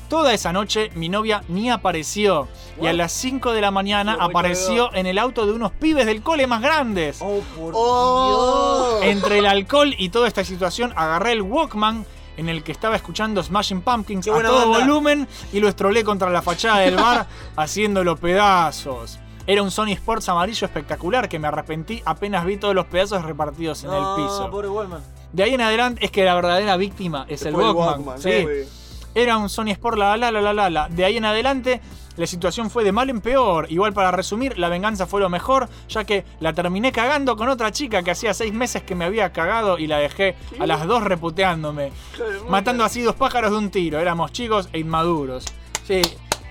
Toda esa noche mi novia ni apareció y a las 5 de la mañana apareció en el auto de unos pibes del cole más grandes. Oh, por Oh. Entre el alcohol y toda esta situación agarré el Walkman en el que estaba escuchando Smashing Pumpkins Qué a todo banda. volumen y lo estrolé contra la fachada del bar [laughs] haciéndolo pedazos. Era un Sony Sports amarillo espectacular que me arrepentí apenas vi todos los pedazos repartidos en el piso. pobre. De ahí en adelante es que la verdadera víctima es el Fue el Walkman. Walkman, sí. Era un Sony Sport la la la la la la. De ahí en adelante la situación fue de mal en peor. Igual para resumir, la venganza fue lo mejor, ya que la terminé cagando con otra chica que hacía seis meses que me había cagado y la dejé a las dos reputeándome. Matando así dos pájaros de un tiro. Éramos chicos e inmaduros. Sí.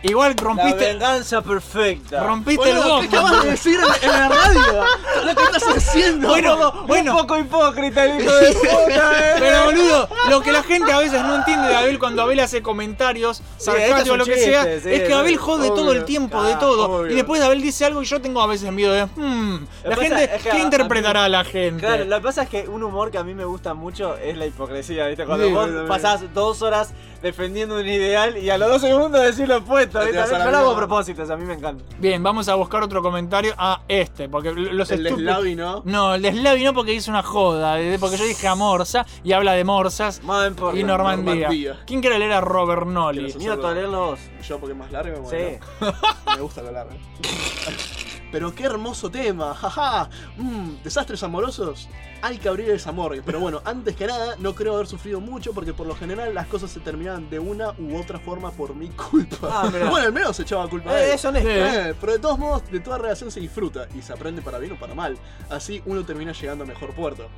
Igual La rompiste. venganza perfecta. Rompiste el Boludo, ¿qué acabas de decir en, la radio? ¿Lo que estás haciendo? Bueno, bueno. Un poco hipócrita el hijo de puta, [laughs] eh. Pero boludo, lo que la gente a veces no entiende de Abel cuando Abel hace comentarios sarcásticos estos o lo que sea, sí, es que sí. Abel jode todo el tiempo de Ah, todo. obvio. Y después Abel dice algo y yo tengo a veces miedo de, hmm, la gente, pasa es que ¿qué a- a interpretará mí- la gente? Claro, lo que pasa es que un humor que a mí me gusta mucho es la hipocresía, ¿viste? Cuando Sí, vos sí, sí. pasás dos horas defendiendo un ideal y a los dos segundos decís lo opuesto, a Yo lo hago a mierda. propósito, a mí me encanta. Bien, vamos a buscar otro comentario. Ah, este, porque los El de estúpidos- Slavi, ¿no? No, el de Slavi no porque hizo una joda, porque yo dije a Morsa y habla de Morsas y Normandía. Normandía. ¿Quién quiere leer a Robert Nolly? ¿Quieres Mira, leerlo vos. Yo porque es más largo. Sí. [laughs] Me gusta lo largo. [laughs] Pero qué hermoso tema, jaja. Mm, desastres amorosos. Hay que abrir esa morgue. Pero bueno, antes que nada, no creo haber sufrido mucho porque por lo general las cosas se terminaban de una u otra forma por mi culpa. Ah, [laughs] bueno, al menos se echaba culpa Eh, de él. es honesto. Eh, pero de todos modos, de toda relación se disfruta y se aprende para bien o para mal. Así uno termina llegando a mejor puerto.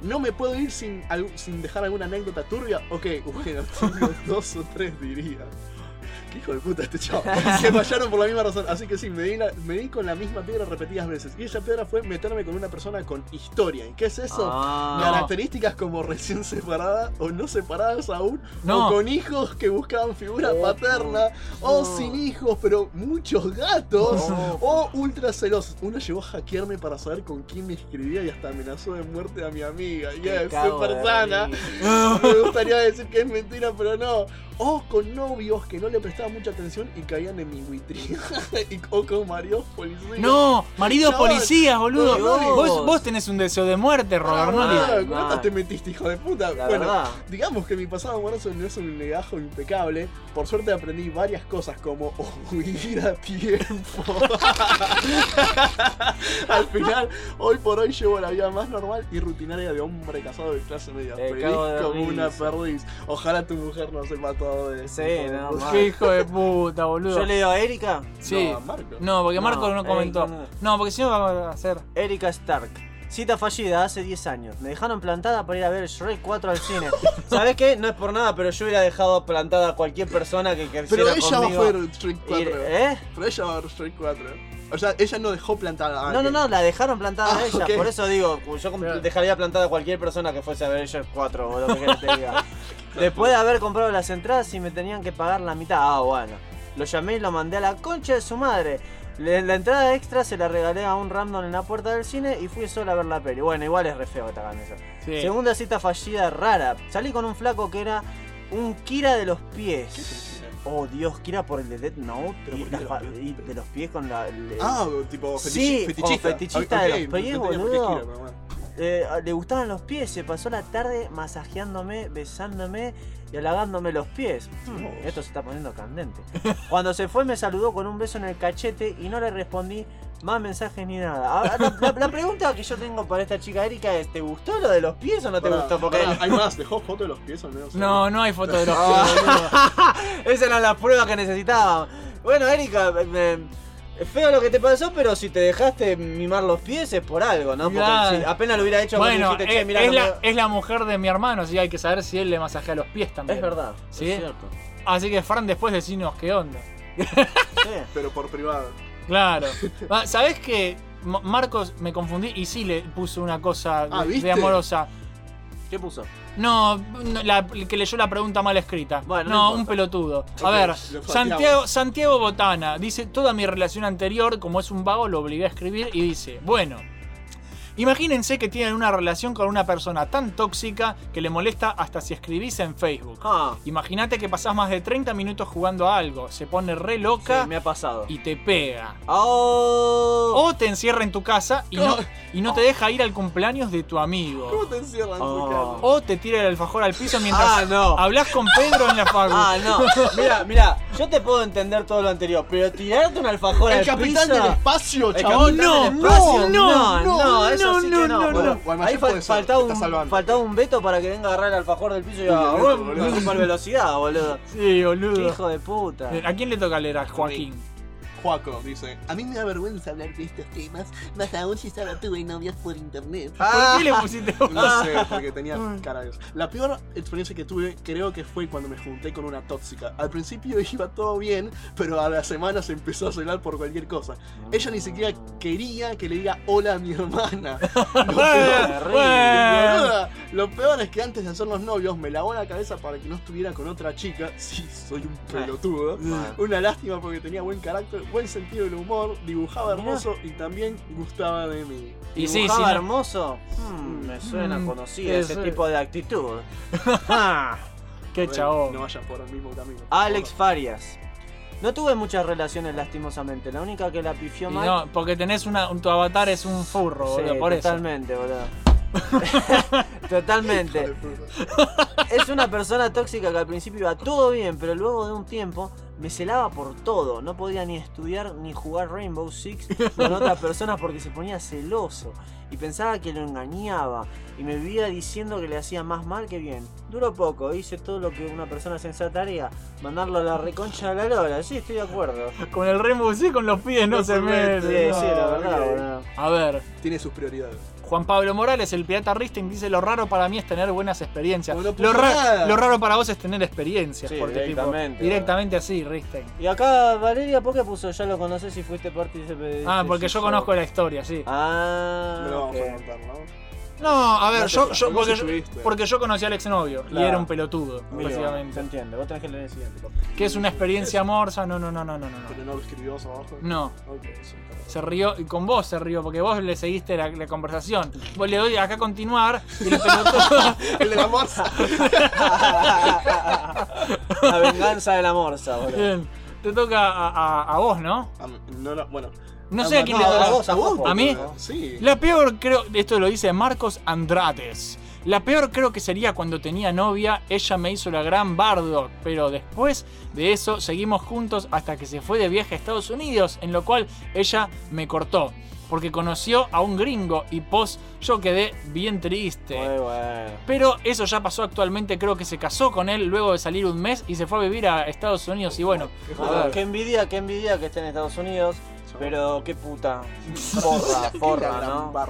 No me puedo ir sin, sin dejar alguna anécdota turbia. Ok, [laughs] bueno, tengo dos o tres diría. Qué hijo de puta este chavo. [laughs] Se fallaron por la misma razón. Así que sí, me di, la- me di con la misma piedra repetidas veces. Y esa piedra fue meterme con una persona con historia. ¿Y qué es eso? Ah. Características como recién separada o no separadas aún. No. O con hijos que buscaban figura paterna. O sin hijos, pero muchos gatos. O ultra celosos. Uno llegó a hackearme para saber con quién me escribía y hasta amenazó de muerte a mi amiga. Y es cago de súper sana. Me gustaría decir que es mentira, pero no. O con novios que no le prestaban mucha atención y caían en mi [laughs] y, o con maridos policías. No, maridos policías, boludo. Vos, vos tenés un deseo de muerte, Robert Nolly. Ah, Mal, ¿Cuántas te metiste, hijo de puta? La bueno, verdad. digamos que mi pasado amoroso no es un legajo impecable. Por suerte aprendí varias cosas como [laughs] huir a tiempo. [laughs] Al final, hoy por hoy llevo la vida más normal y rutinaria de hombre casado de clase media. Feliz como una perdiz. Ojalá tu mujer no sepa todo de eso. Sí, no. Qué hijo de puta, boludo. Yo leo a Erika. Sí. No, a Marco. No, porque Marco No, no, comentó. Erika No, porque si no vamos a hacer. Erika Stark. Cita fallida hace 10 años. Me dejaron plantada para ir a ver Shrek 4 al cine. [laughs] ¿Sabes qué? No es por nada, pero yo hubiera dejado plantada a cualquier persona que quisiera Pero ella conmigo. va a ver Shrek 4. Ir- ¿Eh? Pero ella va a ver Shrek 4. O sea, ella no dejó plantada a No, no, alguien. no, la dejaron plantada a Ah, ella. Por eso digo, yo dejaría plantada a cualquier persona que fuese a ver Shrek 4 o lo que quieras te diga. [laughs] Después de haber comprado las entradas y me tenían que pagar la mitad. Ah, bueno. Lo llamé y lo mandé a la concha de su madre. La entrada extra se la regalé a un random en la puerta del cine y fui sola a ver la peli. Bueno, igual es re feo que te hagan eso. Sí. Segunda cita fallida rara. Salí con un flaco que era un Kira de los pies. Oh Dios, Kira por el de Death Note y, qué de los y de los pies con la. el- Ah, tipo sí, fetichista. como fetichista Ok, de los pies, no qué boludo. Kira. Eh, le gustaban los pies, se pasó la tarde masajeándome, besándome y halagándome los pies. Hmm, esto se está poniendo candente. [laughs] Cuando se fue me saludó con un beso en el cachete y no le respondí más mensajes ni nada. Ahora, la, la- la pregunta que yo tengo para esta chica Erika es, ¿te gustó lo de los pies o no te Pará, gustó? Porque pará, [laughs] hay más, dejó foto de los pies al menos. No, no hay foto de los Ah. pies. Esa era la prueba que necesitaba. Bueno, Erika, me- es feo lo que te pasó, pero si te dejaste mimar los pies es por algo, ¿no? Porque Claro. si apenas lo hubiera hecho vos Bueno, dijiste, "Che, es, mirá, es no la, me- es la mujer de mi hermano, así que hay que saber si él le masajea los pies también. Es verdad, ¿Sí? es cierto. Así que Fran, después decinos qué onda. [laughs] Pero por privado. Claro. [laughs] ¿Sabés que Marcos me confundí y sí le puso una cosa Ah, de amorosa? ¿Qué puso? No, no, la, el que leyó la pregunta mal escrita. Bueno, no un pelotudo. A ver. Santiago, Santiago Botana dice: Toda mi relación anterior, como es un vago, lo obligué a escribir y dice: Bueno. Imagínense que tienen una relación con una persona tan tóxica que le molesta hasta si escribís en Facebook. Ah. Imagínate que pasás más de 30 minutos jugando a algo, se pone re loca Sí, me ha pasado. y te pega. Oh. O te encierra en tu casa y no, y no te deja ir al cumpleaños de tu amigo. ¿Cómo te encierran en tu Oh. casa? O te tira el alfajor al piso mientras Ah, no. hablas con Pedro en la facu. Ah, no. [laughs] Mira, mira, yo te puedo entender todo lo anterior, pero tirarte un alfajor El al capitán piso- del espacio, El chabón. capitán No, del espacio, no, no, no, no, eso no, no, no. no, ahí faltaba, un, faltaba un veto para que venga a agarrar el alfajor del piso y haga veto, boludo. super velocidad, boludo. Sí, Qué boludo. hijo de puta. ¿A quién le toca leer a Joaquín? Juaco dice: A mí me da vergüenza hablar de estos temas, más aún si solo tuve novias por internet. ¿Por qué le pusiste No sé, porque tenía cara de. La peor experiencia que tuve creo que fue cuando me junté con una tóxica. Al principio [laughs] iba todo bien, pero a la semana se empezó a celar por cualquier cosa. Ella ni siquiera quería que le diga hola a mi hermana. [laughs] Lo peor, Bueno. lo peor es que antes de hacernos novios me lavó la cabeza para que no estuviera con otra chica. Sí, soy un pelotudo. Una lástima porque tenía buen carácter, buen sentido del humor, dibujaba hermoso y también gustaba de mí. Y sí, ¿Dibujaba sí, no- hermoso? Hmm, me suena Mm, conocida sí, ese tipo de actitud. [laughs] Qué Bueno, chabón. No vayan por el mismo camino. Alex Farias. No tuve muchas relaciones lastimosamente, la única que la pifió Y mal. no, porque tenés una, un- tu avatar es un furro, Sí, boludo, por eso. totalmente, boludo. [laughs] [laughs] totalmente. Es una persona tóxica que al principio iba todo bien, pero luego de un tiempo me celaba por todo. No podía ni estudiar ni jugar Rainbow Six con otras [laughs] personas porque se ponía celoso. Y pensaba que lo engañaba. Y me vivía diciendo que le hacía más mal que bien. Duró poco, hice todo lo que una persona sensata haría. Mandarlo a la reconcha de la lora. Sí, estoy de acuerdo. Con el Rainbow Six, con los pies no, No se se mete. mete, Sí, sí, la verdad. A ver, Tiene sus prioridades. Juan Pablo Morales, el pirata Risting, dice: Lo raro para mí es tener buenas experiencias. Lo, pasa ra- nada. lo raro para vos es tener experiencias. Sí, porque, tipo, directamente, directamente así, Risting. Y acá Valeria, ¿por qué puso? Ya lo conoces si fuiste partícipe de Ah, este porque yo conozco la historia, sí. Ah, No lo vamos ok. a contar, ¿no? No, a ver, yo, yo- porque, yo, porque yo conocí al exnovio y Claro. era un pelotudo, Se básicamente. entiende, vos tenés que leer el siguiente. Que es una experiencia morsa, no, no, no, no, no, no. Pero no lo escribió abajo. No. Ok, eso está Se rió, y con vos se rió, porque vos le seguiste la, la conversación. Vos le doy acá continuar y el pelotudo. [laughs] El de la morsa. [laughs] La venganza de la morsa, boludo. Bien, te toca a, a- a vos, ¿no? Ah, No, no, bueno. No sé a quién le no, toca. a vos, a vos, ¿A mí? Sí. La peor creo, esto lo dice Marcos Andrades. La peor creo que sería cuando tenía novia, ella me hizo la gran Bardock, pero después de eso seguimos juntos hasta que se fue de viaje a Estados Unidos, en lo cual ella me cortó, porque conoció a un gringo y post yo quedé bien triste. Muy bueno. Pero eso ya pasó actualmente, creo que se casó con él luego de salir un mes y se fue a vivir a Estados Unidos y bueno, ver. qué envidia, qué envidia que esté en Estados Unidos. Pero qué puta. [laughs] Porra, porra, ¿no? No,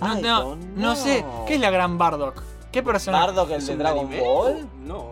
Ay, no, no. no sé, ¿qué es la gran Bardock? ¿Qué personaje? Bardock, el ¿Es de Dragon anime? Ball. No.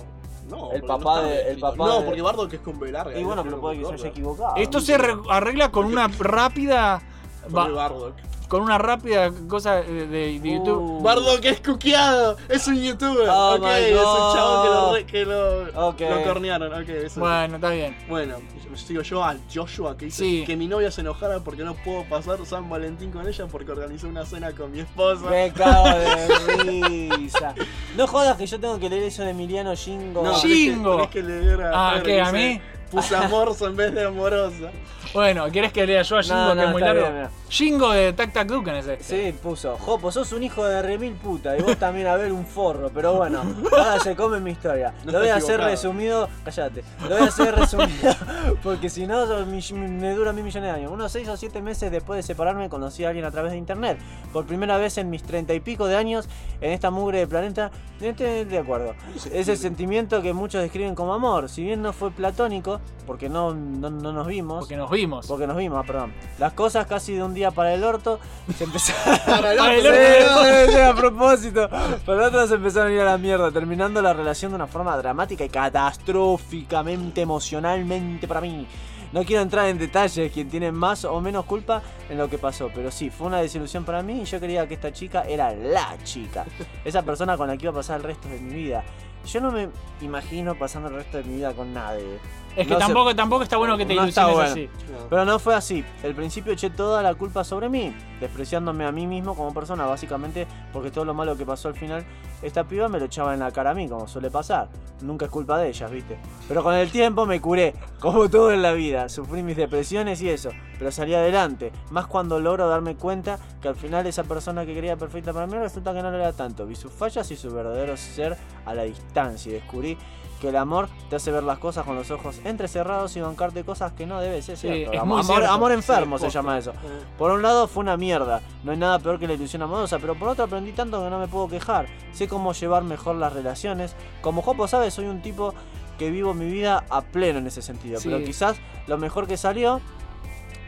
No, El papá de- el papá No, porque Bardo que es con B larga. Y bueno, pero puede que se haya equivocado. Esto se arre- arregla con una [laughs] rápida Bardock. Con una rápida cosa de, de- de YouTube. Bardock es cuqueado, es un youtuber. Oh ok, es un chabón que lo, que lo, Ok. lo cornearon. Ok, eso. Bueno, está bien. Bueno, sigo yo a Joshua que dice Sí. que mi novia se enojara porque no puedo pasar San Valentín con ella porque organizó una cena con mi esposa. Me cago de risa. No jodas que yo tengo que leer eso de Emiliano Shingo. No, Shingo. tenés que, que leer a Ah, ¿qué, que a mí? Puse amorzo en vez de amorosa. Bueno, ¿quieres que lea yo a Jingo, No, no, que es muy largo? bien. Jingo de Tac Tac Duken es este. Sí, puso. Jopo, sos un hijo de remil puta. Y vos también a ver un forro. Pero bueno, ahora se come mi historia. No Lo voy a hacer resumido. Cállate. Lo voy a hacer resumido. [laughs] Porque si no, me dura mil millones de años. Unos 6 o 7 meses después de separarme, conocí a alguien a través de internet. Por primera vez en mis treinta y pico de años, en esta mugre de planeta. Estoy de acuerdo. Ese sentimiento que muchos describen como amor. Si bien no fue platónico, porque no, no, no nos vimos. Porque nos vimos. Porque nos vimos, ah, perdón. Las cosas casi de un día para el orto se empezaron. [laughs] Para el [laughs] orto. sí, a propósito. Para el otro se empezaron a ir a la mierda, terminando la relación de una forma dramática y catastróficamente emocionalmente para mí. No quiero entrar en detalles, quien tiene más o menos culpa en lo que pasó, pero sí, fue una desilusión para mí y yo creía que esta chica era la chica. Esa persona con la que iba a pasar el resto de mi vida. Yo no me imagino pasando el resto de mi vida con nadie. Es que No tampoco, tampoco está bueno que te no ilusiones bueno. así. Pero no fue así. El principio eché toda la culpa sobre mí, despreciándome a mí mismo como persona, básicamente porque todo lo malo que pasó al final, esta piba me lo echaba en la cara a mí, como suele pasar. Nunca es culpa de ellas, ¿viste? Pero con el tiempo me curé, como todo en la vida. Sufrí mis depresiones y eso, pero salí adelante. Más cuando logro darme cuenta que al final esa persona que quería perfecta para mí resulta que no lo era tanto. Vi sus fallas y su verdadero ser a la distancia y descubrí que el amor te hace ver las cosas con los ojos entrecerrados y bancarte cosas que no debes ser Sí, cierto. es amor, muy amor- cierto. amor enfermo Sí, se llama eso. Por un lado fue una mierda, no hay nada peor que la ilusión amorosa, pero por otro aprendí tanto que no me puedo quejar. Sé cómo llevar mejor las relaciones. Como Jopo sabe, soy un tipo que vivo mi vida a pleno en ese sentido, Sí. pero quizás lo mejor que salió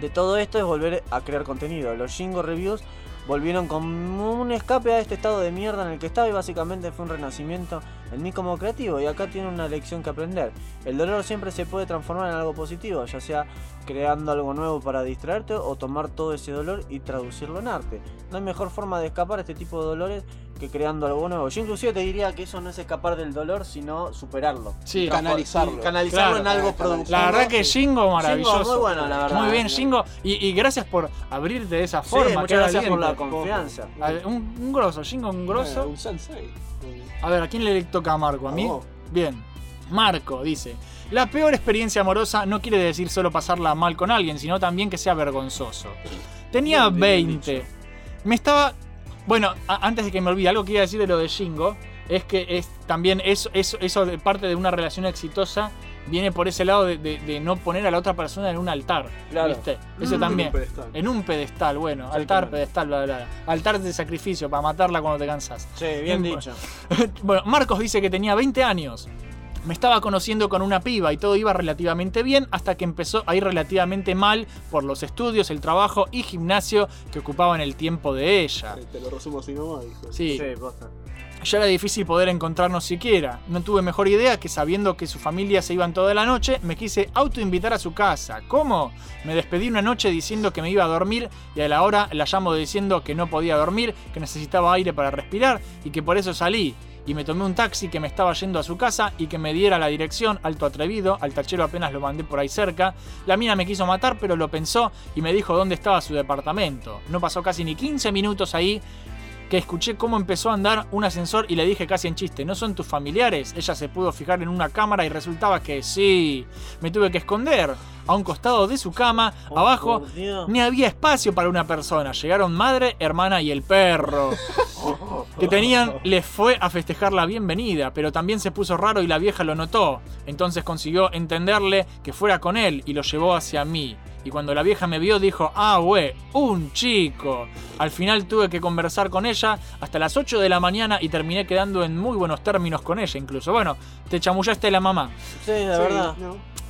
de todo esto es volver a crear contenido. Los Jingo Reviews volvieron con un escape a este estado de mierda en el que estaba y básicamente fue un renacimiento mí como creativo y acá tiene una lección que aprender. El dolor siempre se puede transformar en algo positivo, ya sea creando algo nuevo para distraerte o tomar todo ese dolor y traducirlo en arte. No hay mejor forma de escapar a este tipo de dolores que creando algo nuevo. Yo inclusive te diría que eso no es escapar del dolor, sino superarlo. Sí. Canalizarlo. Y Canalizarlo Claro. en algo productivo. La verdad que Jingo maravilloso. Jingo, muy bueno, la verdad. Muy bien, Jingo. Y, y gracias por abrirte de esa Sí, forma. muchas gracias por la confianza. Ver, Un, un grosso, Jingo, un grosso. Eh, un sensei. A ver, ¿a quién le toca a Marco? ¿A mí? vos. Bien. Marco dice: La peor experiencia amorosa no quiere decir solo pasarla mal con alguien, sino también que sea vergonzoso. Tenía Bien, bien 20. Me estaba. Bueno, antes de que me olvide, algo que iba a decir de lo de Shingo es que es también eso, eso, eso de parte de una relación exitosa viene por ese lado de, de- de no poner a la otra persona en un altar. Claro. ¿Viste? Eso Mm. también. En un pedestal. En un pedestal, bueno. Altar, pedestal, bla, bla, bla. Altar de sacrificio para matarla cuando te cansas. Sí, bien Bien, [laughs] dicho. Bueno, Marcos dice que tenía 20 años. Me estaba conociendo con una piba y todo iba relativamente bien hasta que empezó a ir relativamente mal por los estudios, el trabajo y gimnasio que ocupaban el tiempo de ella. Te lo resumo así nomás, dijo. Sí, Sí, posta. ya era difícil poder encontrarnos siquiera. No tuve mejor idea que sabiendo que su familia se iban toda la noche, me quise autoinvitar a su casa. ¿Cómo? Me despedí una noche diciendo que me iba a dormir y a la hora la llamo diciendo que no podía dormir, que necesitaba aire para respirar y que por eso salí. Y me tomé un taxi que me estaba yendo a su casa y que me diera la dirección, alto atrevido, al tachero apenas lo mandé por ahí cerca. La mina me quiso matar, pero lo pensó y me dijo dónde estaba su departamento. No pasó casi ni 15 minutos ahí que escuché cómo empezó a andar un ascensor y le dije casi en chiste, ¿no son tus familiares? Ella se pudo fijar en una cámara y resultaba que sí. Me tuve que esconder. A un costado de su cama, abajo, por Dios. ni había espacio para una persona. Llegaron madre, hermana y el perro. [laughs] Que tenían, les fue a festejar la bienvenida, pero también se puso raro y la vieja lo notó. Entonces consiguió entenderle que fuera con él y lo llevó hacia mí. Y cuando la vieja me vio dijo, ah, güey, un chico. Al final tuve que conversar con ella hasta las 8 de la mañana y terminé quedando en muy buenos términos con ella incluso. Bueno, te chamullaste la mamá. Sí, la verdad.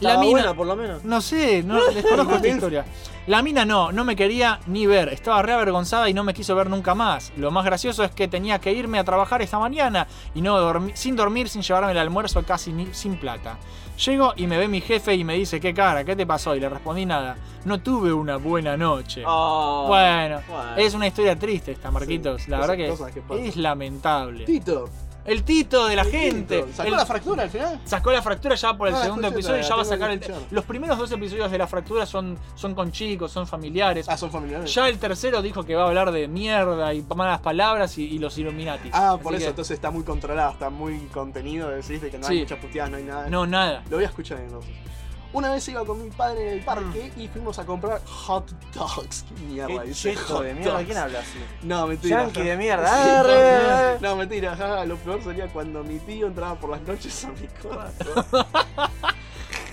La Estaba mina- buena, por lo menos. No sé, no [laughs] desconozco esta historia. La mina no, no me quería ni ver. Estaba re avergonzada y no me quiso ver nunca más. Lo más gracioso es que tenía que irme a trabajar esta mañana y no dormi- sin dormir, sin llevarme el almuerzo, casi ni, sin plata. Llego y me ve mi jefe y me dice, ¿qué cara? ¿Qué te pasó? Y le respondí nada. no tuve una buena noche. Oh, bueno, bueno. es una historia triste esta, Marquitos. la verdad que, que es lamentable. Tito. El Tito de la El gente. Tito. ¿Sacó El- la fractura al final? Sacó la fractura ya por el Ah, segundo episodio y ya va a sacar el. Los primeros dos episodios de la fractura son, son con chicos, son familiares. Ah, son familiares. Ya el tercero dijo que va a hablar de mierda y malas palabras y, y los Illuminati. Ah, por Así eso, que- entonces está muy controlado, está muy contenido, decís de que no Sí. hay muchas puteadas, no hay nada. No, nada. Lo voy a escuchar entonces. Una vez iba con mi padre en el parque y fuimos a comprar hot dogs. ¿Qué [laughs] mierda Qué dice? cheto hot de mierda, dogs? ¿quién habla así? No, mentira. Yankee ja. de mierda. Sí, Arre. no, no, mentira. ja, Lo peor sería cuando mi tío entraba por las noches a mi cuarto. [laughs]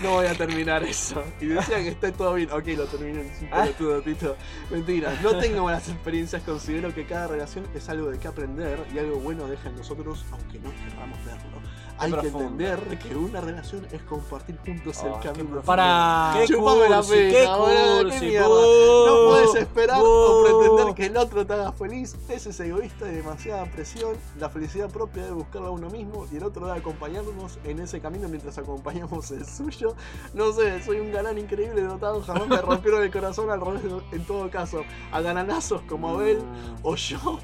No voy a terminar eso. Y decía que está todo bien. Ok, lo terminé. Es un Ah. pelotudo, Tito. Mentira. No tengo buenas experiencias. Considero que cada relación es algo de que aprender y algo bueno deja en nosotros, aunque no queramos verlo. Hay que entender que una relación es compartir juntos Oh, el qué camino. Para- Qué Chupame la cursi, pena, qué qué cursi, mierda. bu, No puedes esperar o bu. pretender que el otro te haga feliz. Ese es egoísta y demasiada presión. La felicidad propia debe buscarla uno mismo y el otro debe acompañarnos en ese camino mientras acompañamos el suyo. No sé, soy un galán increíble dotado. Jamás me rompieron el corazón al revés en todo caso. A gananazos como Abel o yo.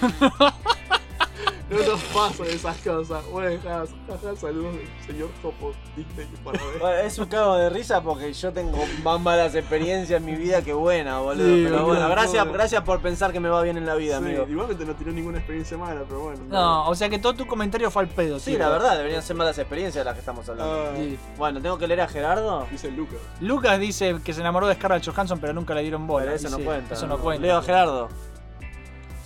[laughs] No nos pasan esas cosas. Bueno, saludos del señor Jopo Disney para ver. Bueno, es un cago de risa porque yo tengo más malas experiencias en mi vida que buena, boludo. Sí, pero bueno, gracias, gracias por pensar que me va bien en la vida, Sí, amigo. igualmente no tiró ninguna experiencia mala, pero bueno. No, o sea que todo tu comentario fue al pedo. Sí, tío. la verdad, deberían ser malas experiencias de las que estamos hablando. Ah, Sí. Bueno, tengo que leer a Gerardo. Dice Lucas. Lucas dice que se enamoró de Scarlett Johansson, pero nunca le dieron bola. Pero eso no cuenta. Eso no cuenta. Leo a Gerardo.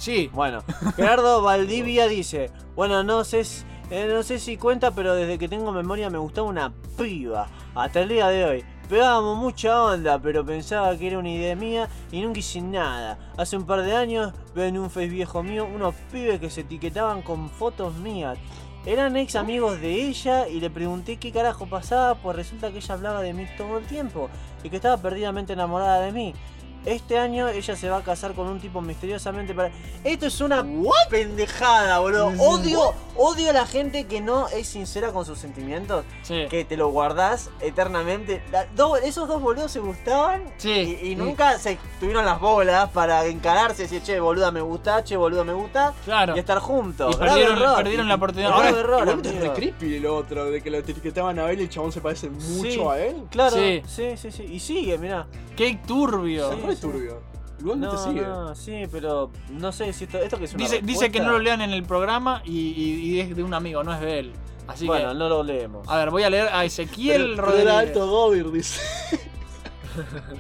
Sí. Bueno, Gerardo Valdivia dice, bueno, no sé, eh, no sé si cuenta, pero desde que tengo memoria me gustaba una piba. Hasta el día de hoy. Pegábamos mucha onda, pero pensaba que era una idea mía y nunca hice nada. Hace un par de años veo en un face viejo mío unos pibes que se etiquetaban con fotos mías. Eran ex amigos de ella y le pregunté qué carajo pasaba, pues resulta que ella hablaba de mí todo el tiempo y que estaba perdidamente enamorada de mí. Este año ella se va a casar con un tipo misteriosamente para. Esto es una pendejada, boludo. Odio, odio a la gente que no es sincera con sus sentimientos. Sí. Que te lo guardás eternamente. La- do- esos dos boludos se gustaban Sí. y, y nunca se tuvieron las bolas para encararse y decir, che, boluda me gusta, che, boludo me gusta. Claro. Y estar juntos. Y Grave perdieron, error. perdieron la oportunidad. Grave Ahora, error, Igualmente es amigo. re creepy lo otro, de que lo etiquetaban a él y el chabón se parece mucho Sí, a él. Claro, Sí. sí, sí, sí. Y sigue, mirá. qué turbio. Sí. Es turbio. Igualmente No, sigue. no, sí, pero no sé si esto, esto que es una Dice, dice que no lo lean en el programa y, y- y es de un amigo, no es de él. Así Bueno, que. no lo leemos. A ver, voy a leer a Ezequiel Pero- pero era Rodríguez. alto Gobir, dice. [laughs]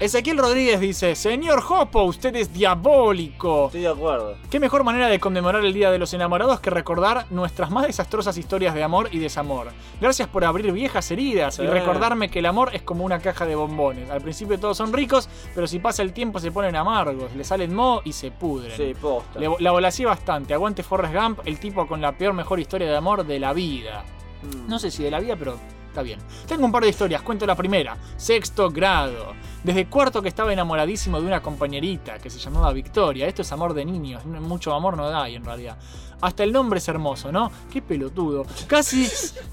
Ezequiel Rodríguez dice: Señor Jopo, usted es diabólico. Estoy de acuerdo. Qué mejor manera de conmemorar el Día de los Enamorados que recordar nuestras más desastrosas historias de amor y desamor. Gracias por abrir viejas heridas y recordarme que el amor es como una caja de bombones. Al principio todos son ricos, pero si pasa el tiempo se ponen amargos, le salen mo y se pudren. Sí, posta. Le- la volací bastante. Aguante Forrest Gump, el tipo con la peor mejor historia de amor de la vida. Mm. No sé si de la vida, pero está bien. Tengo un par de historias, cuento la primera. Sexto grado. Desde cuarto que estaba enamoradísimo de una compañerita que se llamaba Victoria. Esto es amor de niños, mucho amor no da en realidad. Hasta el nombre es hermoso, ¿no? Qué pelotudo. Casi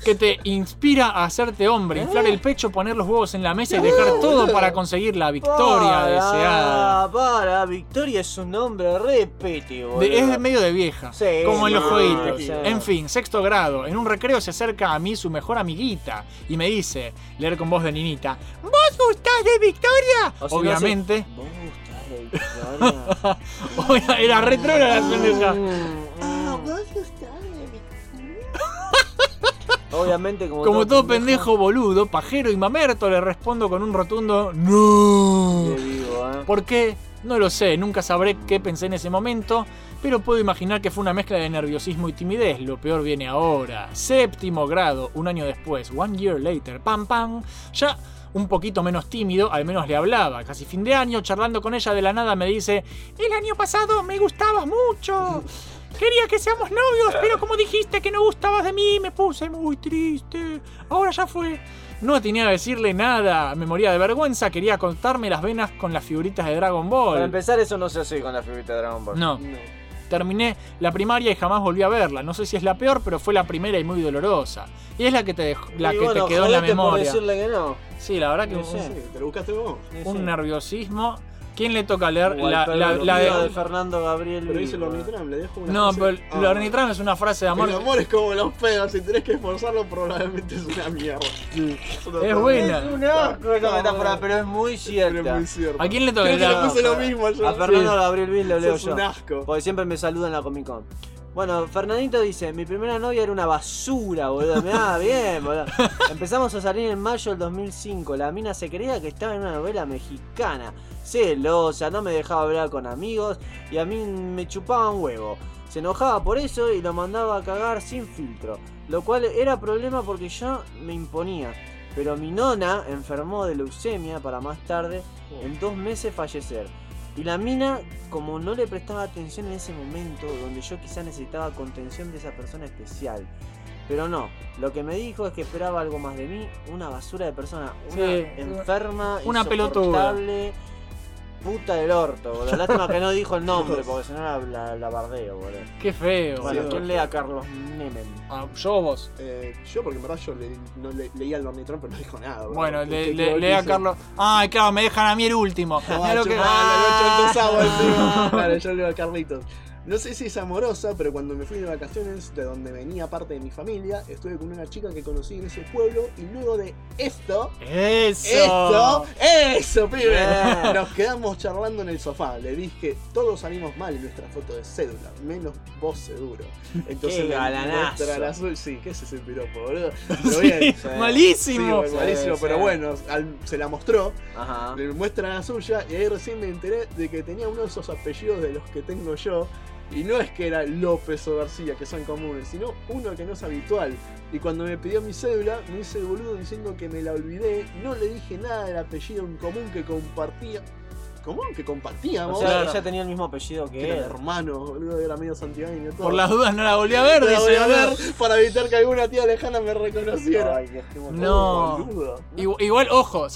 que te inspira a hacerte hombre, inflar el pecho, poner los huevos en la mesa y dejar todo para conseguir la victoria Para, deseada. Para, Victoria es un nombre boludo. De- es medio de vieja, Sí, como en los jueguitos. sí. En fin, sexto grado. En un recreo se acerca a mí su mejor amiguita y me dice, leer con voz de ninita, ¿Vos gustás de Victoria? O no Obviamente. Vos gustás de Victoria. [laughs] Era retro la pendeja. [laughs] Obviamente, como, Como todo pendejo boludo, pajero y mamerto, le respondo con un rotundo ¡No! ¿eh? ¿Por qué? No lo sé, nunca sabré qué pensé en ese momento, pero puedo imaginar que fue una mezcla de nerviosismo y timidez. Lo peor viene ahora. Séptimo grado, un año después, one year later, pam pam, ya un poquito menos tímido, al menos le hablaba. Casi fin de año, charlando con ella de la nada, me dice: El año pasado me gustabas mucho. Quería que seamos novios, pero como dijiste que no gustabas de mí, me puse muy triste. Ahora ya fue. No tenía que decirle nada, me moría de vergüenza, quería cortarme las venas con las figuritas de Dragon Ball. Para empezar, eso no se hace con la figurita de Dragon Ball. No. Terminé la primaria y jamás volví a verla. No sé si es la peor, pero fue la primera y muy dolorosa. Y es la que te, dejó- la Y que bueno, te quedó en la jodete por memoria. decirle que no. Sí, la verdad que No un- sé. ¿Te lo buscaste vos? un nerviosismo. ¿Quién le toca leer la, la- la de... de Fernando Gabriel. Pero dice Vigo. Lornitram, le dejo una No, frase- pero Ah. el Lornitram es una frase de amor. El amor es como los pedos, si tenés que esforzarlo probablemente es una mierda. Es buena. Es un asco esa metáfora, pero es muy cierta. muy cierta. ¿A quién le toca leer? le puse lo mismo yo. A Fernando Sí. Gabriel Viz lo leo yo. un asco. Porque siempre me saluda en la Comic Con. Bueno, Fernandito dice, mi primera novia era una basura, boludo. Mirá, bien, boludo. [laughs] Empezamos a salir en mayo del 2005. La mina se creía que estaba en una novela mexicana. Celosa, no me dejaba hablar con amigos y a mí me chupaba un huevo. Se enojaba por eso y lo mandaba a cagar sin filtro. Lo cual era problema porque yo me imponía. Pero mi nona enfermó de leucemia para más tarde, en dos meses fallecer. Y la mina, como no le prestaba atención en ese momento, donde yo quizá necesitaba contención de esa persona especial. Pero no, lo que me dijo es que esperaba algo más de mí, una basura de persona, una Sí, enferma, una pelotuda. Puta del orto, boludo. Lástima que no dijo el nombre, porque si no la, la, la bardeo, boludo. Qué feo. Bueno, Sí, ¿quién lee a Carlos Menem? Ah, yo o vos. Eh, yo, porque en verdad yo le- no le- leía el Lornitram, pero no dijo nada. bro. Bueno, ¿Qué- le, le- a? Carlos. Ay, claro, me dejan a mí el último. [laughs] No, lo que- agua [laughs] encima. Claro, yo leo a Carlitos. No sé si es amorosa, pero cuando me fui de vacaciones de donde venía parte de mi familia, estuve con una chica que conocí en ese pueblo y luego de esto, Eso. esto, eso, pibe, nos quedamos charlando en el sofá. Le dije, todos salimos mal en nuestra foto de cédula, menos vos seguro. [laughs] Entonces Qué galanazo. muestra la azul, sí, ¿qué es ese piropo, boludo? [laughs] Pero bien. Sí, malísimo. Sí, malísimo, Sí, pero bueno, al- se la mostró. Ajá. Le muestra la suya y ahí recién me enteré de que tenía uno de esos apellidos de los que tengo yo. Y no es que era López o García, que son comunes, sino uno que no es habitual. Y cuando me pidió mi cédula, me hice el boludo diciendo que me la olvidé. No le dije nada del apellido en común que compartía. ¿Común? Que compartíamos. O sea, ella tenía el mismo apellido que que era él. hermano, boludo, era medio santiagueño. todo. Por las dudas no la volví a ver, No la a ver para evitar que alguna tía lejana me reconociera. Ay, No. Boludo. Igual, igual, ojo,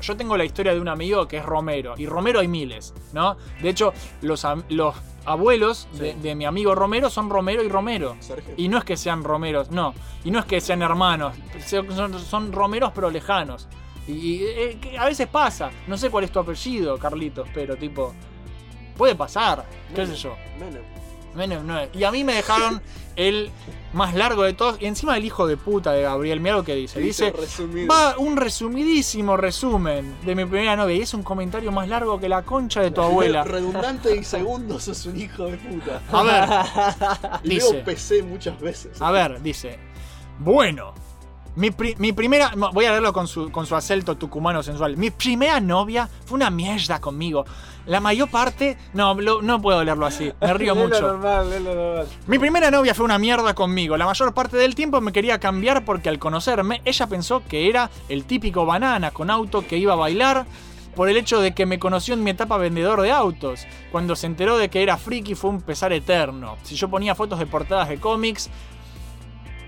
yo tengo la historia de un amigo que es Romero. Y Romero hay miles, ¿no? De hecho, los, los abuelos de, de mi amigo Romero son Romero y Romero. Sergio. Y no es que sean Romeros, no. Y no es que sean hermanos. Son, son- Romeros pero lejanos. Y, y, eh, a veces pasa. No sé cuál es tu apellido, Carlitos, pero tipo. Puede pasar. ¿Qué sé yo? Menem. No es. Y a mí me dejaron el más largo de todos. Y encima el hijo de puta de Gabriel. Mira lo que dice. Dice. resumido. Va un resumidísimo resumen de mi primera novia. Y es un comentario más largo que la concha de tu abuela. Redundante y segundo, sos un hijo de puta. A ver. Dice. PC muchas veces. A ver, dice. Bueno. Mi, pri- mi primera. Voy a leerlo con su, con su acento tucumano sensual. Mi primera novia fue una mierda conmigo. La mayor parte. No, lo- no puedo leerlo así. Me río [laughs] mucho. normal, normal. Mi primera novia fue una mierda conmigo. La mayor parte del tiempo me quería cambiar porque al conocerme, ella pensó que era el típico banana con auto que iba a bailar. Por el hecho de que me conoció en mi etapa vendedor de autos. Cuando se enteró de que era friki fue un pesar eterno. Si yo ponía fotos de portadas de cómics,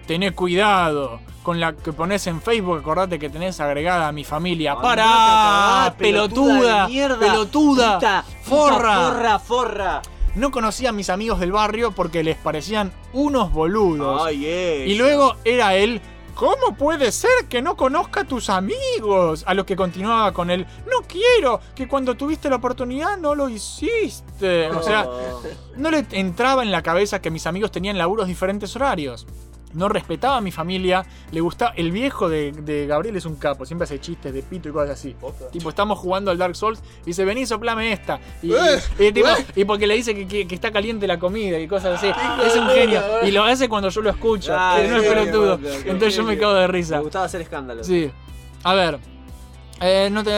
tené cuidado con la que pones en Facebook. Acordate que tenés agregada a mi familia. ¡Para! ¡Pelotuda! de mierda, ¡Pelotuda! puta, ¡Forra! puta, forra, forra. No conocía a mis amigos del barrio porque les parecían unos boludos. Ay, eso. Y luego era él. ¿Cómo puede ser que no conozca a tus amigos? A lo que continuaba con él. No quiero que cuando tuviste la oportunidad no lo hiciste. O sea, Oh. no le entraba en la cabeza que mis amigos tenían laburos diferentes horarios. No respetaba a mi familia. Le gustaba. El viejo de, de Gabriel es un capo. Siempre hace chistes de pito y cosas así. Tipo, estamos jugando al Dark Souls y dice, vení, soplame esta. Y, Eh, y tipo- eh. y porque le dice que, que- que está caliente la comida y cosas así. Ah, es un genio. eh. Y lo hace cuando yo lo escucho. Ah, que no es pelotudo. Entonces yo me cago de risa. Me gustaba hacer escándalo. Sí. A ver. Eh, no te.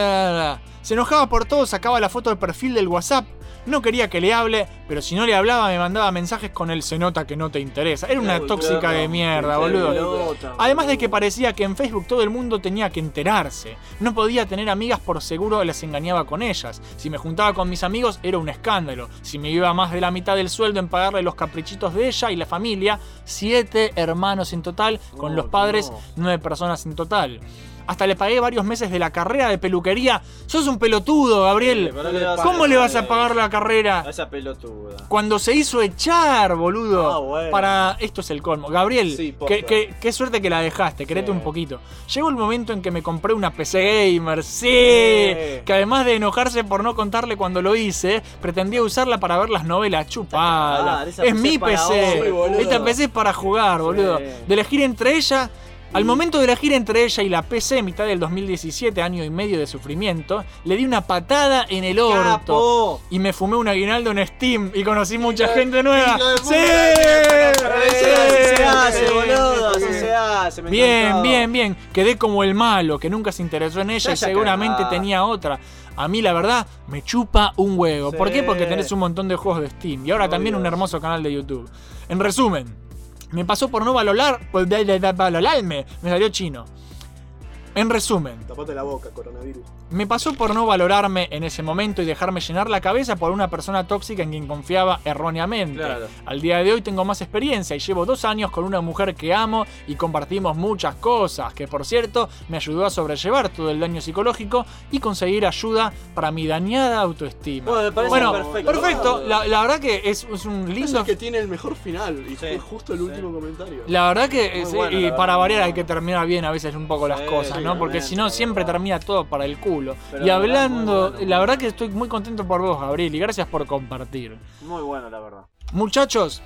Se enojaba por todo, sacaba la foto de perfil del WhatsApp. No quería que le hable, pero si no le hablaba me mandaba mensajes con el se nota que no te interesa. Era una tóxica de mierda, boludo. Además de que parecía que en Facebook todo el mundo tenía que enterarse. No podía tener amigas por seguro las engañaba con ellas. Si me juntaba con mis amigos era un escándalo. Si me iba más de la mitad del sueldo en pagarle los caprichitos de ella y la familia, siete hermanos en total, con los padres, nueve personas en total. Hasta le pagué varios meses de la carrera de peluquería. Sos un pelotudo, Gabriel. le ¿Cómo le vas a pagar, la carrera? A esa pelotuda. Cuando se hizo echar, boludo. Ah, bueno. Para. Esto es el colmo. Gabriel, Sí, qué, qué- qué suerte que la dejaste, querete un poquito. Llegó el momento en que me compré una PC Gamer, sí. Que además de enojarse por no contarle cuando lo hice, pretendía usarla para ver las novelas chupadas. Ah, es PC mi PC. Esta PC es para jugar, boludo. De elegir entre ella. Al momento de elegir entre ella y la PC, mitad del 2017, año y medio de sufrimiento, le di una patada en el orto. ¡Capo! Y me fumé un aguinaldo en Steam y conocí mucha gente nueva. de ¡Sí! se hace, boludo, así se hace. me Bien, bien, bien. Quedé como el malo, que nunca se interesó en ella y seguramente tenía otra. A mí, la verdad, me chupa un huevo. ¿Por qué? Porque tenés un montón de juegos de Steam. Y ahora también un hermoso canal de YouTube. En resumen, me pasó por no valorar. Por valorarme. Me salió chino. En resumen, Tapate la boca, coronavirus. Me pasó por no valorarme en ese momento y dejarme llenar la cabeza por una persona tóxica en quien confiaba erróneamente. Claro. Al día de hoy tengo más experiencia y llevo dos años con una mujer que amo y compartimos muchas cosas, que por cierto me ayudó a sobrellevar todo el daño psicológico y conseguir ayuda para mi dañada autoestima. Bueno, me parece Bueno, perfecto. perfecto. La, la verdad que es, es un Es lindo... el que tiene el mejor final y fue justo el último comentario. La verdad que sí, bueno, y para variar hay que terminar bien a veces un poco las Sí, cosas, sí, ¿no? Porque si no siempre termina todo para el culo. Pero y hablando, bueno, la verdad que estoy muy contento por vos, Gabriel, y gracias por compartir. Muy bueno, la verdad. Muchachos,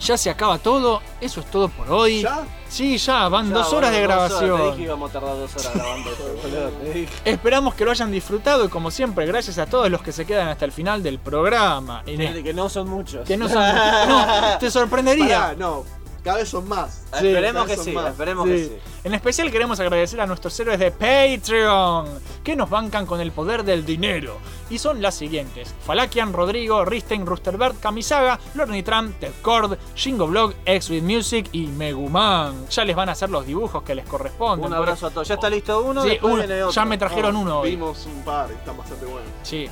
ya se acaba todo, eso es todo por hoy. ¿Ya? Sí, ya, van Ya, dos horas de boludo, dos horas, Te dije grabación. que íbamos a tardar dos horas grabando esto, [laughs] boludo. Te dije. Esperamos que lo hayan disfrutado y como siempre, gracias a todos los que se quedan hasta el final del programa. Que no son muchos. Que no son- no, te sorprendería. [laughs] Pará, no, cada vez son más. Sí, esperemos cada que sí, más. esperemos Sí. que sí. En especial queremos agradecer a nuestros héroes de Patreon, que nos bancan con el poder del dinero. Y son las siguientes: Falakian, Rodrigo, Risten, Rusterbert, Kamisaga, Lornitram, Ted Cord, Shingo Blog, X with Music y Meguman. Ya les van a hacer los dibujos que les corresponden. Un abrazo a todos. Ya está listo uno, Sí, viene otro. Ya me trajeron No, uno hoy. Vimos un par, y están bastante buenos. Sí.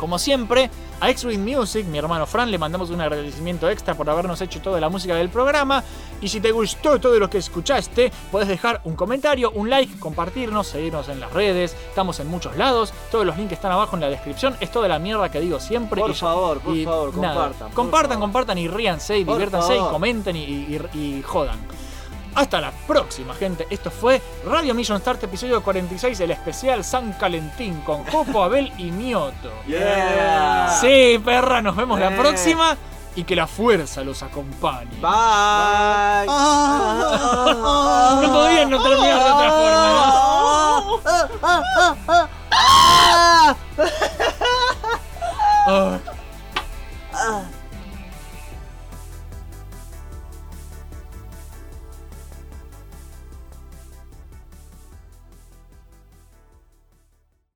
Como siempre, a X-Wing Music, mi hermano Fran, le mandamos un agradecimiento extra por habernos hecho toda la música del programa. Y si te gustó todo lo que escuchaste, puedes dejar un comentario, un like, compartirnos, seguirnos en las redes. Estamos en muchos lados. Todos los links están abajo en la descripción. Es toda la mierda que digo siempre. Por Y favor, por y favor, nada. compartan, por Compartan, compartan y ríanse y Por diviértanse y comenten y, y- y jodan. Hasta la próxima, gente. Esto fue Radio Mission Start, episodio 46, el especial San Calentín con Jopo, [laughs] Abel y Mioto. Yeah. Sí, perra, nos vemos la Eh. próxima y que la fuerza los acompañe. Bye. No podían no terminar de otra forma. ¿no? Ay. Ah.